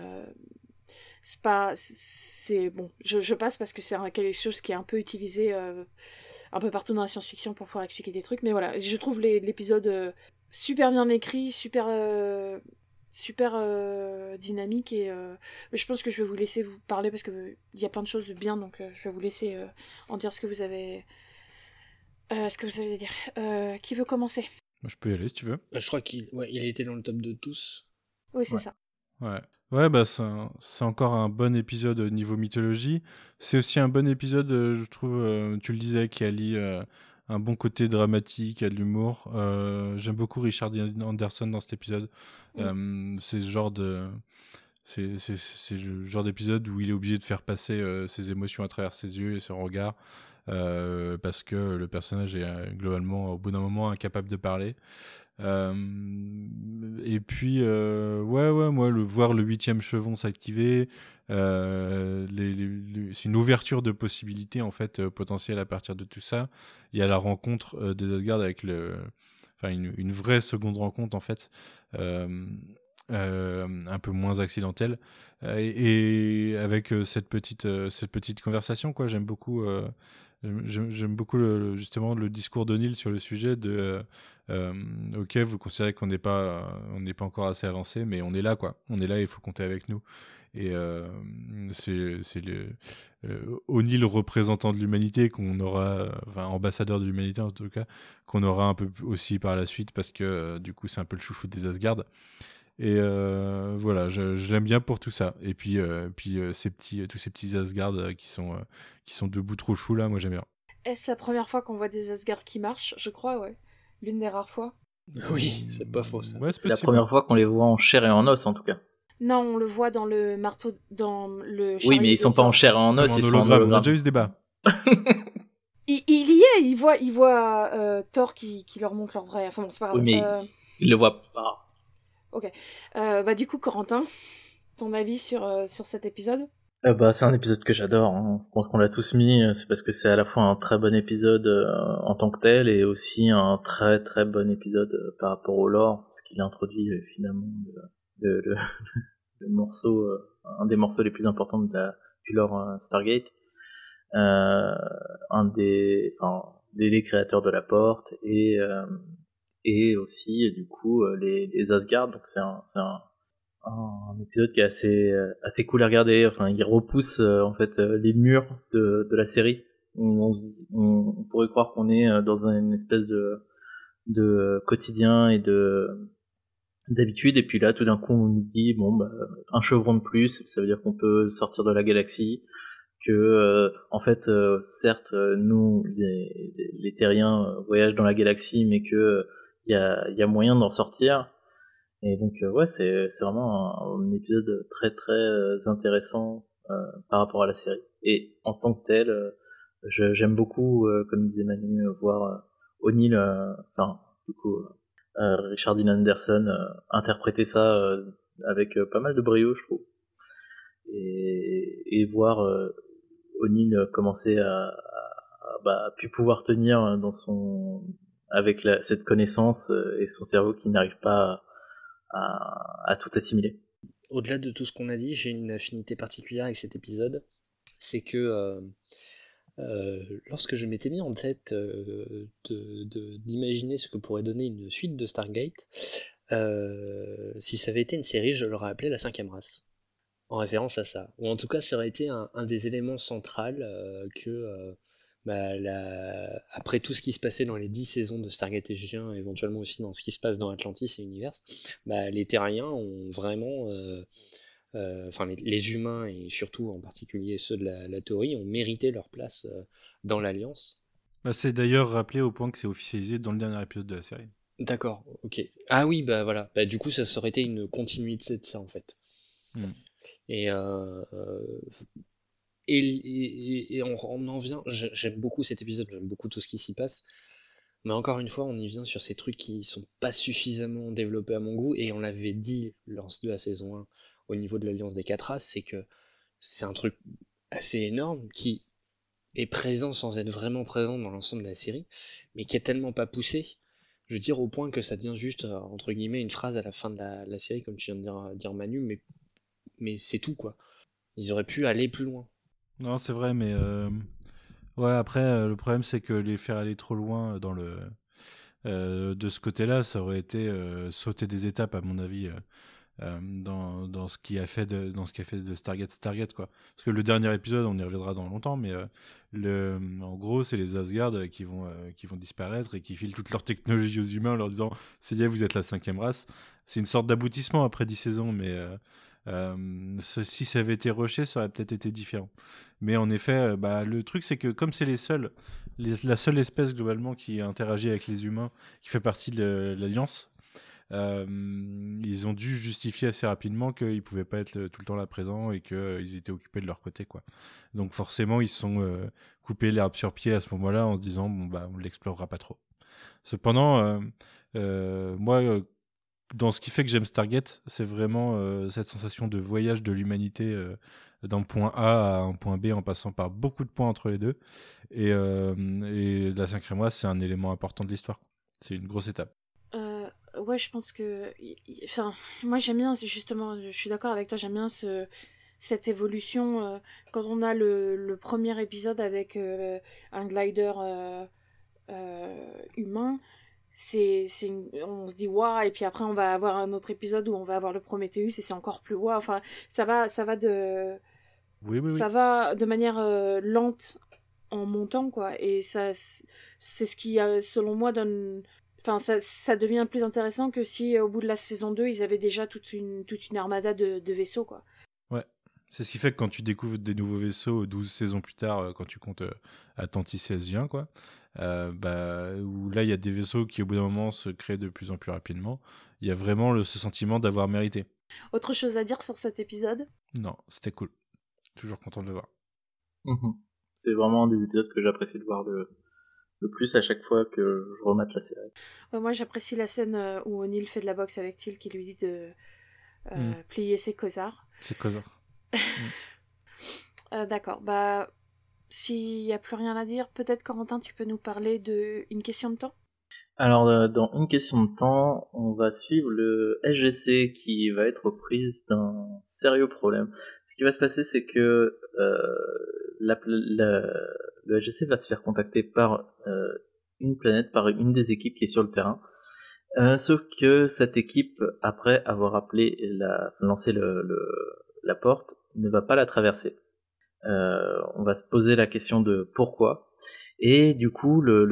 C: c'est pas. C'est bon, je, passe parce que c'est quelque chose qui est un peu utilisé un peu partout dans la science-fiction pour pouvoir expliquer des trucs. Mais voilà, je trouve l'épisode euh, super bien écrit, super euh, super euh, dynamique et je pense que je vais vous laisser vous parler parce que il y a plein de choses de bien donc je vais vous laisser en dire ce que vous avez ce que vous avez à dire. qui veut commencer?
D: Je peux y aller si tu veux.
E: Je crois qu'il ouais, il était dans le top de tous.
C: Oui, c'est ça.
D: Ouais. Ouais, bah c'est encore un bon épisode au niveau mythologie. C'est aussi un bon épisode, euh, je trouve, euh, tu le disais, qui allie euh, un bon côté dramatique, à de l'humour. J'aime beaucoup Richard Anderson dans cet épisode. c'est ce genre de... C'est le genre d'épisode où il est obligé de faire passer ses émotions à travers ses yeux et son regard. parce que le personnage est globalement au bout d'un moment incapable de parler. Euh, et puis, euh, ouais, ouais, moi, le voir le huitième chevron s'activer, euh, c'est une ouverture de possibilités en fait potentielles à partir de tout ça. Il y a la rencontre des Asgard avec le, enfin une, une, vraie seconde rencontre en fait. un peu moins accidentelle et, et avec cette petite cette petite conversation quoi j'aime beaucoup J'aime beaucoup justement le discours d'O'Neill sur le sujet de euh, euh, ok vous considérez qu'on n'est pas on n'est pas encore assez avancé mais on est là quoi. On est là il faut compter avec nous. Et euh, c'est c'est le O'Neill représentant de l'humanité qu'on aura enfin ambassadeur de l'humanité en tout cas qu'on aura un peu aussi par la suite parce que du coup c'est un peu le chouchou des Asgard et euh, voilà, je, l'aime bien pour tout ça. Et puis, euh, puis euh, ces petits, tous ces petits Asgard qui sont, qui sont debout trop chou là, moi j'aime bien.
C: Est-ce la première fois qu'on voit des Asgard qui marchent? Je crois, ouais. L'une des rares fois.
E: Oui, c'est pas faux ça.
F: c'est la première fois qu'on les voit en chair et en os en tout cas.
C: Non, on le voit dans le marteau, dans le.
F: Oui, mais ils sont pas en chair et en os, ils sont en
D: hologramme. On a déjà eu ce débat.
C: il, y est, il voit, il voit Thor qui, qui, leur montre leur vrai. Enfin bon, c'est pas grave.
F: Oui, mais il le voit pas.
C: Ok. Euh, bah du coup, Corentin, ton avis sur, euh, sur cet épisode?
F: Euh, bah, C'est un épisode que j'adore. Hein. Je pense qu'on l'a tous mis. C'est parce que c'est à la fois un très bon épisode en tant que tel et aussi un très très bon épisode par rapport au lore, parce qu'il introduit finalement le, le, le, morceau, un des morceaux les plus importants de la, du lore Stargate. un des, enfin, les créateurs de la porte et et aussi du coup euh, les, les Asgard. Donc c'est un, un, un, épisode qui est assez euh, assez cool à regarder. Enfin, il repousse euh, en fait les murs de, de la série. On, on, pourrait croire qu'on est dans une espèce de de quotidien et de d'habitude et puis là tout d'un coup on nous dit bon bah, un chevron de plus ça veut dire qu'on peut sortir de la galaxie que en fait certes nous les, les, terriens voyagent dans la galaxie mais que il y a, moyen d'en sortir. Et donc ouais, c'est vraiment un, épisode très très intéressant par rapport à la série. Et en tant que tel, j'aime beaucoup, comme disait Manu, voir O'Neill, enfin du coup Richard Anderson interpréter ça avec pas mal de brio, je trouve et, voir euh, O'Neill commencer à, à, bah, plus pouvoir tenir dans son avec cette connaissance euh, et son cerveau qui n'arrive pas à, tout assimiler.
E: Au-delà de tout ce qu'on a dit, j'ai une affinité particulière avec cet épisode. C'est que euh, euh, lorsque je m'étais mis en tête d'imaginer ce que pourrait donner une suite de Stargate, si ça avait été une série, je l'aurais appelé la cinquième race en référence à ça. Ou en tout cas, ça aurait été un, des éléments centraux que, bah, après tout ce qui se passait dans les dix saisons de Stargate SG1, éventuellement aussi dans ce qui se passe dans Atlantis et Universe, bah, les Terriens ont vraiment, euh, enfin les, humains et surtout en particulier ceux de la, théorie, ont mérité leur place dans l'Alliance.
D: Bah, c'est d'ailleurs rappelé au point que c'est officialisé dans le dernier épisode de la série.
E: D'accord, ok. Ah oui, bah voilà. Bah, du coup, ça aurait été une continuité de ça en fait. Hmm. Et, euh, et, on, en vient, j'aime beaucoup cet épisode, j'aime beaucoup tout ce qui s'y passe. Mais encore une fois, on y vient sur ces trucs qui sont pas suffisamment développés à mon goût, et on l'avait dit lors de la saison 1 au niveau de l'Alliance des 4 As, c'est que c'est un truc assez énorme qui est présent sans être vraiment présent dans l'ensemble de la série, mais qui est tellement pas poussé, je veux dire au point que ça devient juste, euh, entre guillemets, une phrase à la fin de la, série, comme tu viens de dire, dire Manu, mais mais c'est tout quoi. Ils auraient pu aller plus loin.
D: Non, c'est vrai, mais euh, ouais. Après, euh, le problème c'est que les faire aller trop loin dans le euh, de ce côté-là, ça aurait été sauter des étapes à mon avis. dans, dans ce qui a fait de dans ce qui a fait de Stargate Stargate quoi parce que le dernier épisode on y reviendra dans longtemps mais le en gros c'est les Asgard qui vont qui vont disparaître et qui filent toute leur technologie aux humains en leur disant c'est vous êtes la cinquième race c'est une sorte d'aboutissement après dix saisons mais euh, si ça avait été rushé, ça aurait peut-être été différent. Mais en effet, euh, bah, le truc, c'est que comme c'est les seuls, la seule espèce globalement qui interagit avec les humains, qui fait partie de l'Alliance, euh, ils ont dû justifier assez rapidement qu'ils ne pouvaient pas être tout le temps là présents et qu'ils étaient occupés de leur côté. Donc forcément, ils se sont coupés l'herbe sur pied à ce moment-là en se disant bon bah on l'explorera pas trop. Cependant, moi dans ce qui fait que j'aime Stargate, c'est vraiment euh, cette sensation de voyage de l'humanité euh, d'un point A à un point B en passant par beaucoup de points entre les deux. Et, euh, et la cinquième mois, c'est un élément important de l'histoire. C'est une grosse étape.
C: ouais, je pense que. Enfin, moi j'aime bien, justement, je suis d'accord avec toi, j'aime bien ce, cette évolution. quand on a le premier épisode avec un glider humain c'est on se dit waouh et puis après on va avoir un autre épisode où on va avoir le Prometheus et c'est encore plus waouh. Enfin ça va ça va de
D: oui, oui,
C: ça va de manière euh, lente en montant quoi. Et ça c'est ce qui selon moi donne enfin ça, ça, devient plus intéressant que si au bout de la saison 2 ils avaient déjà toute une toute une armada de, de vaisseaux quoi.
D: Ouais. C'est ce qui fait que quand tu découvres des nouveaux vaisseaux 12 saisons plus tard, euh, quand tu comptes euh, Atlantis et Asien, quoi, euh, bah, où là il y a des vaisseaux qui au bout d'un moment se créent de plus en plus rapidement, il y a vraiment le, ce sentiment d'avoir mérité.
C: Autre chose à dire sur cet épisode?
D: Non, c'était cool. Toujours content de le voir.
F: Mhm. C'est vraiment un des épisodes que j'apprécie de voir le, le plus à chaque fois que je remate la série.
C: moi j'apprécie la scène où O'Neill fait de la boxe avec Till qui lui dit de mm. plier ses cosards.
D: Ses cosards.
C: Euh, d'accord. Bah, s'il n'y a plus rien à dire, peut-être Corentin, tu peux nous parler de Une question de temps?
F: Alors, euh, dans Une question de temps, on va suivre le SGC qui va être aux prises d'un sérieux problème. Ce qui va se passer, c'est que euh, le SGC va se faire contacter par une planète, par une des équipes qui est sur le terrain. sauf que cette équipe, après avoir appelé, la, lancé le, la porte, ne va pas la traverser. Euh, on va se poser la question de pourquoi. Et du coup, le,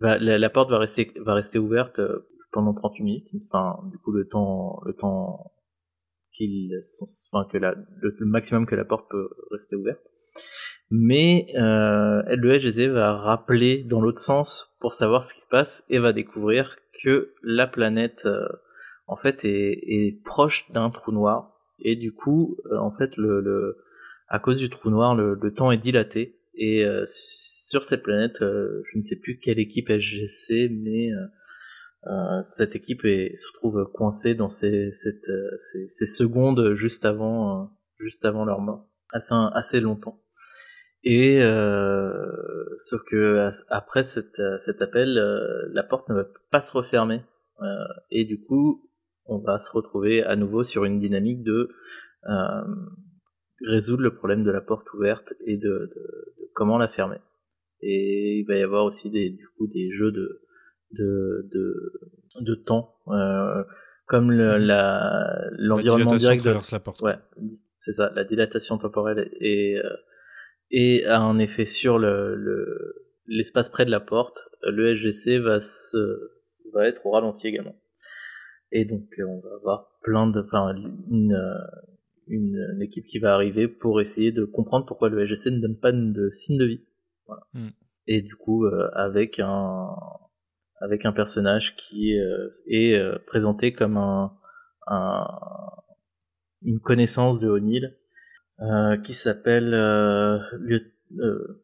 F: la, porte va rester, va rester ouverte euh, pendant 38 minutes. Enfin, du coup, le temps, le temps qu'il, enfin, que la, le, maximum que la porte peut rester ouverte. Mais euh, le LGZ va rappeler dans l'autre sens pour savoir ce qui se passe et va découvrir que la planète euh, en fait est, est proche d'un trou noir et du coup euh, en fait le, le, à cause du trou noir le, le temps est dilaté et euh, sur cette planète euh, je ne sais plus quelle équipe SGC mais cette équipe est, se trouve coincée dans ces, cette, ces, ces secondes juste avant juste avant leur mort assez assez longtemps et euh, sauf que après cet, cet appel, euh, la porte ne va pas se refermer. Euh, et du coup, on va se retrouver à nouveau sur une dynamique de résoudre le problème de la porte ouverte et de, de, de, comment la fermer. Et il va y avoir aussi des, du coup des jeux de, de, de, de temps, euh, comme le, la, l'environnement direct de
D: la porte.
F: Ouais, c'est ça, la dilatation temporelle et euh, et a un effet sur le l'espace près de la porte, le SGC va se va être au ralenti également. Et donc euh, on va avoir plein de enfin une, une, une équipe qui va arriver pour essayer de comprendre pourquoi le SGC ne donne pas de signe de vie. Voilà.
D: Mm.
F: Et du coup euh, avec un avec un personnage qui euh, est euh, présenté comme un, un une connaissance de O'Neill euh, qui s'appelle euh, lieu... euh,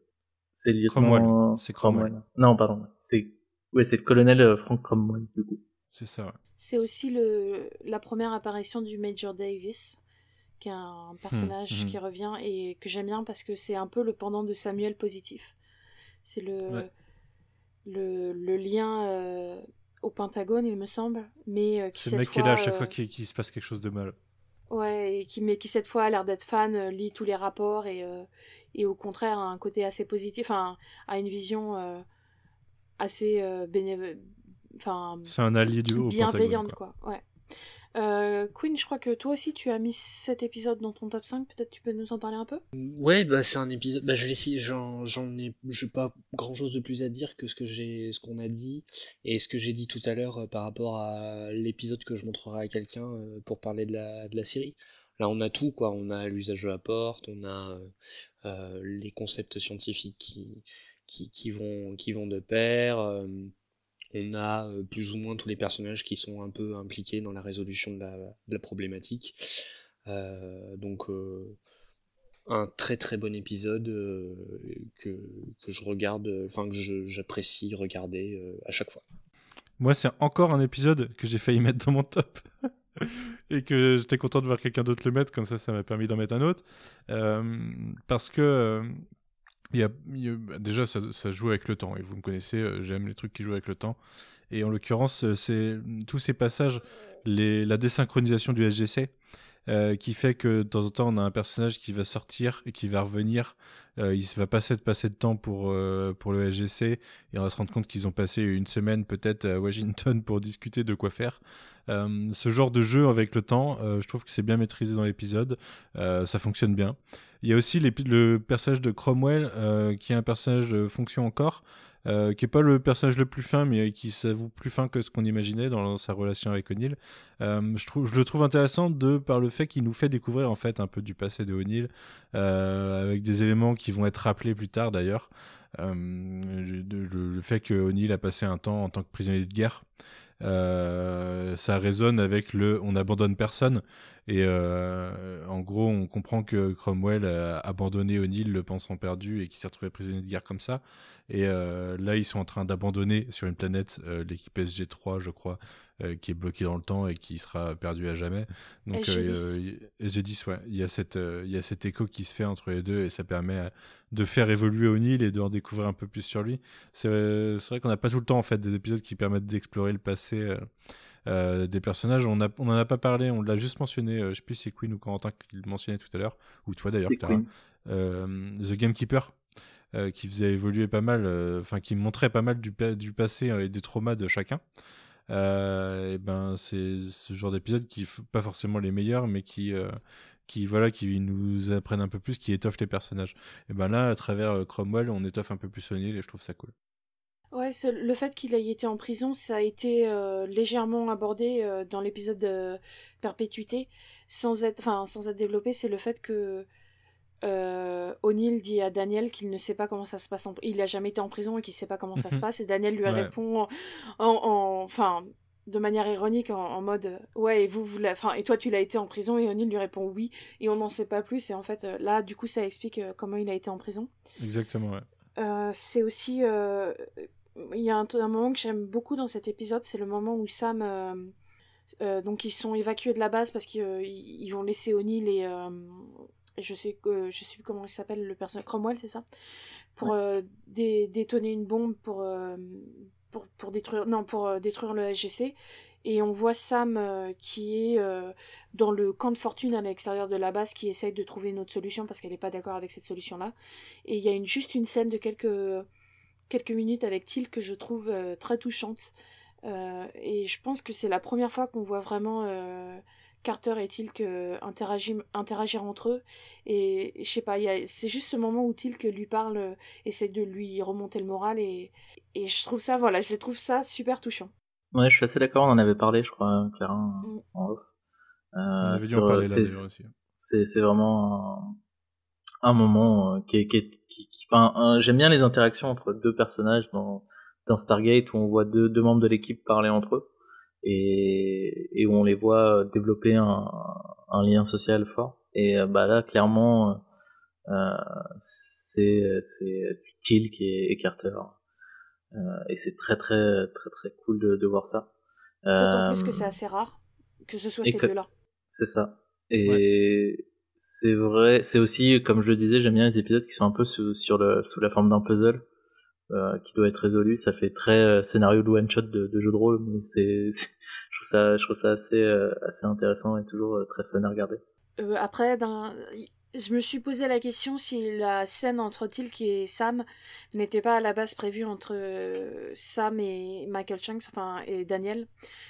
F: c'est lieutenant
D: Cromwell. C'est Cromwell.
F: Non, pardon. C'est ouais, c'est le colonel euh, Frank Cromwell du coup.
D: C'est ça. Ouais.
C: C'est aussi le la première apparition du Major Davis, qui est un personnage
D: mmh, mmh.
C: qui revient et que j'aime bien parce que c'est un peu le pendant de Samuel positif. C'est le,
D: Ouais.
C: le le lien euh, au Pentagone, il me semble, mais euh, qui
D: C'est
C: cette
D: le mec qui est là à chaque
C: euh,
D: fois qu'il se passe quelque chose de mal.
C: Ouais, et qui, mais qui cette fois a l'air d'être fan, lit tous les rapports et, et au contraire a un côté assez positif, enfin, a une vision assez bénév- enfin,
D: C'est un allié du haut.
C: bienveillante,
D: quoi.
C: quoi. Ouais. Euh, Queen, je crois que toi aussi tu as mis cet épisode dans ton top 5, peut-être tu peux nous en parler un peu?
E: Ouais, bah c'est un épisode. Bah je. J'en, j'en ai, j'ai pas grand chose de plus à dire que ce que j'ai, qu'on a dit et ce que j'ai dit tout à l'heure euh, par rapport à l'épisode que je montrerai à quelqu'un euh, pour parler de la, de la série. Là, on a tout quoi. On a l'usage de la porte, on a euh, les concepts scientifiques qui, qui, vont, qui vont de pair. On a euh, plus ou moins tous les personnages qui sont un peu impliqués dans la résolution de la, problématique. Euh, donc euh, un très très bon épisode que, je regarde, enfin que j'apprécie regarder à chaque fois.
D: Moi, c'est encore un épisode que j'ai failli mettre dans mon top. et que j'étais content de voir quelqu'un d'autre le mettre, comme ça, ça m'a permis d'en mettre un autre. Parce que. Il y a, bah, déjà, ça, joue avec le temps. Et vous me connaissez, euh, j'aime les trucs qui jouent avec le temps. Et en l'occurrence, euh, c'est tous ces passages, la désynchronisation du SGC, euh, qui fait que de temps en temps, on a un personnage qui va sortir et qui va revenir. Euh, il va pas passer de passer de temps pour, pour le SGC et on va se rendre compte qu'ils ont passé une semaine peut-être à Washington pour discuter de quoi faire. Ce genre de jeu avec le temps, je trouve que c'est bien maîtrisé dans l'épisode, ça fonctionne bien. Il y a aussi le personnage de Cromwell, euh, qui est un personnage de fonction encore, euh, qui est pas le personnage le plus fin, mais qui s'avoue plus fin que ce qu'on imaginait dans sa relation avec O'Neill. Euh, je, le trouve intéressant de par le fait qu'il nous fait découvrir en fait un peu du passé de O'Neill, euh, avec des éléments qui vont être rappelés plus tard d'ailleurs. Euh, le, le fait que O'Neill a passé un temps en tant que prisonnier de guerre, euh, ça résonne avec le on n'abandonne personne. Et euh, en gros, on comprend que Cromwell a abandonné O'Neill, le pensant perdu, et qu'il s'est retrouvé prisonnier de guerre comme ça. Et euh, là, ils sont en train d'abandonner sur une planète l'équipe SG3, je crois, euh, qui est bloquée dans le temps et qui sera perdue à jamais. Donc,
C: SG10.
D: euh, SG10, ouais. Il y, a cette, euh, il y a cet écho qui se fait entre les deux et ça permet euh, de faire évoluer O'Neill et d'en découvrir un peu plus sur lui. C'est euh, vrai qu'on n'a pas tout le temps, en fait, des épisodes qui permettent d'explorer le passé. euh, euh, des personnages, on, a, on en a pas parlé, on l'a juste mentionné, euh, je sais plus si c'est Queen ou Corentin qui le mentionnait tout à l'heure, ou toi d'ailleurs, Clara. Euh, The Gamekeeper, euh, qui faisait évoluer pas mal, euh, enfin qui montrait pas mal du, pa- du passé euh, et des traumas de chacun. Euh, et ben c'est ce genre d'épisode qui pas forcément les meilleurs, mais qui euh, qui voilà qui nous apprennent un peu plus, qui étoffent les personnages. Et ben là, à travers euh, Cromwell, on étoffe un peu plus O'Neill et je trouve ça cool.
C: Ouais, le fait qu'il ait été en prison, ça a été légèrement abordé dans l'épisode de Perpétuité, sans être, enfin, sans être développé, c'est le fait que euh, O'Neill dit à Daniel qu'il ne sait pas comment ça se passe. En... Il n'a jamais été en prison et qu'il ne sait pas comment ça se passe. Et Daniel lui répond en, enfin, de manière ironique, en, mode ouais, et vous, vous enfin, et toi, tu l'as été en prison. Et O'Neill lui répond oui. Et on n'en sait pas plus. Et en fait, euh, là, du coup, ça explique euh, comment il a été en prison.
D: Exactement,
C: ouais. c'est aussi. Il y a un, un moment que j'aime beaucoup dans cet épisode, c'est le moment où Sam. donc ils sont évacués de la base parce qu'ils vont laisser O'Neill et, je sais que je sais plus comment il s'appelle le personnage Cromwell c'est ça? Pour euh, détonner une bombe pour, euh, pour, pour détruire non pour euh, détruire le SGC et on voit Sam qui est dans le camp de fortune à l'extérieur de la base qui essaye de trouver une autre solution parce qu'elle n'est pas d'accord avec cette solution là et il y a une, juste une scène de quelques quelques minutes avec Till que je trouve très touchante. Et je pense que c'est la première fois qu'on voit vraiment Carter et Tilk interagir, interagir entre eux? Et, je sais pas, c'est juste ce moment où Tilk lui parle, euh, essaie de lui remonter le moral. Et, et je trouve ça, voilà, je trouve ça super touchant.
F: Ouais, je suis assez d'accord, on en avait parlé, je crois, Clara, mm. en off.
D: Euh.
F: C'est vraiment un, moment euh, qui est. Qui, qui, enfin, j'aime bien les interactions entre deux personnages dans, dans Stargate où on voit deux, deux membres de l'équipe parler entre eux et, et où on les voit développer un, un lien social fort. Et euh, bah là, clairement, euh, c'est c'est Tilk et, et Carter. Euh, et c'est très très très très cool de, de voir ça.
C: D'autant plus que c'est assez rare que ce soit ces deux-là.
F: C'est ça. Et c'est vrai, c'est aussi, comme je le disais, j'aime bien les épisodes qui sont un peu sous, sur le, sous la forme d'un puzzle. Euh, qui doit être résolu. Ça fait très euh, scénario de one shot de, jeu de rôle, mais c'est, je trouve ça, je trouve ça assez, euh, assez intéressant et toujours très fun à regarder.
C: après, je me suis posé la question si la scène entre Tilk et Sam n'était pas à la base prévue entre Sam et Michael Shanks, enfin et Daniel,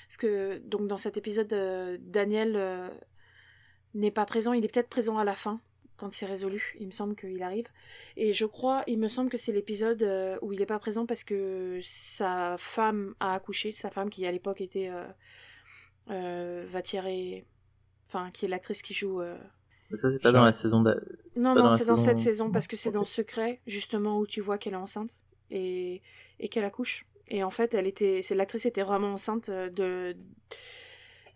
C: parce que donc dans cet épisode, Daniel n'est pas présent, il est peut-être présent à la fin quand c'est résolu, il me semble qu'il arrive. Et je crois, il me semble que c'est l'épisode euh, où il n'est pas présent parce que sa femme a accouché, sa femme qui à l'époque était euh, euh, Vatière enfin qui est l'actrice qui joue.
F: Mais ça c'est pas dans la saison.
C: Non non, c'est dans, cette saison parce que c'est dans Secret justement où tu vois qu'elle est enceinte et, et qu'elle accouche. Et en fait, elle était, c'est l'actrice était vraiment enceinte de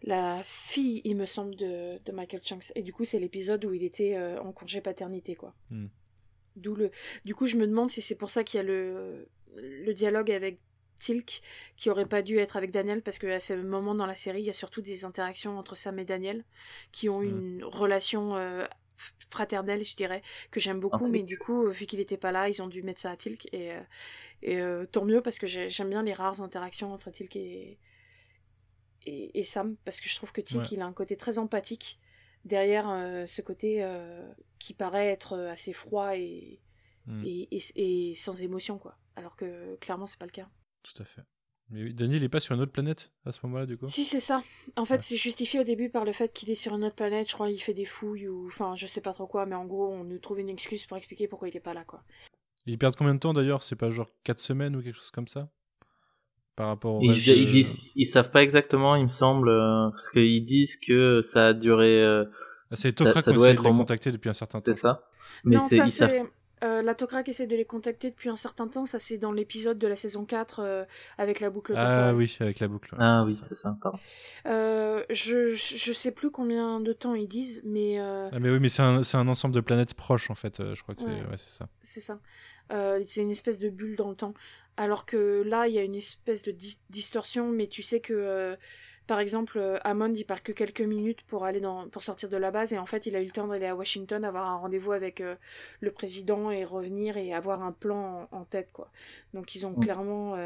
C: la fille, il me semble, de, de Michael Chunks. Et du coup, c'est l'épisode où il était euh, en congé paternité, quoi. Hmm. D'où le. Du coup, je me demande si c'est pour ça qu'il y a le, le dialogue avec Tilk qui aurait pas dû être avec Daniel parce qu'à ce moment dans la série, il y a surtout des interactions entre Sam et Daniel qui ont hmm. une relation euh, fraternelle, je dirais, que j'aime beaucoup, ah. mais du coup, vu qu'il était pas là, ils ont dû mettre ça à Tilk et, euh, et tant mieux parce que j'aime bien les rares interactions entre Tilk et, et, Sam, parce que je trouve que Tilk, il a un côté très empathique derrière euh, ce côté euh, qui paraît être euh, assez froid hmm. et, et, sans émotion, quoi. Alors que clairement, c'est pas le cas.
D: Tout à fait. Mais Daniel n'est pas sur une autre planète à ce moment-là, du coup?
C: Si, c'est ça. En fait, c'est justifié au début par le fait qu'il est sur une autre planète. Je crois qu'il fait des fouilles ou. Enfin, je sais pas trop quoi, mais en gros, on nous trouve une excuse pour expliquer pourquoi il est pas là, quoi.
D: Ils perdent combien de temps d'ailleurs? C'est pas genre 4 semaines ou quelque chose comme ça? Par rapport
F: ils, disent, ils savent pas exactement, il me semble, euh, parce qu'ils disent que ça a duré. Euh,
D: c'est Tokra qui doit être de les contacter depuis un certain temps.
F: C'est ça.
C: Mais c'est, ça, c'est... Euh, la Tokra qui essaie de les contacter depuis un certain temps, ça c'est dans l'épisode de la saison 4 avec la boucle.
D: Ah oui, avec la boucle.
F: Ah oui, c'est ça. Pardon.
C: je, je sais plus combien de temps ils disent, mais.
D: Ah mais oui, mais c'est un, c'est un ensemble de planètes proches en fait. je crois que c'est, ouais, c'est ça.
C: C'est ça. c'est une espèce de bulle dans le temps. Alors que là, il y a une espèce de distorsion, mais tu sais que, euh, par exemple, euh, Hammond, il part que quelques minutes pour aller dans, pour sortir de la base, et en fait, il a eu le temps d'aller à Washington, avoir un rendez-vous avec euh, le président et revenir et avoir un plan en, tête, quoi. Donc, ils ont mm. clairement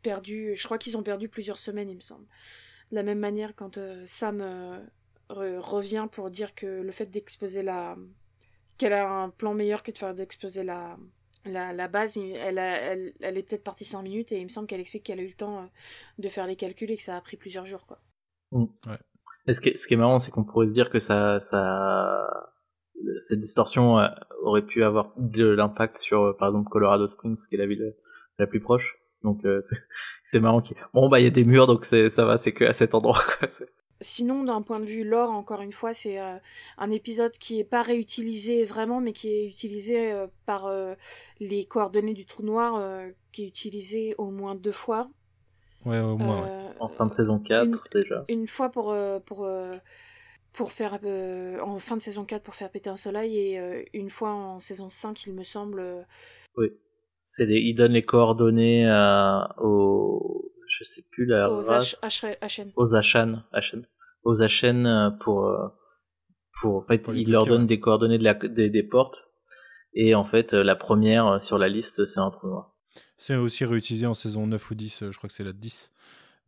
C: perdu, je crois qu'ils ont perdu plusieurs semaines, il me semble. De la même manière, quand Sam revient pour dire que le fait d'exposer la, qu'elle a un plan meilleur que de faire d'exposer la la, la, base, elle, elle, elle est peut-être partie 5 minutes et il me semble qu'elle explique qu'elle a eu le temps euh, de faire les calculs et que ça a pris plusieurs jours. Quoi.
F: Mm. Ouais. ce, qui est, ce qui est marrant, c'est qu'on pourrait se dire que ça, ça, cette distorsion euh, aurait pu avoir de l'impact sur, euh, par exemple, Colorado Springs, qui est la ville la plus proche. Donc c'est marrant. Bon, bah il y a des murs, donc ça va, c'est que à cet endroit. Quoi.
C: Sinon, d'un point de vue lore, encore une fois, c'est un épisode qui est pas réutilisé vraiment, mais qui est utilisé par les coordonnées du trou noir, qui est utilisé au moins deux fois.
D: Ouais, au moins.
F: En fin de saison 4, déjà.
C: Une fois pour, pour, pour faire. en fin de saison 4 pour faire péter un soleil, et une fois en saison 5, il me semble.
F: Oui. C'est des... Il donne les coordonnées aux je sais plus la
C: aux
F: race, aux Ashan, aux Ashen euh, pour euh, pour en fait il leur donne des coordonnées de la, des, des, portes. Et en fait euh, la première sur la liste c'est un trou noir.
D: C'est aussi réutilisé en saison 9 ou 10, je crois que c'est la 10.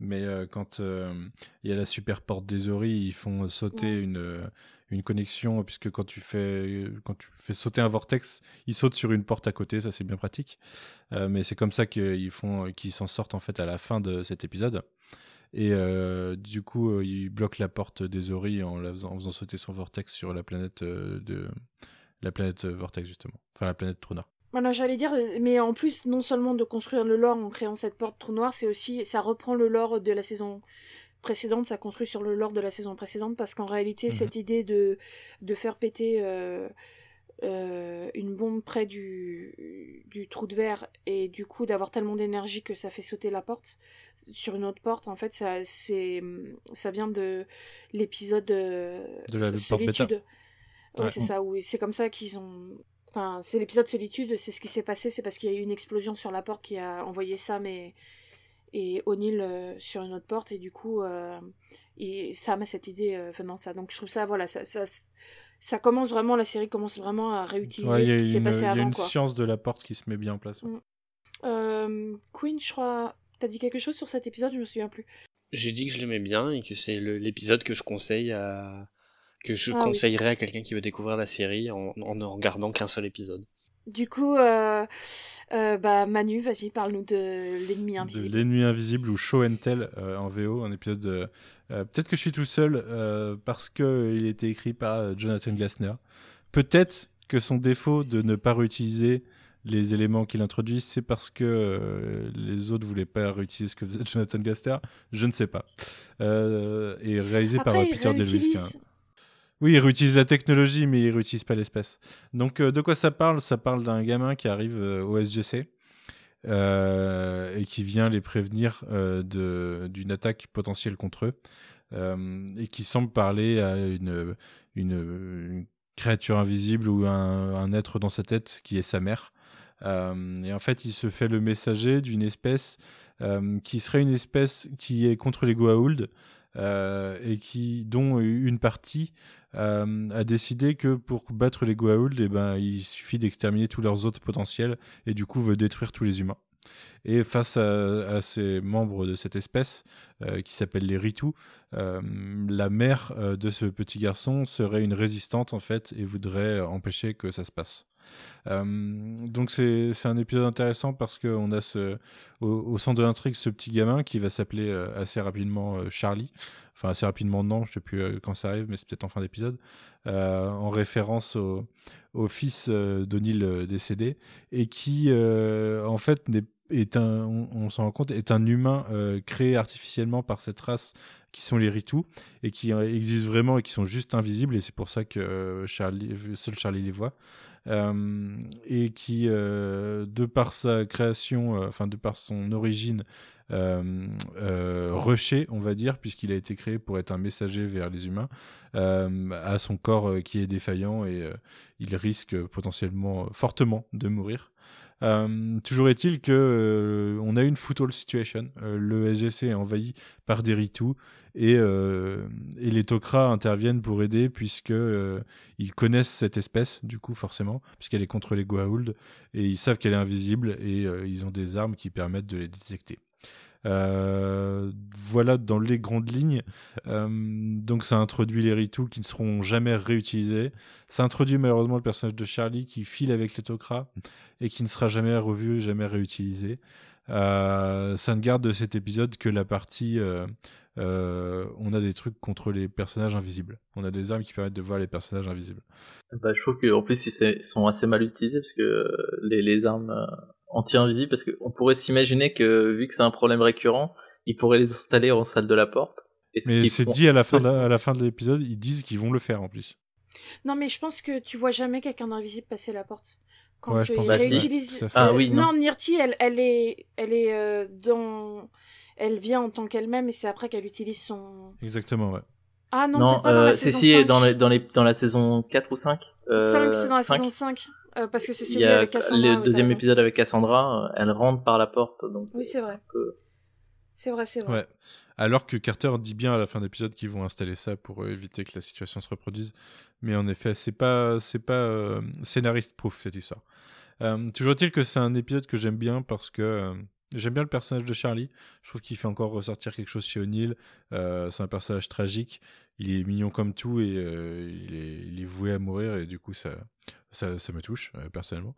D: Mais quand il y a la super porte des Ori, ils font sauter une, une connexion, puisque quand tu, fais, quand tu fais sauter un vortex, il saute sur une porte à côté, ça c'est bien pratique. Euh, mais c'est comme ça qu'ils font, qu'ils s'en sortent en fait à la fin de cet épisode. Et euh, du coup, euh, il bloque la porte des Ori en, faisant, sauter son vortex sur la planète de la planète vortex justement, enfin la planète trou noir.
C: Voilà, j'allais dire, mais en plus, non seulement de construire le lore en créant cette porte trou noir, c'est aussi, ça reprend le lore de la saison précédente, ça construit sur le lore de la saison précédente, parce qu'en réalité, mhm. cette idée de, de faire péter euh, euh, une bombe près du, du trou de verre et du coup d'avoir tellement d'énergie que ça fait sauter la porte sur une autre porte, en fait, ça, c'est, ça vient de l'épisode
D: euh, de la
C: Solitude. Ouais, c'est ça, oui, c'est comme ça qu'ils ont. Enfin, c'est l'épisode Solitude, c'est ce qui s'est passé, c'est parce qu'il y a eu une explosion sur la porte qui a envoyé ça, mais et O'Neill euh, sur une autre porte et du coup euh, et Sam a cette idée euh, venant de ça. Donc je trouve ça voilà ça, ça, ça commence vraiment la série commence vraiment à réutiliser ce qui s'est passé avant il y a
D: une science de la porte qui se met bien en place
C: mm. Queen je crois t'as dit quelque chose sur cet épisode je me souviens plus.
E: J'ai dit que je l'aimais bien et que c'est l'épisode que je conseille à que je ah conseillerais à quelqu'un qui veut découvrir la série en, en ne regardant qu'un seul épisode
C: du coup, euh, euh, bah, Manu, vas-y, parle-nous de l'ennemi invisible.
D: De l'ennemi invisible ou Show and Tell euh, en VO, un épisode. Peut-être que je suis tout seul parce qu'il était écrit par Jonathan Glassner. Peut-être que son défaut de ne pas réutiliser les éléments qu'il introduit, c'est parce que les autres voulaient pas réutiliser ce que faisait Jonathan Glassner. Je ne sais pas. et réalisé par Peter DeLuise. Oui, il réutilise la technologie, mais il réutilise pas l'espèce. Donc, euh, de quoi ça parle? Ça parle d'un gamin qui arrive euh, au SGC euh, et qui vient les prévenir d'une attaque potentielle contre eux et qui semble parler à une, une, créature invisible ou un, un, être dans sa tête qui est sa mère. et en fait, il se fait le messager d'une espèce qui serait une espèce qui est contre les Goa'uld. et qui dont une partie euh, a décidé que pour battre les Goa'uld, eh ben, il suffit d'exterminer tous leurs autres potentiels et du coup veut détruire tous les humains. Et face à, ces membres de cette espèce, euh, qui s'appellent les Ritu, euh, la mère de ce petit garçon serait une résistante en fait et voudrait empêcher que ça se passe. Donc c'est un épisode intéressant parce qu'on a ce, au, centre de l'intrigue ce petit gamin qui va s'appeler assez rapidement Charlie, enfin assez rapidement non, je ne sais plus euh, quand ça arrive, mais c'est peut-être en fin d'épisode, euh, en référence au, au fils euh, d'O'Neill décédé, et qui en fait est un, on, s'en rend compte, est un humain créé artificiellement par cette race qui sont les Ritu et qui existent vraiment et qui sont juste invisibles et c'est pour ça que seul Charlie les voit. Et qui, de par sa création, enfin de par son origine, euh, euh, rushé, on va dire, puisqu'il a été créé pour être un messager vers les humains, euh, à son corps qui est défaillant et il risque potentiellement fortement de mourir. Toujours est-il que on a une football situation. le SGC est envahi par des Ritu et, et les Tok'ra interviennent pour aider puisque ils connaissent cette espèce du coup forcément puisqu'elle est contre les Goa'uld et ils savent qu'elle est invisible et ils ont des armes qui permettent de les détecter. Euh, voilà dans les grandes lignes. Euh, donc ça introduit les Ritu qui ne seront jamais réutilisés. Ça introduit malheureusement le personnage de Charlie qui file avec les Tok'ra et qui ne sera jamais revu, jamais réutilisé. Euh, ça ne garde de cet épisode que la partie on a des trucs contre les personnages invisibles. On a des armes qui permettent de voir les personnages invisibles.
F: Bah, je trouve qu'en plus ils sont assez mal utilisés parce que les armes anti-invisible parce qu'on pourrait s'imaginer que vu que c'est un problème récurrent, ils pourraient les installer en salle de la porte.
D: mais c'est dit à la, fin de, à la fin de l'épisode, ils disent qu'ils vont le faire en plus.
C: Non, mais je pense que tu vois jamais quelqu'un d'invisible passer la porte. Quand
D: Ouais,
C: tu
D: je pense
F: Bah, si. Ah oui, non.
C: non, Nirti, elle, elle est, elle est euh, dans. Elle vient en tant qu'elle-même et c'est après qu'elle utilise son.
D: Exactement, ouais.
C: Ah non,
F: Non,
C: peut-être pas dans
F: euh,
C: la
F: si,
C: saison
F: si,
C: 5.
F: dans, les, dans, les, dans la saison 4 ou 5. Euh,
C: 5, c'est dans la
F: 5,
C: saison 5. Euh, parce que c'est celui avec Cassandra.
F: le deuxième épisode avec Cassandra, euh, elle rentre par la porte. Donc,
C: Oui, c'est vrai.
F: peu-
C: C'est vrai, c'est vrai.
D: Ouais. Alors que Carter dit bien à la fin de l'épisode qu'ils vont installer ça pour euh, éviter que la situation se reproduise. Mais en effet, c'est pas, c'est pas euh, scénariste proof cette histoire. Euh, toujours est-il que c'est un épisode que j'aime bien parce que euh, j'aime bien le personnage de Charlie. Je trouve qu'il fait encore ressortir quelque chose chez O'Neill. Euh, c'est un personnage tragique. Il est mignon comme tout et euh, il, est, voué à mourir et du coup ça, ça, ça me touche euh, personnellement.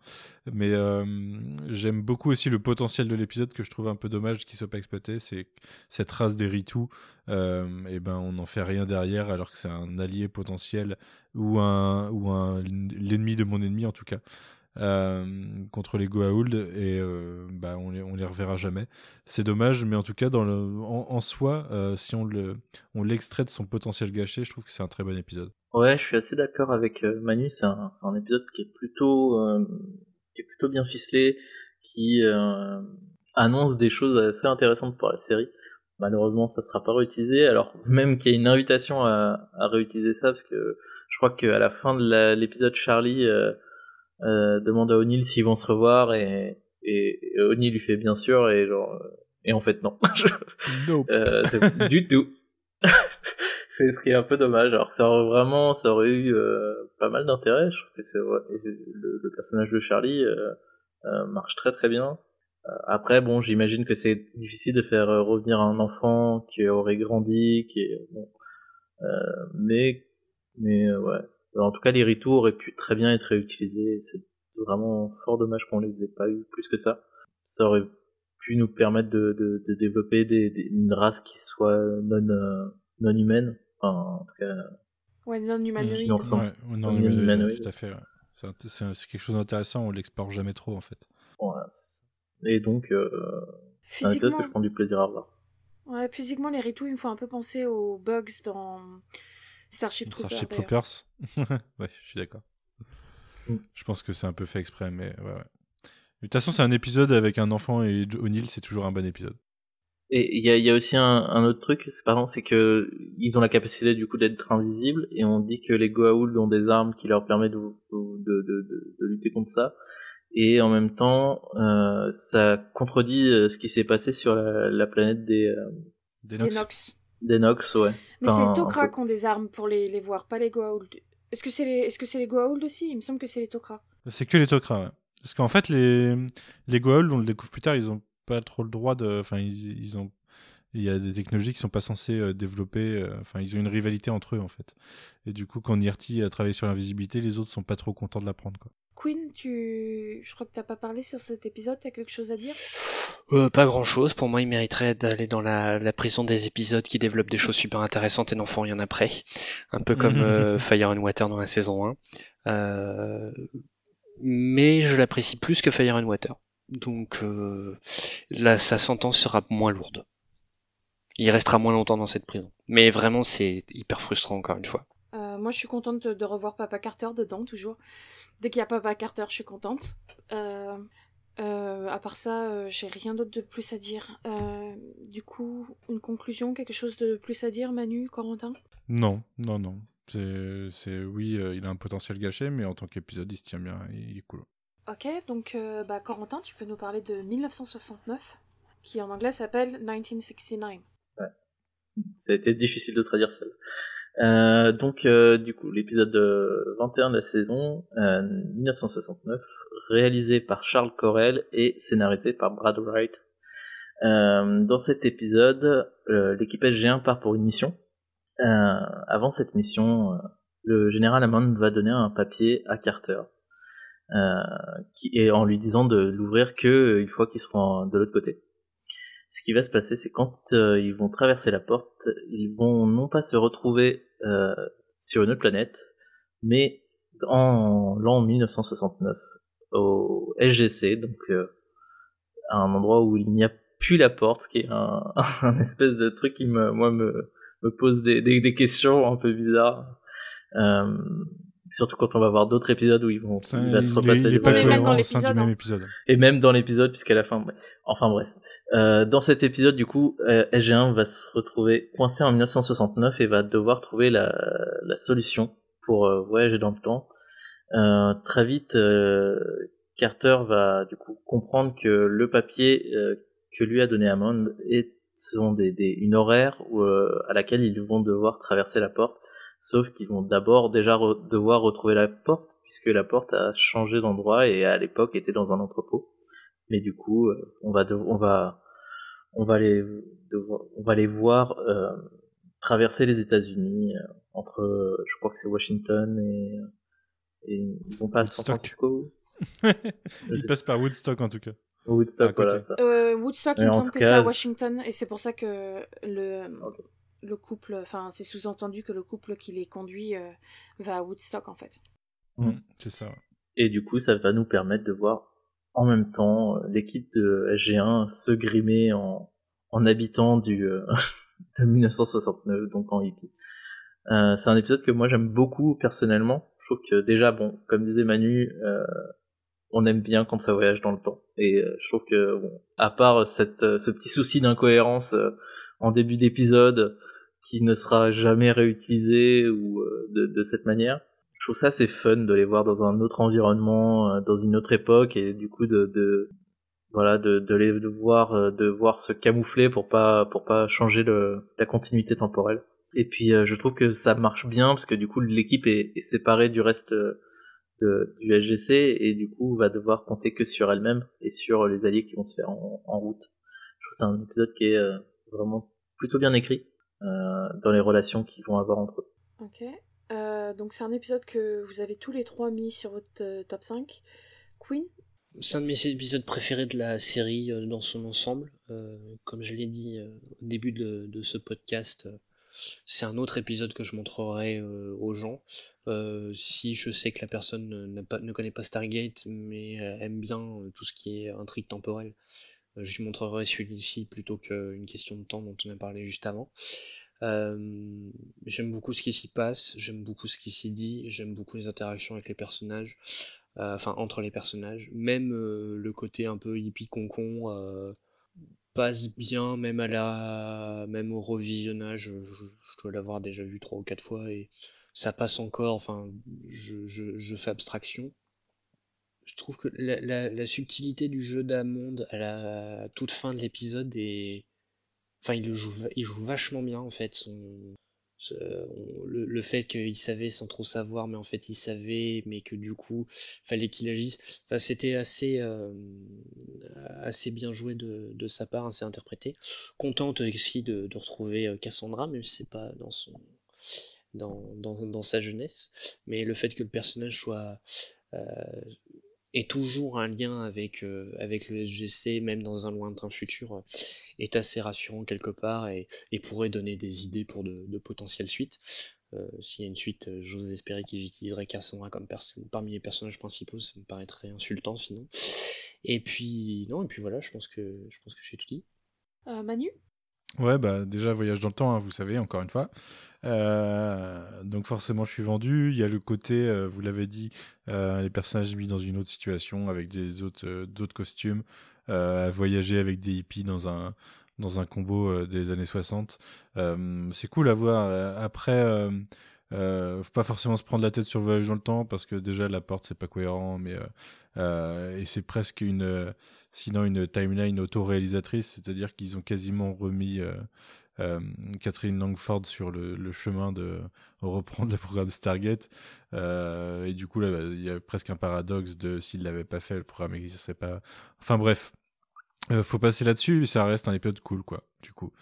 D: Mais j'aime beaucoup aussi le potentiel de l'épisode que je trouve un peu dommage qu'il soit pas exploité. C'est cette race des Ritu. Et ben on n'en fait rien derrière alors que c'est un allié potentiel ou un ou un l'ennemi de mon ennemi en tout cas. Euh, contre les Goa'uld et euh, bah, on les on les reverra jamais. C'est dommage, mais en tout cas dans le en, en soi, euh, si on le on l'extrait de son potentiel gâché, je trouve que c'est un très bon épisode.
F: Ouais, je suis assez d'accord avec Manu. C'est un, c'est un épisode qui est plutôt, qui est plutôt bien ficelé, qui annonce des choses assez intéressantes pour la série. Malheureusement, ça sera pas réutilisé. Alors même qu'il y a une invitation à, à réutiliser ça, parce que je crois qu'à la fin de l'épisode, Charlie euh, euh, demande à O'Neill s'ils vont se revoir et, et, et O'Neill lui fait bien sûr et genre et en fait non.
D: Nope.
F: Euh, du tout. c'est ce qui est un peu dommage. Alors que ça aurait vraiment, ça aurait eu euh, pas mal d'intérêt. Je trouve que c'est ouais, le, le personnage de Charlie euh, euh, marche très très bien. Euh, après, bon, j'imagine que c'est difficile de faire revenir un enfant qui aurait grandi, qui est bon. Euh, mais mais ouais. En tout cas, les ritus auraient pu très bien être réutilisés. C'est vraiment fort dommage qu'on les ait pas eu plus que ça. Ça aurait pu nous permettre de, de, de développer des, des- une race qui soit non, euh, non humaine. Enfin, en tout cas,
C: Ouais, non humanoïde.
F: Non,
D: Ouais, non,
F: humanoïde.
D: tout à fait. ouais. C'est quelque chose d'intéressant, on l'explore jamais trop en fait.
F: voilà. Et donc, euh, c'est un épisode
C: Physiquement,
F: que je prends du plaisir à voir.
C: ouais, physiquement, les Ritu, ils me font un peu penser aux bugs dans Starship Troopers.
D: Starship. Troopers. ouais, je suis d'accord.
F: Mm.
D: Je pense que c'est un peu fait exprès, mais ouais, ouais. De toute façon, c'est un épisode avec un enfant et O'Neill, c'est toujours un bon épisode.
F: Et il y a, il y a aussi un, un autre truc, c'est par exemple, c'est que ils ont la capacité du coup d'être invisibles et on dit que les Goa'uld ont des armes qui leur permettent de, de, de, de- de lutter contre ça. Et en même temps, euh, ça contredit euh, ce qui s'est passé sur la, la planète des, euh.
C: Nox.
F: Des Nox, ouais.
C: Mais c'est les Tok'ra qui ont des armes pour les, les voir, pas les Goa'uld. Est-ce que c'est les, est-ce que c'est les Goa'uld aussi? Il me semble que c'est les Tok'ra.
D: C'est que les Tok'ra, ouais. Parce qu'en fait, les, les Goa'uld, on le découvre plus tard, ils ont pas trop le droit de. Enfin, ils, ils ont. Il y a des technologies qui sont pas censées euh, développer. euh, Enfin, ils ont une rivalité entre eux, en fait. Et du coup, quand Nirti a travaillé sur l'invisibilité, les autres sont pas trop contents de l'apprendre, quoi.
C: Queen, tu, je crois que t'as pas parlé sur cet épisode. T'as quelque chose à dire?
E: Euh, pas grand chose. Pour moi, il mériterait d'aller dans la, la prison des épisodes qui développent des choses super intéressantes et n'en font rien après. Un peu comme euh, Fire and Water dans la saison 1. Euh, mais je l'apprécie plus que Fire and Water. Donc euh, là, sa sentence sera moins lourde. Il restera moins longtemps dans cette prison. Mais vraiment, c'est hyper frustrant encore une fois.
C: Euh, Moi, je suis contente de, de revoir Papa Carter dedans, toujours. Dès qu'il y a Papa Carter, je suis contente. Euh, euh, à part ça, euh, j'ai rien d'autre de plus à dire. Euh, du coup, une conclusion, quelque chose de plus à dire, Manu, Corentin?
D: Non, non, non. C'est, c'est oui, euh, il a un potentiel gâché, mais en tant qu'épisode, il se tient bien, il est cool.
C: Ok, donc euh, bah, Corentin, tu peux nous parler de 1969, qui en anglais s'appelle 1969.
F: Ça a été difficile de traduire ça. Euh, donc, euh, du coup, l'épisode euh, 21 de la saison, euh, 1969, réalisé par Charles Correll et scénarisé par Brad Wright. Euh, dans cet épisode, l'équipe SG1 part pour une mission. Avant cette mission, le général Hammond va donner un papier à Carter, qui, et en lui disant de l'ouvrir que une fois qu'ils seront de l'autre côté ce qui va se passer, c'est quand euh, ils vont traverser la porte, ils vont non pas se retrouver euh, sur une autre planète, mais en l'an 1969 au SGC, donc euh, à un endroit où il n'y a plus la porte, ce qui est un, espèce de truc qui me, moi me, me pose des, des, des, questions un peu bizarres. Surtout quand on va voir d'autres épisodes où ils vont il va se repasser
D: il est, pas cohérent au sein du même épisode.
F: Et même dans l'épisode, puisqu'à la fin, enfin bref. Euh, dans cet épisode, du coup, euh, SG1 va se retrouver coincé en 1969 et va devoir trouver la, la solution pour euh, voyager dans le temps. Euh, très vite, euh, Carter va du coup comprendre que le papier que lui a donné Hammond est sont des, des, une horaire où, à laquelle ils vont devoir traverser la porte sauf qu'ils vont d'abord déjà devoir retrouver la porte puisque la porte a changé d'endroit et à l'époque était dans un entrepôt. Mais du coup, euh, on va on va on va les on va les voir euh, traverser les États-Unis euh, entre je crois que c'est Washington et et ils vont pas à San Francisco.
D: ils passent par Woodstock en tout cas.
F: Woodstock, voilà.
C: Euh, Woodstock, il me semble que c'est à Washington, et c'est pour ça que le, le couple, enfin, c'est sous-entendu que le couple qui les conduit euh, va à Woodstock en fait.
D: Mm, c'est ça.
F: Et du coup, ça va nous permettre de voir en même temps euh, l'équipe de SG1 se grimer en, en habitant du euh, de 1969, donc en hippie. c'est un épisode que moi j'aime beaucoup personnellement. Je trouve que déjà, bon, comme disait Manu, on aime bien quand ça voyage dans le temps. Et je trouve que, bon, à part cette, ce petit souci d'incohérence en début d'épisode, qui ne sera jamais réutilisé ou euh, de, de, cette manière. Je trouve ça assez fun de les voir dans un autre environnement, euh, dans une autre époque et du coup de, de voilà de, de les de voir euh, de voir se camoufler pour pas pour pas changer le, la continuité temporelle. Et puis je trouve que ça marche bien parce que du coup l'équipe est, est, séparée du reste de, du SGC et du coup va devoir compter que sur elle-même et sur les alliés qui vont se faire en, en route. Je trouve que c'est un épisode qui est vraiment plutôt bien écrit dans les relations qu'ils vont avoir entre eux.
C: Ok. Euh, donc c'est un épisode que vous avez tous les trois mis sur votre euh, top 5. Queen?
E: C'est un de mes épisodes préférés de la série dans son ensemble. comme je l'ai dit au début de, de ce podcast, c'est un autre épisode que je montrerai aux gens. si je sais que la personne ne, pas, ne connaît pas Stargate, mais aime bien tout ce qui est intrigue temporelle, je lui montrerai celui-ci plutôt qu'une question de temps dont on a parlé juste avant. Euh, j'aime beaucoup ce qui s'y passe, j'aime beaucoup ce qui s'y dit, j'aime beaucoup les interactions avec les personnages, euh, enfin entre les personnages, même euh, le côté un peu hippie concon passe bien, même à la, même au revisionnage, je, dois l'avoir déjà vu trois ou quatre fois et ça passe encore. Enfin, je fais abstraction je trouve que la, subtilité du jeu d'Amond à la toute fin de l'épisode est. Enfin, il, joue, il joue vachement bien en fait. Le, fait qu'il savait sans trop savoir, mais en fait il savait, mais que du coup fallait qu'il agisse. Enfin, c'était assez, euh, assez bien joué de, sa part, assez interprété. Contente aussi de, retrouver euh, Cassandra, même si c'est pas dans son. Dans, dans, sa jeunesse, mais le fait que le personnage soit euh, et toujours un lien avec, euh, avec le SGC, même dans un lointain futur, euh, est assez rassurant quelque part et, pourrait donner des idées pour de, potentielles suites. Euh, S'il y a une suite, j'ose espérer qu'ils utiliseraient Cassandra comme parmi les personnages principaux, ça me paraîtrait insultant sinon. Et puis, non, et puis voilà, je pense que, je pense que j'ai tout dit.
C: Manu?
D: Ouais, bah déjà voyage dans le temps, hein, vous savez, encore une fois. Euh, donc forcément, je suis vendu. Il y a le côté, euh, vous l'avez dit, euh, les personnages mis dans une autre situation avec des autres d'autres costumes, à voyager avec des hippies dans un dans un combo des années 60. c'est cool à voir. Après. Euh, faut pas forcément se prendre la tête sur le voyage dans le temps parce que déjà la porte c'est pas cohérent, mais euh, et c'est presque une, sinon une timeline auto-réalisatrice, c'est-à-dire qu'ils ont quasiment remis euh, Catherine Langford sur le, chemin de reprendre le programme Stargate. Euh, et du coup, là, il y a presque un paradoxe de s'il l'avait pas fait, le programme n'existerait pas. Enfin bref, euh, faut passer là-dessus. Ça reste un épisode cool, quoi. Du coup.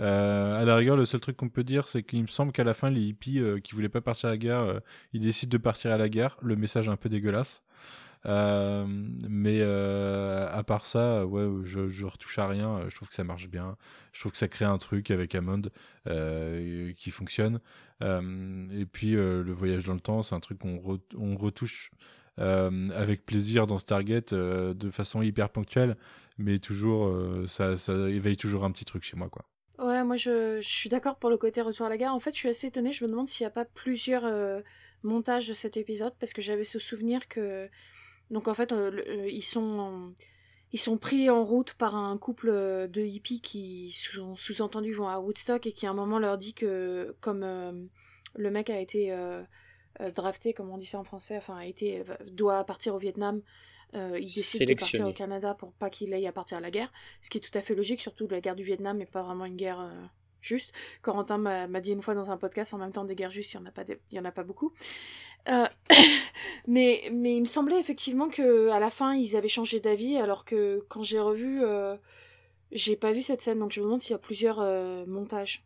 D: À la rigueur, le seul truc qu'on peut dire, c'est qu'il me semble qu'à la fin, les hippies qui voulaient pas partir à la guerre, ils décident de partir à la guerre. Le message est un peu dégueulasse. Euh, mais euh, à part ça, ouais, je, je retouche à rien. Je trouve que ça marche bien. Je trouve que ça crée un truc avec Amond euh, qui fonctionne. et puis le voyage dans le temps, c'est un truc qu'on on retouche avec plaisir dans Stargate de façon hyper ponctuelle, mais toujours ça, ça éveille toujours un petit truc chez moi, quoi.
C: Ouais, moi je, suis d'accord pour le côté retour à la gare. En fait, je suis assez étonnée. Je me demande s'il n'y a pas plusieurs euh, montages de cet épisode parce que j'avais ce souvenir que. Donc en fait, euh, euh, ils sont. Ils sont pris en route par un couple de hippies qui, sous- sous-entendu, vont à Woodstock et qui à un moment leur dit que, comme le mec a été drafté, comme on dit ça en français, enfin, a été, doit partir au Vietnam, euh, il décide de partir au Canada pour pas qu'il aille à partir à la guerre, ce qui est tout à fait logique, surtout la guerre du Vietnam n'est pas vraiment une guerre euh, juste. Corentin m'a dit une fois dans un podcast, en même temps des guerres justes, il y en a pas, des- il y en a pas beaucoup. Euh, mais, mais il me semblait effectivement que à la fin ils avaient changé d'avis, alors que quand j'ai revu, j'ai pas vu cette scène, donc je me demande s'il y a plusieurs montages.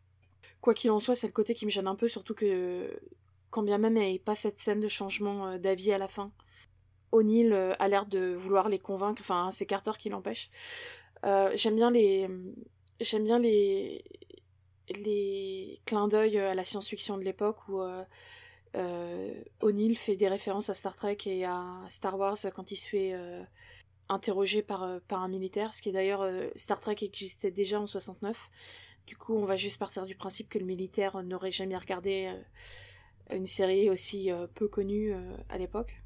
C: Quoi qu'il en soit, c'est le côté qui me gêne un peu, surtout que quand bien même il n'y avait pas cette scène de changement d'avis à la fin, O'Neill euh, a l'air de vouloir les convaincre, enfin c'est Carter qui l'empêche. Euh, j'aime bien les j'aime bien les les clins d'œil à la science-fiction de l'époque où euh, O'Neill fait des références à Star Trek et à Star Wars quand il se fait interroger par, par un militaire, ce qui est d'ailleurs Star Trek existait déjà en 69. Du coup, on va juste partir du principe que le militaire n'aurait jamais regardé une série aussi peu connue à l'époque.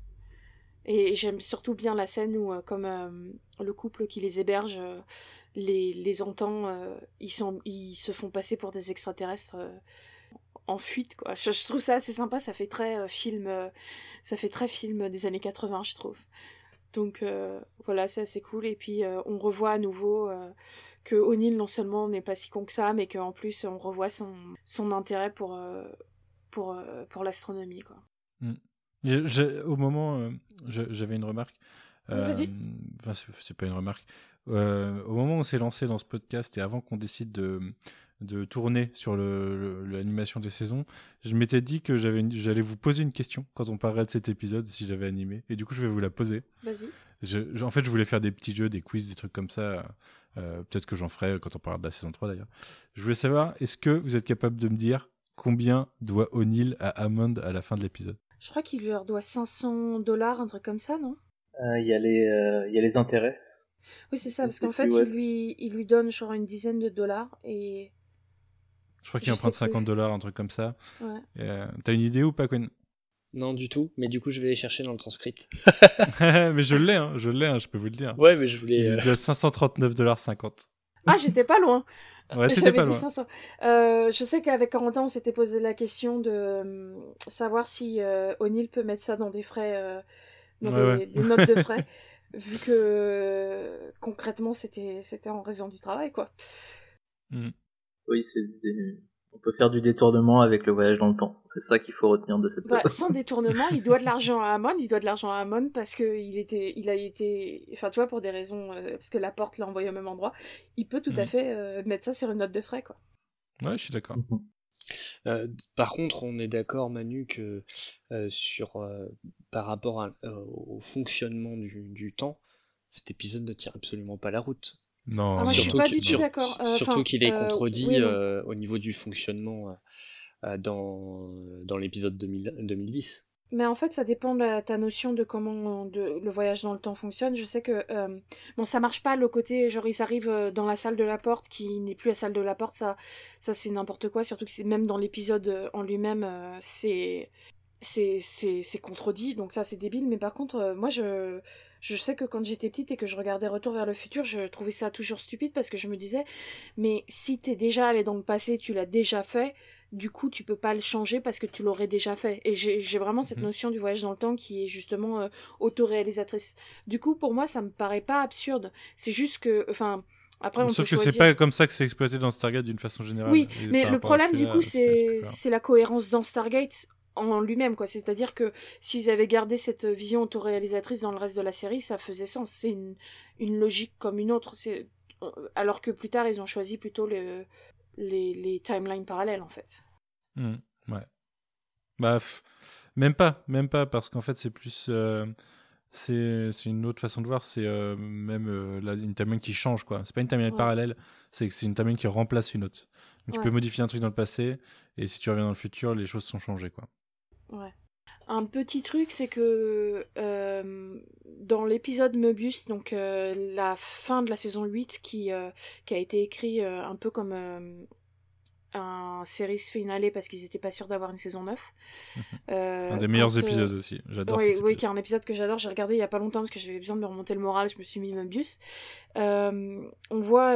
C: Et j'aime surtout bien la scène où, euh, comme euh, le couple qui les héberge euh, les, les entend, ils, se font passer pour des extraterrestres en fuite. Je, trouve ça assez sympa, ça fait très film, ça fait très film des années 80, je trouve. Donc voilà, c'est assez cool. Et puis on revoit à nouveau que O'Neill non seulement n'est pas si con que ça, mais qu'en plus on revoit son, son intérêt pour, pour, pour l'astronomie. Quoi.
D: Au moment, euh, j'avais une remarque.
C: Vas-y.
D: Enfin, c'est- pas une remarque. Euh, au moment où on s'est lancé dans ce podcast et avant qu'on décide de, de tourner sur l'animation des saisons, je m'étais dit que j'allais vous poser une question quand on parlerait de cet épisode si j'avais animé. Et du coup, je vais vous la poser.
C: Vas-y.
D: Je- en fait, je voulais faire des petits jeux, des quiz, des trucs comme ça. Euh, Peut-être que j'en ferai quand on parlera de la saison 3 d'ailleurs. Je voulais savoir, est-ce que vous êtes capable de me dire combien doit O'Neill à Hammond à la fin de l'épisode?
C: Je crois qu'il leur doit 500 dollars, un truc comme ça, non?
F: Euh, Il y, a les, euh, il y a les intérêts.
C: Oui, c'est ça, parce qu'en fait, il, lui, il lui donne genre une dizaine de dollars et.
D: Je crois qu'il emprunte
C: sais plus.
D: 50 dollars, un truc comme ça.
C: Ouais.
D: Euh, T'as une idée ou pas, Quinn?
E: Non, du tout, mais du coup, je vais les chercher dans le transcript.
D: Mais je l'ai, hein, je l'ai, hein, je peux vous le dire.
E: Ouais, mais je voulais.
D: Il
E: euh,
D: doit 539 dollars 50.
C: Ah, j'étais pas loin
D: Ouais, t'étais
C: J'avais
D: pas
C: dit
D: loin.
C: 500. Euh, je sais qu'avec Corentin, on s'était posé la question de euh, savoir si euh, O'Neill peut mettre ça dans des frais, euh, dans
D: Ouais,
C: des,
D: ouais.
C: des notes de frais, vu que euh, concrètement, c'était c'était en raison du travail, quoi.
F: Oui, c'est des- on peut faire du détournement avec le voyage dans le temps. C'est ça qu'il faut retenir de cette
C: Bah, sans détournement, il doit de l'argent à Amon, il doit de l'argent à Amon parce que il était, il a été, enfin, tu vois, pour des raisons, euh, parce que la porte l'a envoyé au même endroit, il peut tout à
D: Mhm.
C: fait euh, mettre ça sur une note de frais, quoi.
D: Ouais, je suis d'accord.
F: Mhm.
E: Euh, par contre, on est d'accord, Manu, que euh, sur euh, par rapport à- euh, au fonctionnement du, du temps, cet épisode ne tient absolument pas la route.
D: Non,
C: Ah, moi, je suis
E: surtout
C: pas
E: qu'il-
C: du tout d'accord. Euh,
E: surtout qu'il est
C: euh,
E: contredit
C: oui
E: euh, au niveau du fonctionnement dans, dans l'épisode 2000 2010.
C: Mais en fait, ça dépend de la- ta notion de comment de, le voyage dans le temps fonctionne. Je sais que euh, bon, ça marche pas le côté genre ils arrivent dans la salle de la porte qui n'est plus la salle de la porte. Ça, ça c'est n'importe quoi. Surtout que c'est même dans l'épisode en lui-même, euh, c'est c'est c'est c'est contredit. Donc ça c'est débile. Mais par contre, euh, moi je je sais que quand j'étais petite et que je regardais Retour vers le futur, je trouvais ça toujours stupide parce que je me disais mais si t'es déjà allé dans le passé, tu l'as déjà fait du coup tu peux pas le changer parce que tu l'aurais déjà fait et j'ai vraiment cette
D: Mhm.
C: notion du voyage dans le temps qui est justement euh, autoréalisatrice du coup pour moi ça me paraît pas absurde c'est juste que enfin après on
D: Sauf
C: peut
D: que c'est pas comme ça que c'est exploité dans Stargate d'une façon générale.
C: oui mais le problème du coup c'est la cohérence dans Stargate en lui-même quoi c'est à dire que s'ils avaient gardé cette vision autoréalisatrice dans le reste de la série ça faisait sens c'est une, une logique comme une autre c'est alors que plus tard ils ont choisi plutôt le, les, les timelines parallèles en fait
D: Hmm, ouais. Bah, même pas, même pas, parce qu'en fait, c'est plus. euh, c'est c'est une autre façon de voir, c'est euh, même euh, là, une timeline qui change, quoi. C'est pas une timeline
C: Ouais.
D: parallèle, c'est que c'est une timeline qui remplace une autre. Donc tu peux modifier un truc dans le passé, et si tu reviens dans le futur, les choses sont changées, quoi.
C: Ouais. Un petit truc, c'est que euh, dans l'épisode Möbius, donc euh, la fin de la saison 8, qui, euh, qui a été écrit un peu comme, un series finale parce qu'ils n'étaient pas sûrs d'avoir une saison 9.
D: un des meilleurs épisodes aussi, j'adore
C: Oui, oui qui est un épisode que j'adore, j'ai regardé il y a pas longtemps parce que j'avais besoin de me remonter le moral, je me suis mis Mobius. on voit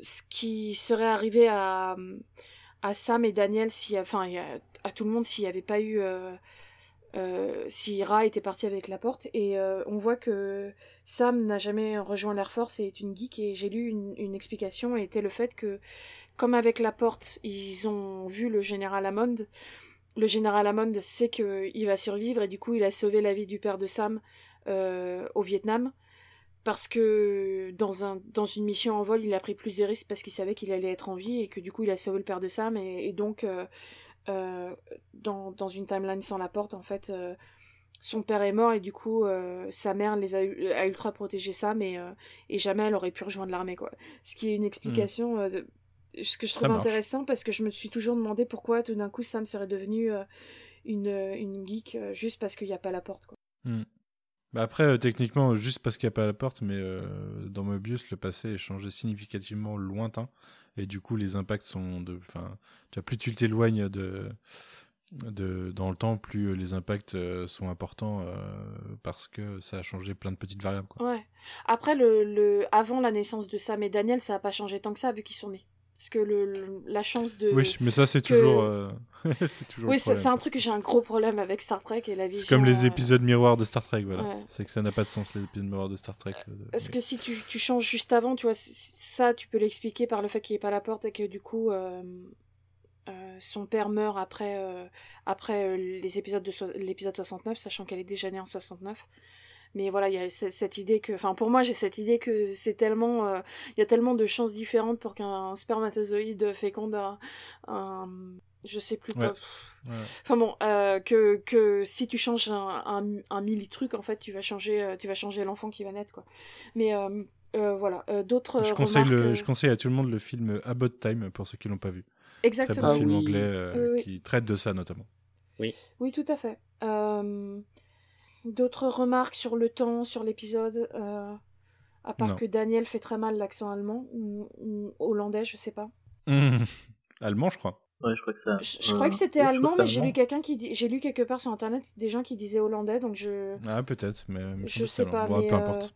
C: ce qui serait arrivé à, à Sam et Daniel, si, enfin tout le monde s'il n'y avait pas eu euh, si Ra était parti avec la porte. Et euh, on voit que Sam n'a jamais rejoint l'Air Force et est une geek. Et j'ai lu une, explication et était le fait que comme avec la porte ils ont vu le général Hammond le général Hammond sait qu'il va survivre et du coup il a sauvé la vie du père de Sam euh, au Vietnam. Parce que dans, un, dans une mission en vol il a pris plus de risques parce qu'il savait qu'il allait être en vie et que du coup il a sauvé le père de Sam et donc euh, dans, dans, une timeline sans la porte, en fait, euh, son père est mort et du coup, euh, sa mère les a, ultra protégé ça, mais et jamais elle aurait pu rejoindre l'armée, quoi. Ce qui est une explication. ce que je trouve intéressant parce que je me suis toujours demandé pourquoi tout d'un coup Sam serait devenu une, une geek juste parce qu'il n'y a pas la porte. Quoi.
D: Hmm. Bah après, techniquement, juste parce qu'il n'y a pas la porte, mais dans Mobius, le passé est changé significativement lointain et du coup les impacts sont de enfin plus tu t'éloignes de dans le temps plus les impacts euh, sont importants euh, parce que ça a changé plein de petites variables quoi.
C: ouais après le, le avant la naissance de Sam et Daniel ça a pas changé tant que ça vu qu'ils sont nés parce que le, la chance de.
D: Oui, mais ça, c'est toujours. Euh, c'est toujours.
C: Oui, c'est un truc que j'ai un gros problème avec Star Trek et la vision.
D: C'est comme les euh, épisodes miroirs de Star Trek, voilà. C'est que ça n'a pas de sens, les épisodes miroirs de Star Trek.
C: Euh, parce que si tu, tu, changes juste avant, tu vois, ça, tu peux l'expliquer par le fait qu'il n'y ait pas la porte et que du coup. son père meurt après, après les épisodes de l'épisode 69, sachant qu'elle est déjà née en 69 mais voilà il y a cette idée que enfin pour moi j'ai cette idée que c'est tellement euh, il y a tellement de chances différentes pour qu'un spermatozoïde féconde un, un, je sais plus quoi. Enfin bon euh, que que si tu changes un, un, un millitruc en fait tu vas changer euh, tu vas changer l'enfant qui va naître quoi. Mais voilà d'autres
D: je conseille le, je conseille à tout le monde le film About Time pour ceux qui l'ont pas vu.
C: Exactement
D: très bon film anglais qui traite de ça notamment.
E: Oui.
C: Oui tout à fait D'autres remarques sur le temps, sur l'épisode euh, À part que Daniel fait très mal l'accent allemand ou, hollandais, je sais pas.
D: allemand, je crois.
F: Ouais, je crois que ça.
C: Je, crois que c'était allemand, mais j'ai lu quelqu'un qui dit... j'ai lu quelque part sur internet des gens qui disaient hollandais, donc je.
D: Ah peut-être, mais
C: je sais pas. mais
D: peu importe.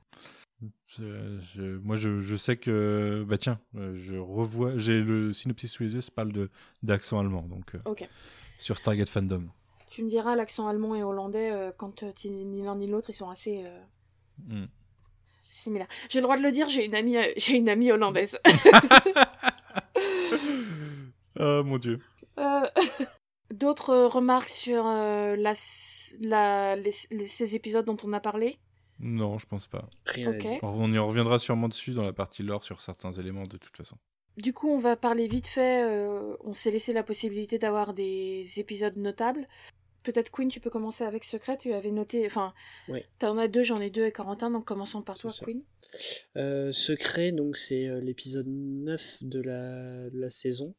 D: Euh, je, moi, je, je, sais que bah tiens, euh, je revois, j'ai le synopsis sous les yeux, ça parle de d'accent allemand, donc
C: Ok.
D: sur Stargate Fandom.
C: Tu me diras, l'accent allemand et hollandais, euh, quand euh, ni l'un ni l'autre, ils sont assez euh, mm. similaires. J'ai le droit de le dire, j'ai une amie, j'ai une amie hollandaise.
D: oh mon dieu.
C: D'autres remarques sur la, la, ces épisodes dont on a parlé?
D: Non, je pense pas.
E: Rien
D: On y reviendra sûrement dessus dans la partie lore sur certains éléments de toute façon.
C: Du coup, on va parler vite fait. on s'est laissé la possibilité d'avoir des épisodes notables. Peut-être Queen, tu peux commencer avec Secret. Tu avais noté, enfin,
E: oui.
C: tu en as deux, j'en ai deux et Corentin, donc commençons par toi, Queen.
E: Euh, Secret, donc c'est euh, l'épisode 9 de la, la saison.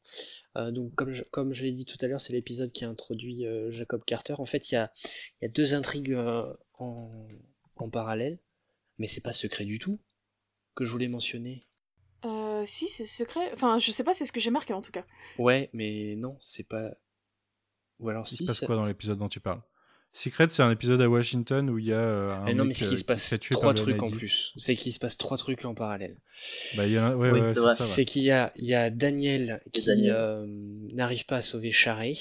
E: Euh, donc comme je, comme je l'ai dit tout à l'heure, c'est l'épisode qui a introduit Jacob Carter. En fait, il y a, y a, deux intrigues en, en, parallèle, mais c'est pas secret du tout que je voulais mentionner.
C: si, c'est secret. Enfin, je sais pas, c'est ce que j'ai marqué en tout cas.
E: Ouais, mais non, c'est pas ou alors
D: il se passe quoi dans l'épisode dont tu parles? Secret, c'est un épisode à Washington où il y a euh, un.
E: Eh non, mais c'est qu'il se passe trois trucs en plus. C'est qu'il se passe trois trucs en parallèle.
D: Bah, y a... ouais, ouais,
E: c'est qu'il y a, il y a Daniel qui euh, n'arrive pas à sauver Charé.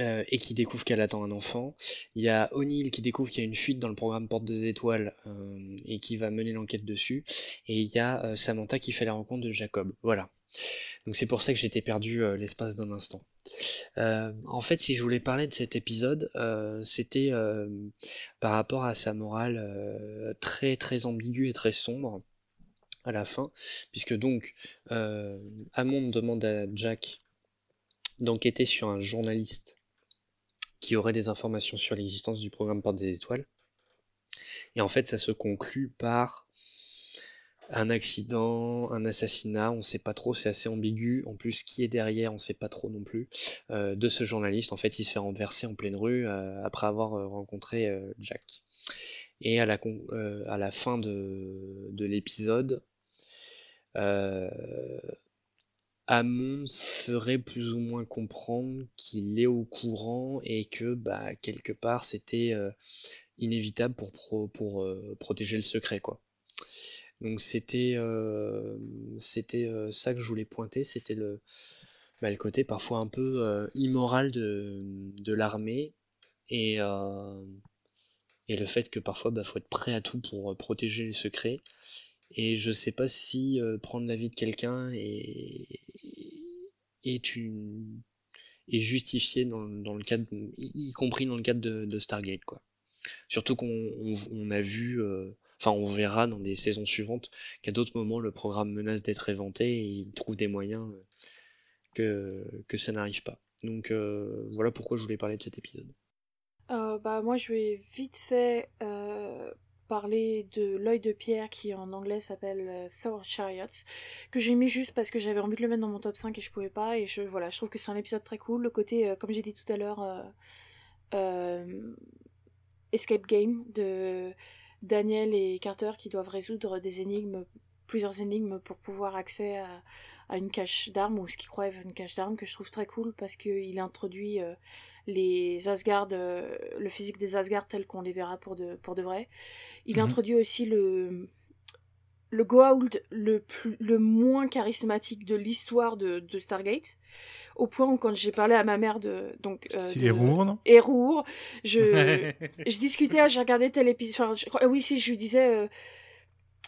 E: Euh, et qui découvre qu'elle attend un enfant. Il y a O'Neill qui découvre qu'il y a une fuite dans le programme Porte des Étoiles euh, et qui va mener l'enquête dessus. Et il y a euh, Samantha qui fait la rencontre de Jacob. Voilà. Donc c'est pour ça que j'étais perdu l'espace d'un instant. en fait, si je voulais parler de cet épisode, c'était par rapport à sa morale très très ambiguë et très sombre à la fin, puisque donc Hammond demande à Jack d'enquêter sur un journaliste qui aurait des informations sur l'existence du programme Porte des Étoiles. Et en fait, ça se conclut par un accident, un assassinat, on ne sait pas trop, c'est assez ambigu. En plus, qui est derrière, on ne sait pas trop non plus. Euh, de ce journaliste, en fait, il se fait renverser en pleine rue euh, après avoir euh, rencontré Jack. Et à la, fin de, de l'épisode, Hammond ferait plus ou moins comprendre qu'il est au courant et que bah, quelque part c'était euh, inévitable pour, pour euh, protéger le secret quoi. Donc c'était euh, c'était ça que je voulais pointer, c'était le, bah, le côté parfois un peu immoral de, de l'armée et, et le fait que parfois bah, faut être prêt à tout pour protéger les secrets. Et je sais pas si prendre la vie de quelqu'un est, une est justifié dans, le cadre, y compris dans le cadre de, Stargate, quoi. Surtout qu'on on, a vu, enfin on verra dans des saisons suivantes qu'à d'autres moments le programme menace d'être éventé et il trouve des moyens que, que ça n'arrive pas. Donc voilà pourquoi je voulais parler de cet épisode.
C: bah moi je vais vite fait parler de l'œil de pierre qui en anglais s'appelle euh, Thor Chariots que j'ai mis juste parce que j'avais envie de le mettre dans mon top 5 et je pouvais pas et je voilà je trouve que c'est un épisode très cool. Le côté euh, comme j'ai dit tout à l'heure euh, escape game de Daniel et Carter qui doivent résoudre des énigmes plusieurs énigmes pour pouvoir accès à, une cache d'armes ou ce qu'ils croient être une cache d'armes que je trouve très cool parce qu'il introduit les Asgard, euh, le physique des Asgard tel qu'on les verra pour de, pour de vrai. Il mhm. introduit aussi le, le Goa'uld le, plus, le moins charismatique de l'histoire de, de, Stargate, au point où quand j'ai parlé à ma mère de... donc
D: euh, non?
C: Je, je discutais, j'ai regardé tel épisode... Enfin, oui, si, je lui disais... Euh,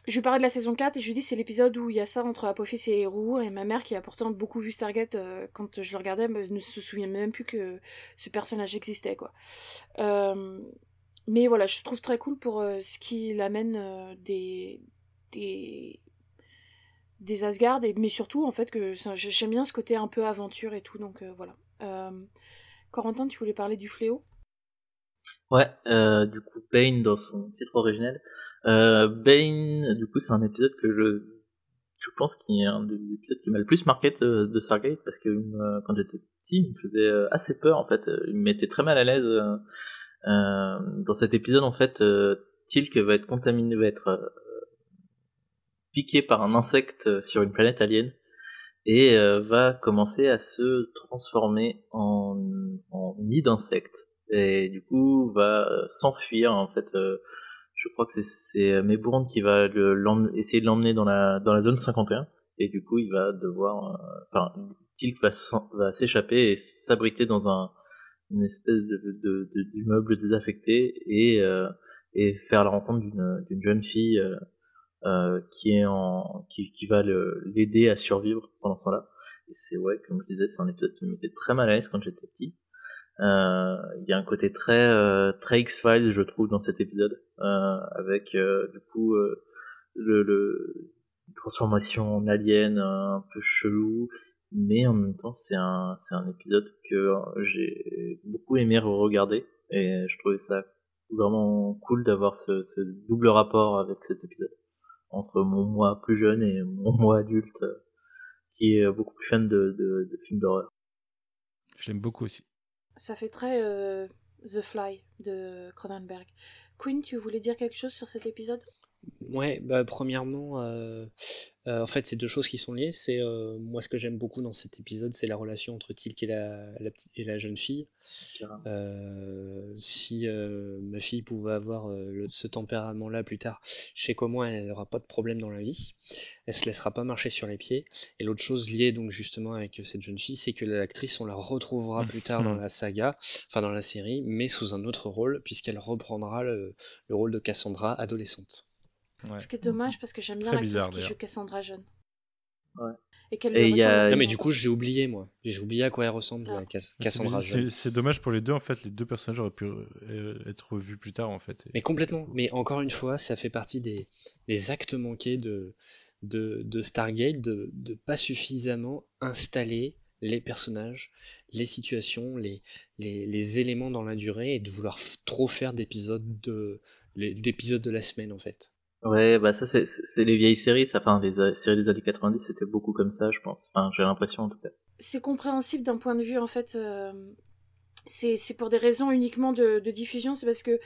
C: je lui parlais de la saison 4 et je lui dis c'est l'épisode où il y a ça entre Apophis et Hérour et ma mère qui a pourtant beaucoup vu Stargate euh, quand je le regardais ne se souvient même plus que ce personnage existait quoi. Euh, mais voilà, je trouve très cool pour euh, ce qu'il amène des des des Asgard et mais surtout en fait que j'aime bien ce côté un peu aventure et tout donc voilà. Corentin, tu voulais parler du fléau?
F: Ouais, du coup Bane dans son titre originel euh, Bane, du coup, c'est un épisode que je, je pense qu'il est un des épisodes qui m'a le plus marqué de, de parce que euh, quand j'étais petit, il me faisait euh, assez peur en fait. Il me mettait très mal à l'aise. Euh, dans cet épisode, en fait, Tilk va être contaminé, va être piqué par un insecte sur une planète alien et va commencer à se transformer en, en nid d'insectes et du coup va s'enfuir en fait je crois que c'est Maybourne qui va le, essayer de l'emmener dans la, dans la zone 51 et du coup il va devoir euh, enfin Tilk va, s'échapper et s'abriter dans un une espèce de d'immeuble désaffecté et euh, et faire la rencontre d'une jeune fille euh, euh, qui est en qui, qui va l'aider à survivre pendant ce temps-là. Et c'est ouais comme je disais c'est un épisode qui me très mal à l'aise quand j'étais petit. euh, il y a un côté très euh, très X-Files, je trouve, dans cet épisode, euh, avec du coup le, le transformation en alien un peu chelou, mais en même temps c'est un c'est un épisode que j'ai beaucoup aimé regarder et je trouvais ça vraiment cool d'avoir ce, ce, double rapport avec cet épisode entre mon moi plus jeune et mon moi adulte qui est beaucoup plus fan de, de, de films d'horreur.
D: Je l'aime beaucoup aussi.
C: Ça fait très euh, The Fly de Cronenberg. Quinn, tu voulais dire quelque chose sur cet épisode?
E: Ouais, bah, premièrement, euh, euh, en fait, c'est deux choses qui sont liées. C'est moi ce que j'aime beaucoup dans cet épisode, c'est la relation entre Tilk et la, et la jeune fille. si ma fille pouvait avoir ce tempérament-là plus tard, je sais qu'au moins elle n'aura pas de problème dans la vie elle se laissera pas marcher sur les pieds. Et l'autre chose liée donc justement avec cette jeune fille, c'est que l'actrice, on la retrouvera plus tard dans la saga, enfin dans la série, mais sous un autre rôle, puisqu'elle reprendra le, rôle de Cassandra adolescente.
C: Ce qui est dommage parce que j'aime bien l'actrice qui joue Cassandra jeune.
F: Ouais.
C: Et qu'elle y
E: a... Non mais du coup j'ai oublié moi, j'ai oublié à quoi elle ressemble ah. Cassandra jeune.
D: C'est dommage pour les deux en fait, les deux personnages auraient pu euh, être vus plus tard en fait.
E: Mais complètement, mais encore une fois ça fait partie des, des actes manqués de, de, Stargate de, de pas suffisamment installer les personnages, les situations, les, les, éléments dans la durée et de vouloir trop faire d'épisodes de, d'épisodes de la semaine en fait.
F: Ouais, bah ça c'est, les vieilles séries, ça, enfin les séries des années 90 c'était beaucoup comme ça je pense, enfin j'ai l'impression en tout cas.
C: C'est compréhensible d'un point de vue en fait, euh, c'est, pour des raisons uniquement de, diffusion, c'est parce que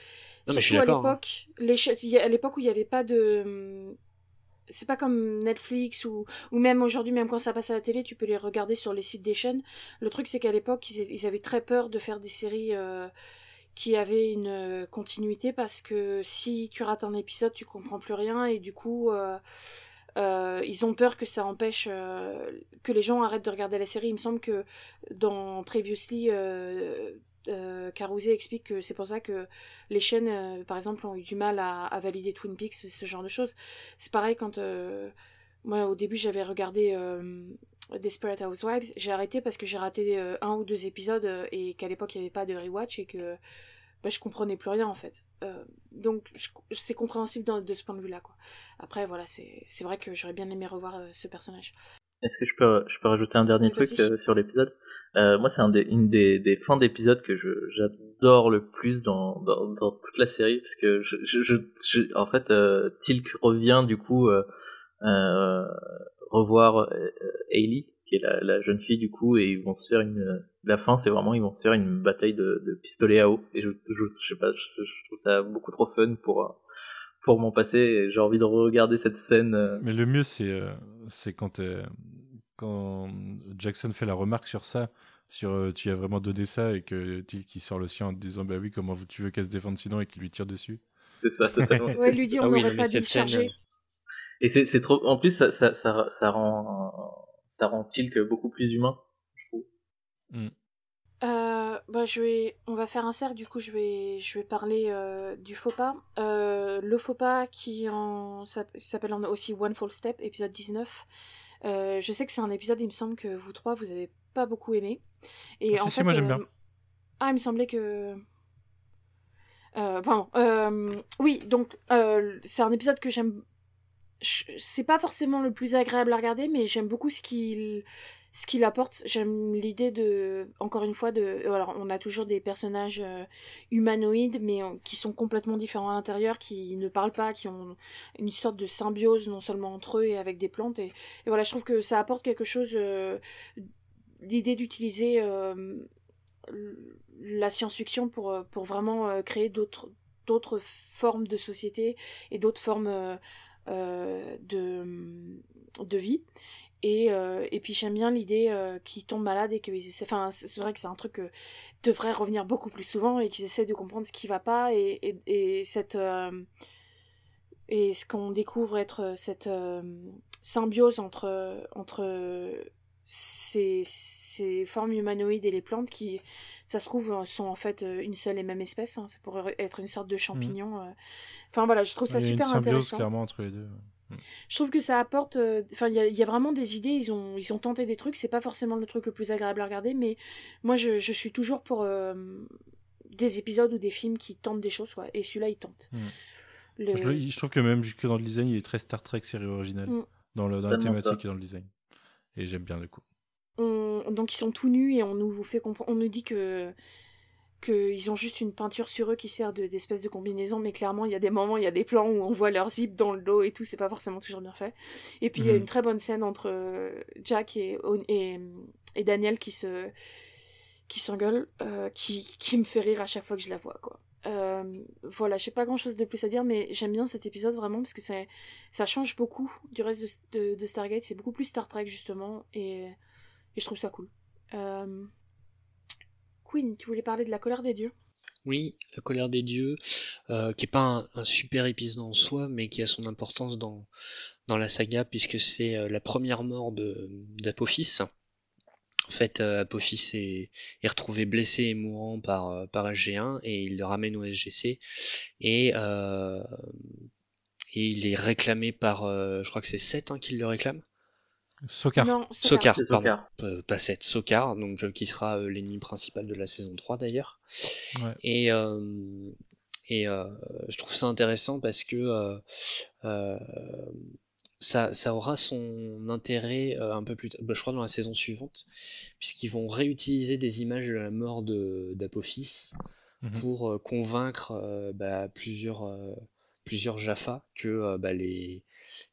C: surtout à hein. l'époque, les, à l'époque où il n'y avait pas de c'est pas comme Netflix ou, ou même aujourd'hui, même quand ça passe à la télé, tu peux les regarder sur les sites des chaînes. Le truc, c'est qu'à l'époque, ils, avaient très peur de faire des séries euh, qui avaient une euh, continuité parce que si tu rates un épisode, tu comprends plus rien et du coup. ils ont peur que ça empêche que les gens arrêtent de regarder la série. Il me semble que dans Previously, euh, Carousé explique que c'est pour ça que les chaînes, euh, par exemple, ont eu du mal à, valider Twin Peaks, ce genre de choses. C'est pareil quand euh, moi au début j'avais regardé Desperate Housewives, j'ai arrêté parce que j'ai raté un ou deux épisodes et qu'à l'époque il n'y avait pas de rewatch et que bah, je comprenais plus rien en fait. donc c'est compréhensible de ce point de vue-là. quoi. Après voilà, c'est vrai que j'aurais bien aimé revoir ce personnage.
F: Est-ce que je peux, je peux rajouter un dernier truc sur l'épisode? Euh, moi, c'est un des, une des, des fins d'épisode que j'adore le plus dans, dans, dans, toute la série, parce que je, je, je, en fait, euh, Tilk revient du coup euh, euh revoir Hailey, qui est la, la, jeune fille du coup, et ils vont se faire une. La fin, c'est vraiment ils vont se faire une bataille de, de pistolet à eau, et je, je, je sais pas, je, trouve ça beaucoup trop fun pour pour m'en passer. J'ai envie de regarder cette scène.
D: Mais le mieux, c'est c'est quand quand Jackson fait la remarque sur ça, sur euh, tu as vraiment donné ça et que qui sort le sien en disant bah oui comment tu veux qu'elle se défende sinon et qu'il lui tire dessus.
F: C'est ça totalement.
C: ouais, lui dit on ah n'aurait pas dû le charger.
F: Et c'est trop en plus ça, ça, ça, ça rend ça rend Tilk beaucoup plus humain, je trouve.
C: Mm. Euh, bah, je vais, on va faire un cercle, du coup je vais, je vais parler euh, du faux pas. le faux pas qui en, s'appelle aussi One Fall Step, épisode 19. Euh, je sais que c'est un épisode, il me semble que vous trois, vous avez pas beaucoup aimé. Et
D: ah, en fait, moi j'aime bien.
C: Euh, ah, il me semblait que. Euh, pardon. Euh, oui, donc c'est un épisode que j'aime. C'est pas forcément le plus agréable à regarder, mais j'aime beaucoup ce qu'il ce qu'il apporte, j'aime l'idée de, encore une fois, de, alors on a toujours des personnages euh, humanoïdes, mais euh, qui sont complètement différents à l'intérieur, qui ne parlent pas, qui ont une sorte de symbiose non seulement entre eux et avec des plantes. Et, voilà, je trouve que ça apporte quelque chose, euh, l'idée d'utiliser la science-fiction pour, pour vraiment créer d'autres d'autres formes de société et d'autres formes de, de vie. Et, euh, et puis j'aime bien l'idée euh, qu'ils tombent malades et qu'ils essaient. Enfin, c'est vrai que c'est un truc que devrait revenir beaucoup plus souvent et qu'ils essaient de comprendre ce qui va pas et, et, et cette. Euh, et ce qu'on découvre être cette symbiose entre, entre ces, ces, formes humanoïdes et les plantes qui, ça se trouve, sont en fait une seule et même espèce. Hein. Ça pourrait être une sorte de champignon. Mmh. Enfin voilà, je trouve ça super intéressant. Il y a une symbiose
D: clairement entre les deux.
C: Je trouve que ça apporte. Euh, enfin, il y, a vraiment des idées. Ils ont, ils ont tenté des trucs. C'est pas forcément le truc le plus agréable à regarder, mais moi, je, je suis toujours pour euh, des épisodes ou des films qui tentent des choses, quoi. Et celui-là, il tente.
D: Mm. Je, trouve que même jusque dans le design, il est très Star Trek série originale. Mm. Dans, le, dans la thématique et dans le design. Et j'aime bien, du coup.
C: Donc, ils sont tout nus et on nous fait comprendre. On nous dit que qu'ils ont juste une peinture sur eux qui sert d'espèce de, combinaison, mais clairement, il y a des moments, il y a des plans où on voit leur zip dans le dos et tout, c'est pas forcément toujours bien fait. Et puis, il y a mhm. une très bonne scène entre euh, Jack et, et, Daniel qui se qui s'engueule, euh, qui, qui me fait rire à chaque fois que je la vois, quoi. Euh, voilà, j'ai pas grand chose de plus à dire, mais j'aime bien cet épisode vraiment parce que ça change beaucoup du reste de, de, Stargate. C'est beaucoup plus Star Trek justement, et, je trouve ça cool. Euh, Queen, tu voulais parler de la colère des dieux?
E: Oui, la colère des dieux, euh, qui est pas un, super épisode en soi, mais qui a son importance dans, dans la saga, puisque c'est euh, la première mort d'Apophis. En fait, euh, Apophis est, retrouvé blessé et mourant par, par SG1 et il le ramène au SGC. Et, et il est réclamé par, je crois que c'est 7 hein, qui le réclame.
D: Sokar.
E: Sokar, pardon. Pas 7, Sokar, donc euh, qui sera euh, l'ennemi principal de la saison 3 d'ailleurs. Et, euh, et je trouve ça intéressant parce que ça, ça, aura son intérêt un peu plus tard, bah, je crois dans la saison suivante, puisqu'ils vont réutiliser des images de la mort d'Apophis mhm. pour convaincre bah, plusieurs, plusieurs Jaffa que bah, les,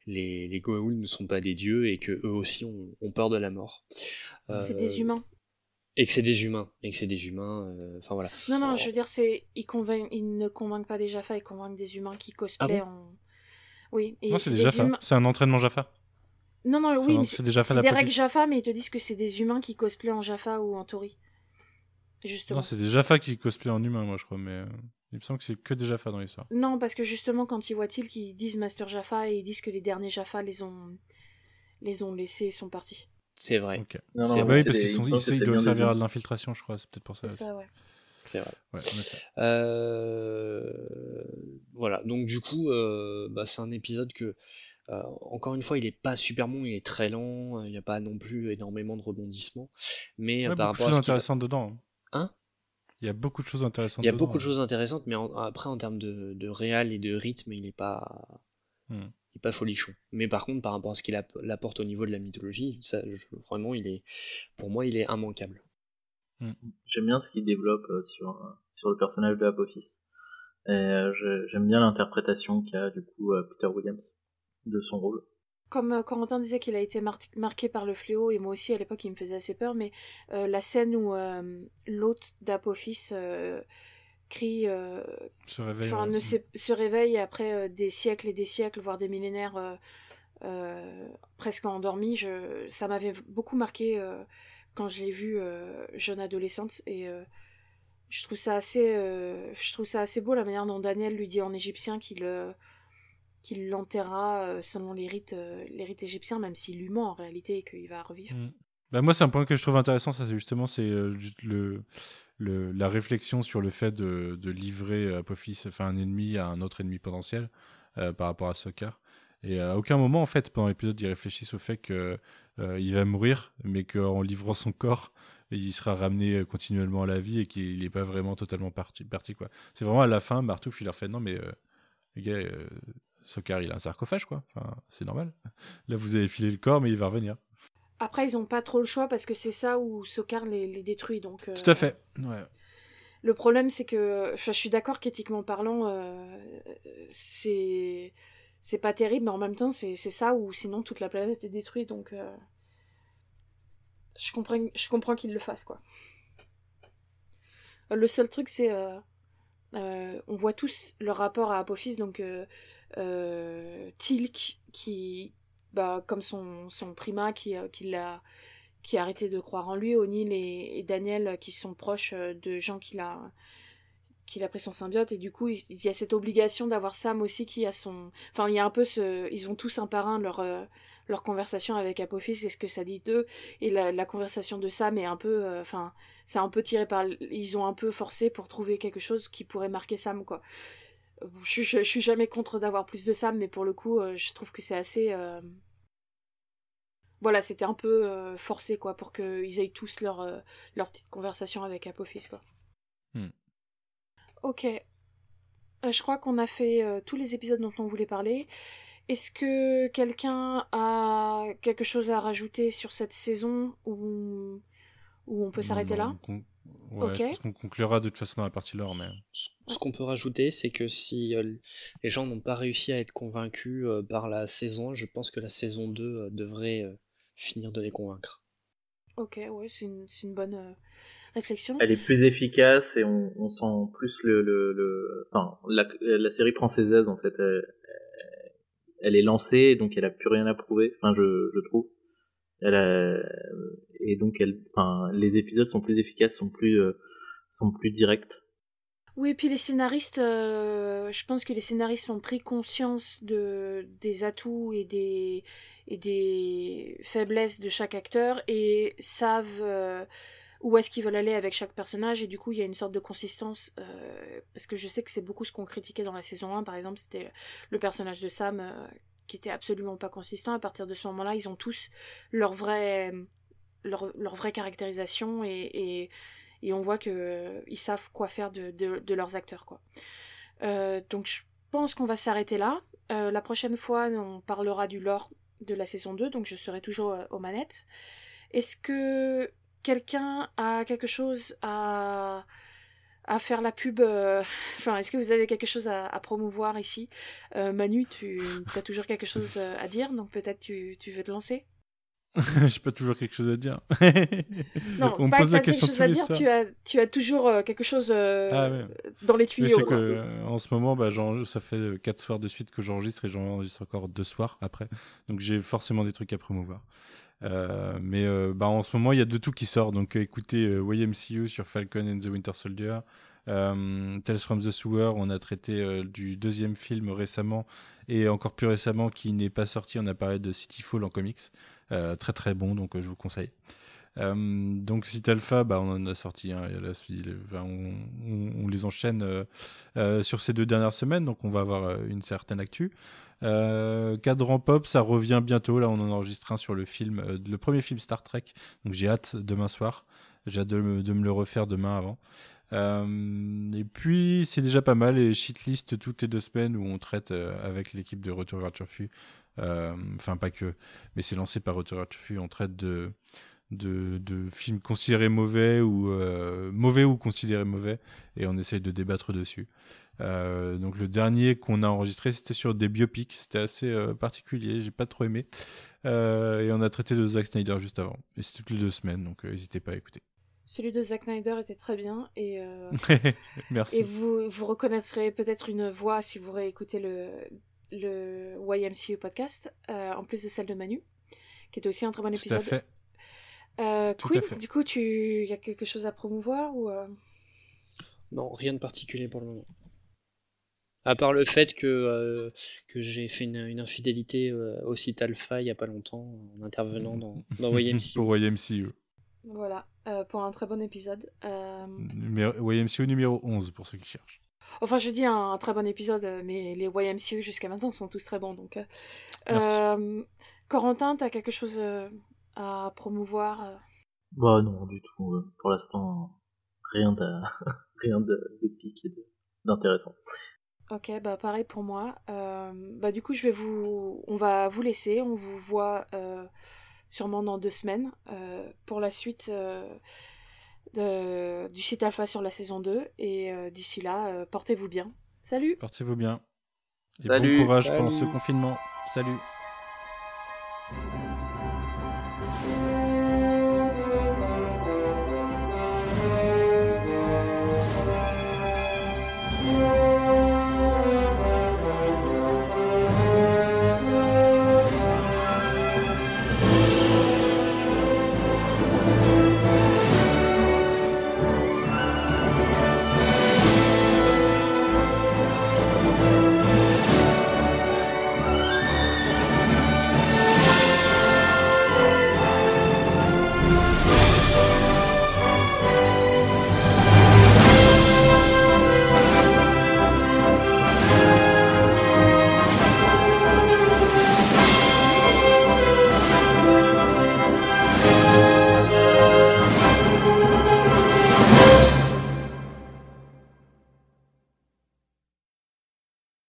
E: les, les Goa'uld ne sont pas des dieux et que eux aussi ont, peur de la mort.
C: c'est des euh, humains.
E: Et que c'est des humains. Et que c'est des humains. Euh, enfin voilà.
C: Non, non, je veux dire, c'est ils, ils ne convainquent pas des Jaffa, ils convainquent des humains qui cosplayent ah en. Oui. Et
D: Non, c'est
C: c'est
D: des Jaffa. C'est un entraînement Jaffa.
C: Non, non,
D: C'est
C: oui,
D: c'est des Jaffa
C: c'est des règles Jaffa, mais ils te disent que c'est des humains qui cosplayent en Jaffa ou en Tori. Justement.
D: Non, c'est des Jaffa qui cosplayent en humain, moi, je crois. Mais euh, il me semble que c'est que des Jaffa dans l'histoire.
C: Non, parce que justement, quand ils voient Tilk, ils disent Master Jaffa et ils disent que les derniers Jaffa les ont, les ont laissés et sont partis.
E: C'est vrai,
D: Ok.
F: Non,
E: C'est
F: non,
D: Ah bah oui,
F: c'est
D: parce
F: des-
D: qu'ils
F: il
D: sont, ils, doivent servir à de l'infiltration, je crois. C'est peut-être pour ça.
C: C'est
D: aussi.
C: ça, ouais.
E: C'est vrai.
D: Ouais.
E: Euh, voilà, donc du coup, euh, bah, c'est un épisode que, euh, encore une fois, il est pas super long, il est très lent, il n'y a pas non plus énormément de rebondissements, mais
D: Ouais,
E: par
D: beaucoup de
E: rapport à
D: choses
E: ce qu'il a-
D: intéressantes dedans.
E: Hein
D: Il y a beaucoup de choses intéressantes
E: il y a
D: dedans,
E: beaucoup de
D: hein.
E: choses intéressantes, mais en- après, en termes de, de réal et de rythme, il n'est pas,
D: Hmm.
E: il est pas folichon. Mais par contre, par rapport à ce qu'il app- apporte au niveau de la mythologie, ça, je- vraiment, il est, pour moi, il est immanquable.
F: J'aime bien ce qu'il développe euh, sur, euh, sur le personnage de Apophis. Et euh, j'aime bien l'interprétation qu'a du coup Peter Williams de son rôle.
C: Comme Corentin disait qu'il a été mar- marqué par le fléau, et moi aussi à l'époque il me faisait assez peur, mais euh, la scène où euh, l'hôte d'Apophis euh, crie, euh,
D: Se réveille.
C: enfin
D: ouais.
C: ne se, réveille après euh, des siècles et des siècles, voire des millénaires euh, euh, presque endormi, je, ça m'avait beaucoup marqué euh, quand je l'ai vu euh, jeune adolescente, et euh, je trouve ça assez, euh, je trouve ça assez beau la manière dont Daniel lui dit en égyptien qu'il qu'il l'enterrera euh, selon les rites, les rites égyptiens, même s'il lui ment en réalité et qu'il va revivre.
D: Mm. Bah, moi, c'est un point que je trouve intéressant, ça, c'est justement c'est le, le, la réflexion sur le fait de, de livrer Apophis, enfin un ennemi à un autre ennemi potentiel par rapport à Sokar. Et à aucun moment, en fait, pendant l'épisode, ils réfléchissent au fait que euh, il va mourir, mais qu'en livrant son corps, il sera ramené euh, continuellement à la vie et qu'il n'est pas vraiment totalement parti. parti quoi. C'est vraiment à la fin, Martouf, il leur fait non, mais euh, les gars, euh, Sokar, il a un sarcophage, quoi. Enfin, c'est normal. Là, vous avez filé le corps, mais il va revenir.
C: Après, ils ont pas trop le choix parce que c'est ça où Sokar les, les détruit. Donc,
D: Tout à fait. Ouais.
C: Le problème, c'est que, je suis d'accord qu'éthiquement parlant, c'est c'est pas terrible, mais en même temps, c'est ça ou sinon toute la planète est détruite. Donc, euh, je comprends, je qu'ils le fassent, quoi. Le seul truc, c'est, euh, euh, on voit tous leur rapport à Apophis, donc Tilk qui, bah, comme son, son prima qui, qui a arrêté de croire en lui, O'Neill et, et Daniel qui sont proches de gens qu'il a qu'il a pris son symbiote et du coup il, y a cette obligation d'avoir Sam aussi qui a son enfin il y a un peu ce ils ont tous un par un leur euh, leur conversation avec Apophis et ce que ça dit d'eux et la, conversation de Sam est un peu euh, enfin c'est un peu tiré par ils ont un peu forcé pour trouver quelque chose qui pourrait marquer Sam quoi je, je, suis jamais contre d'avoir plus de Sam mais pour le coup euh, je trouve que c'est assez euh, voilà, c'était un peu forcé quoi pour qu'ils aient tous leur, euh, leur petite conversation avec Apophis quoi.
D: Hmm.
C: Ok. Euh, je crois qu'on a fait euh, tous les épisodes dont on voulait parler. Est-ce que quelqu'un a quelque chose à rajouter sur cette saison ou, ou on peut s'arrêter là?
D: con- Ouais, qu'on conclura de toute façon dans la partie lore, mais...
E: Ce ce qu'on peut rajouter, c'est que si euh, les gens n'ont pas réussi à être convaincus euh, par la saison 1, je pense que la saison 2 euh, devrait euh, finir de les convaincre.
C: Ok, ouais, c'est une, bonne euh, réflexion.
F: Elle est plus efficace et on, on sent plus le, le, le- enfin la, la série prend ses aises en fait. Elle, elle est lancée donc elle a plus rien à prouver. Enfin je, je trouve. Elle a- et donc elle, enfin les épisodes sont plus efficaces, sont plus euh, sont plus directs.
C: Oui, et puis les scénaristes, euh, je pense que les scénaristes ont pris conscience de, des atouts et des, et des faiblesses de chaque acteur et savent euh, où est-ce qu'ils veulent aller avec chaque personnage et du coup il y a une sorte de consistance euh, parce que je sais que c'est beaucoup ce qu'on critiquait dans la saison 1 par exemple c'était le personnage de Sam euh, qui était absolument pas consistant à partir de ce moment-là ils ont tous leur vraie leur, leur vraie caractérisation et, et et on voit que euh, ils savent quoi faire de, de, de leurs acteurs quoi. Donc je pense qu'on va s'arrêter là. La prochaine fois on parlera du lore de la saison 2 donc je serai toujours aux manettes. Est-ce que quelqu'un a quelque chose à à faire la pub euh, Enfin, est-ce que vous avez quelque chose à, à promouvoir ici? Euh, Manu, tu as toujours quelque chose euh, à dire, donc peut-être tu, tu veux te lancer?
D: J'ai pas toujours quelque chose à dire.
C: non,
D: on
C: pas
D: pose
C: que
D: la question
C: quelque chose à
D: tous les
C: dire,
D: soirs.
C: tu as, tu as toujours euh, quelque chose euh,
D: Ah ouais.
C: dans les tuyaux.
D: que euh, en ce moment, bah, ça fait quatre soirs de suite que j'enregistre et j'enregistre encore deux soirs après. Donc j'ai forcément des trucs à promouvoir. Euh, mais euh, bah, en ce moment, il y a de tout qui sort. Donc euh, écoutez YMCU sur Falcon and the Winter Soldier. Tales from the Sewer, on a traité du deuxième film récemment et encore plus récemment qui n'est pas sorti. On a parlé de City Fall en comics. Très très bon, donc je vous conseille. Donc City Alpha, bah, on en a sorti. un, et là, on, les enchaîne sur ces deux dernières semaines, donc on va avoir une certaine actu. Euh, Cadran Pop, ça revient bientôt. Là, on en enregistre un sur le film, euh, le premier film Star Trek. Donc j'ai hâte demain soir. J'ai hâte de, me- le refaire demain avant. Euh, et puis c'est déjà pas mal et shitlist toutes les deux semaines où on traite euh, avec l'équipe de Retour vers Turfu. Euh, Enfin pas que, mais c'est lancé par Retour vers Turfu. On traite de de, de films considérés mauvais ou euh, mauvais ou considérés mauvais et on essaye de débattre dessus. Euh, donc le dernier qu'on a enregistré c'était sur des biopics, c'était assez euh, particulier, j'ai pas trop aimé. Euh, et on a traité de Zack Snyder juste avant. Et c'est toutes les deux semaines, donc euh, n'hésitez pas à écouter.
C: Celui de Zack Snyder était très bien et, euh,
D: Merci.
C: et vous, vous reconnaîtrez peut-être une voix si vous réécoutez le, le YMCU podcast, euh, en plus de celle de Manu, qui était aussi un très bon
D: Tout à
C: épisode.
D: fait.
C: Euh,
D: Tout à
C: Quinn,
D: fait.
C: du coup, tu y a quelque chose à promouvoir ou euh,
E: Non, rien de particulier pour le moment. À part le fait que, euh, que j'ai fait une, une infidélité euh, au site Alpha il y a pas longtemps en intervenant dans, dans YMCU.
D: Pour YMCU.
C: Voilà, euh, pour un très bon épisode. Euh,
D: Numéro- YMCU numéro 11 pour ceux qui cherchent.
C: Enfin, je dis un, très bon épisode, mais les YMCU jusqu'à maintenant sont tous très bons. Donc, euh,
D: Merci.
C: euh, Corentin, t'as quelque chose à promouvoir
F: Bah non, du tout. Pour l'instant, rien de rien de- et d'intéressant.
C: Ok, bah pareil pour moi. Euh, bah du coup, je vais vous, on va vous laisser. On vous voit euh, sûrement dans deux semaines euh, pour la suite euh, de- du site Alpha sur la saison 2. Et euh, d'ici là, euh, portez-vous bien. Salut.
D: Portez-vous bien. Et
F: Salut.
D: bon courage pendant ce confinement. Salut.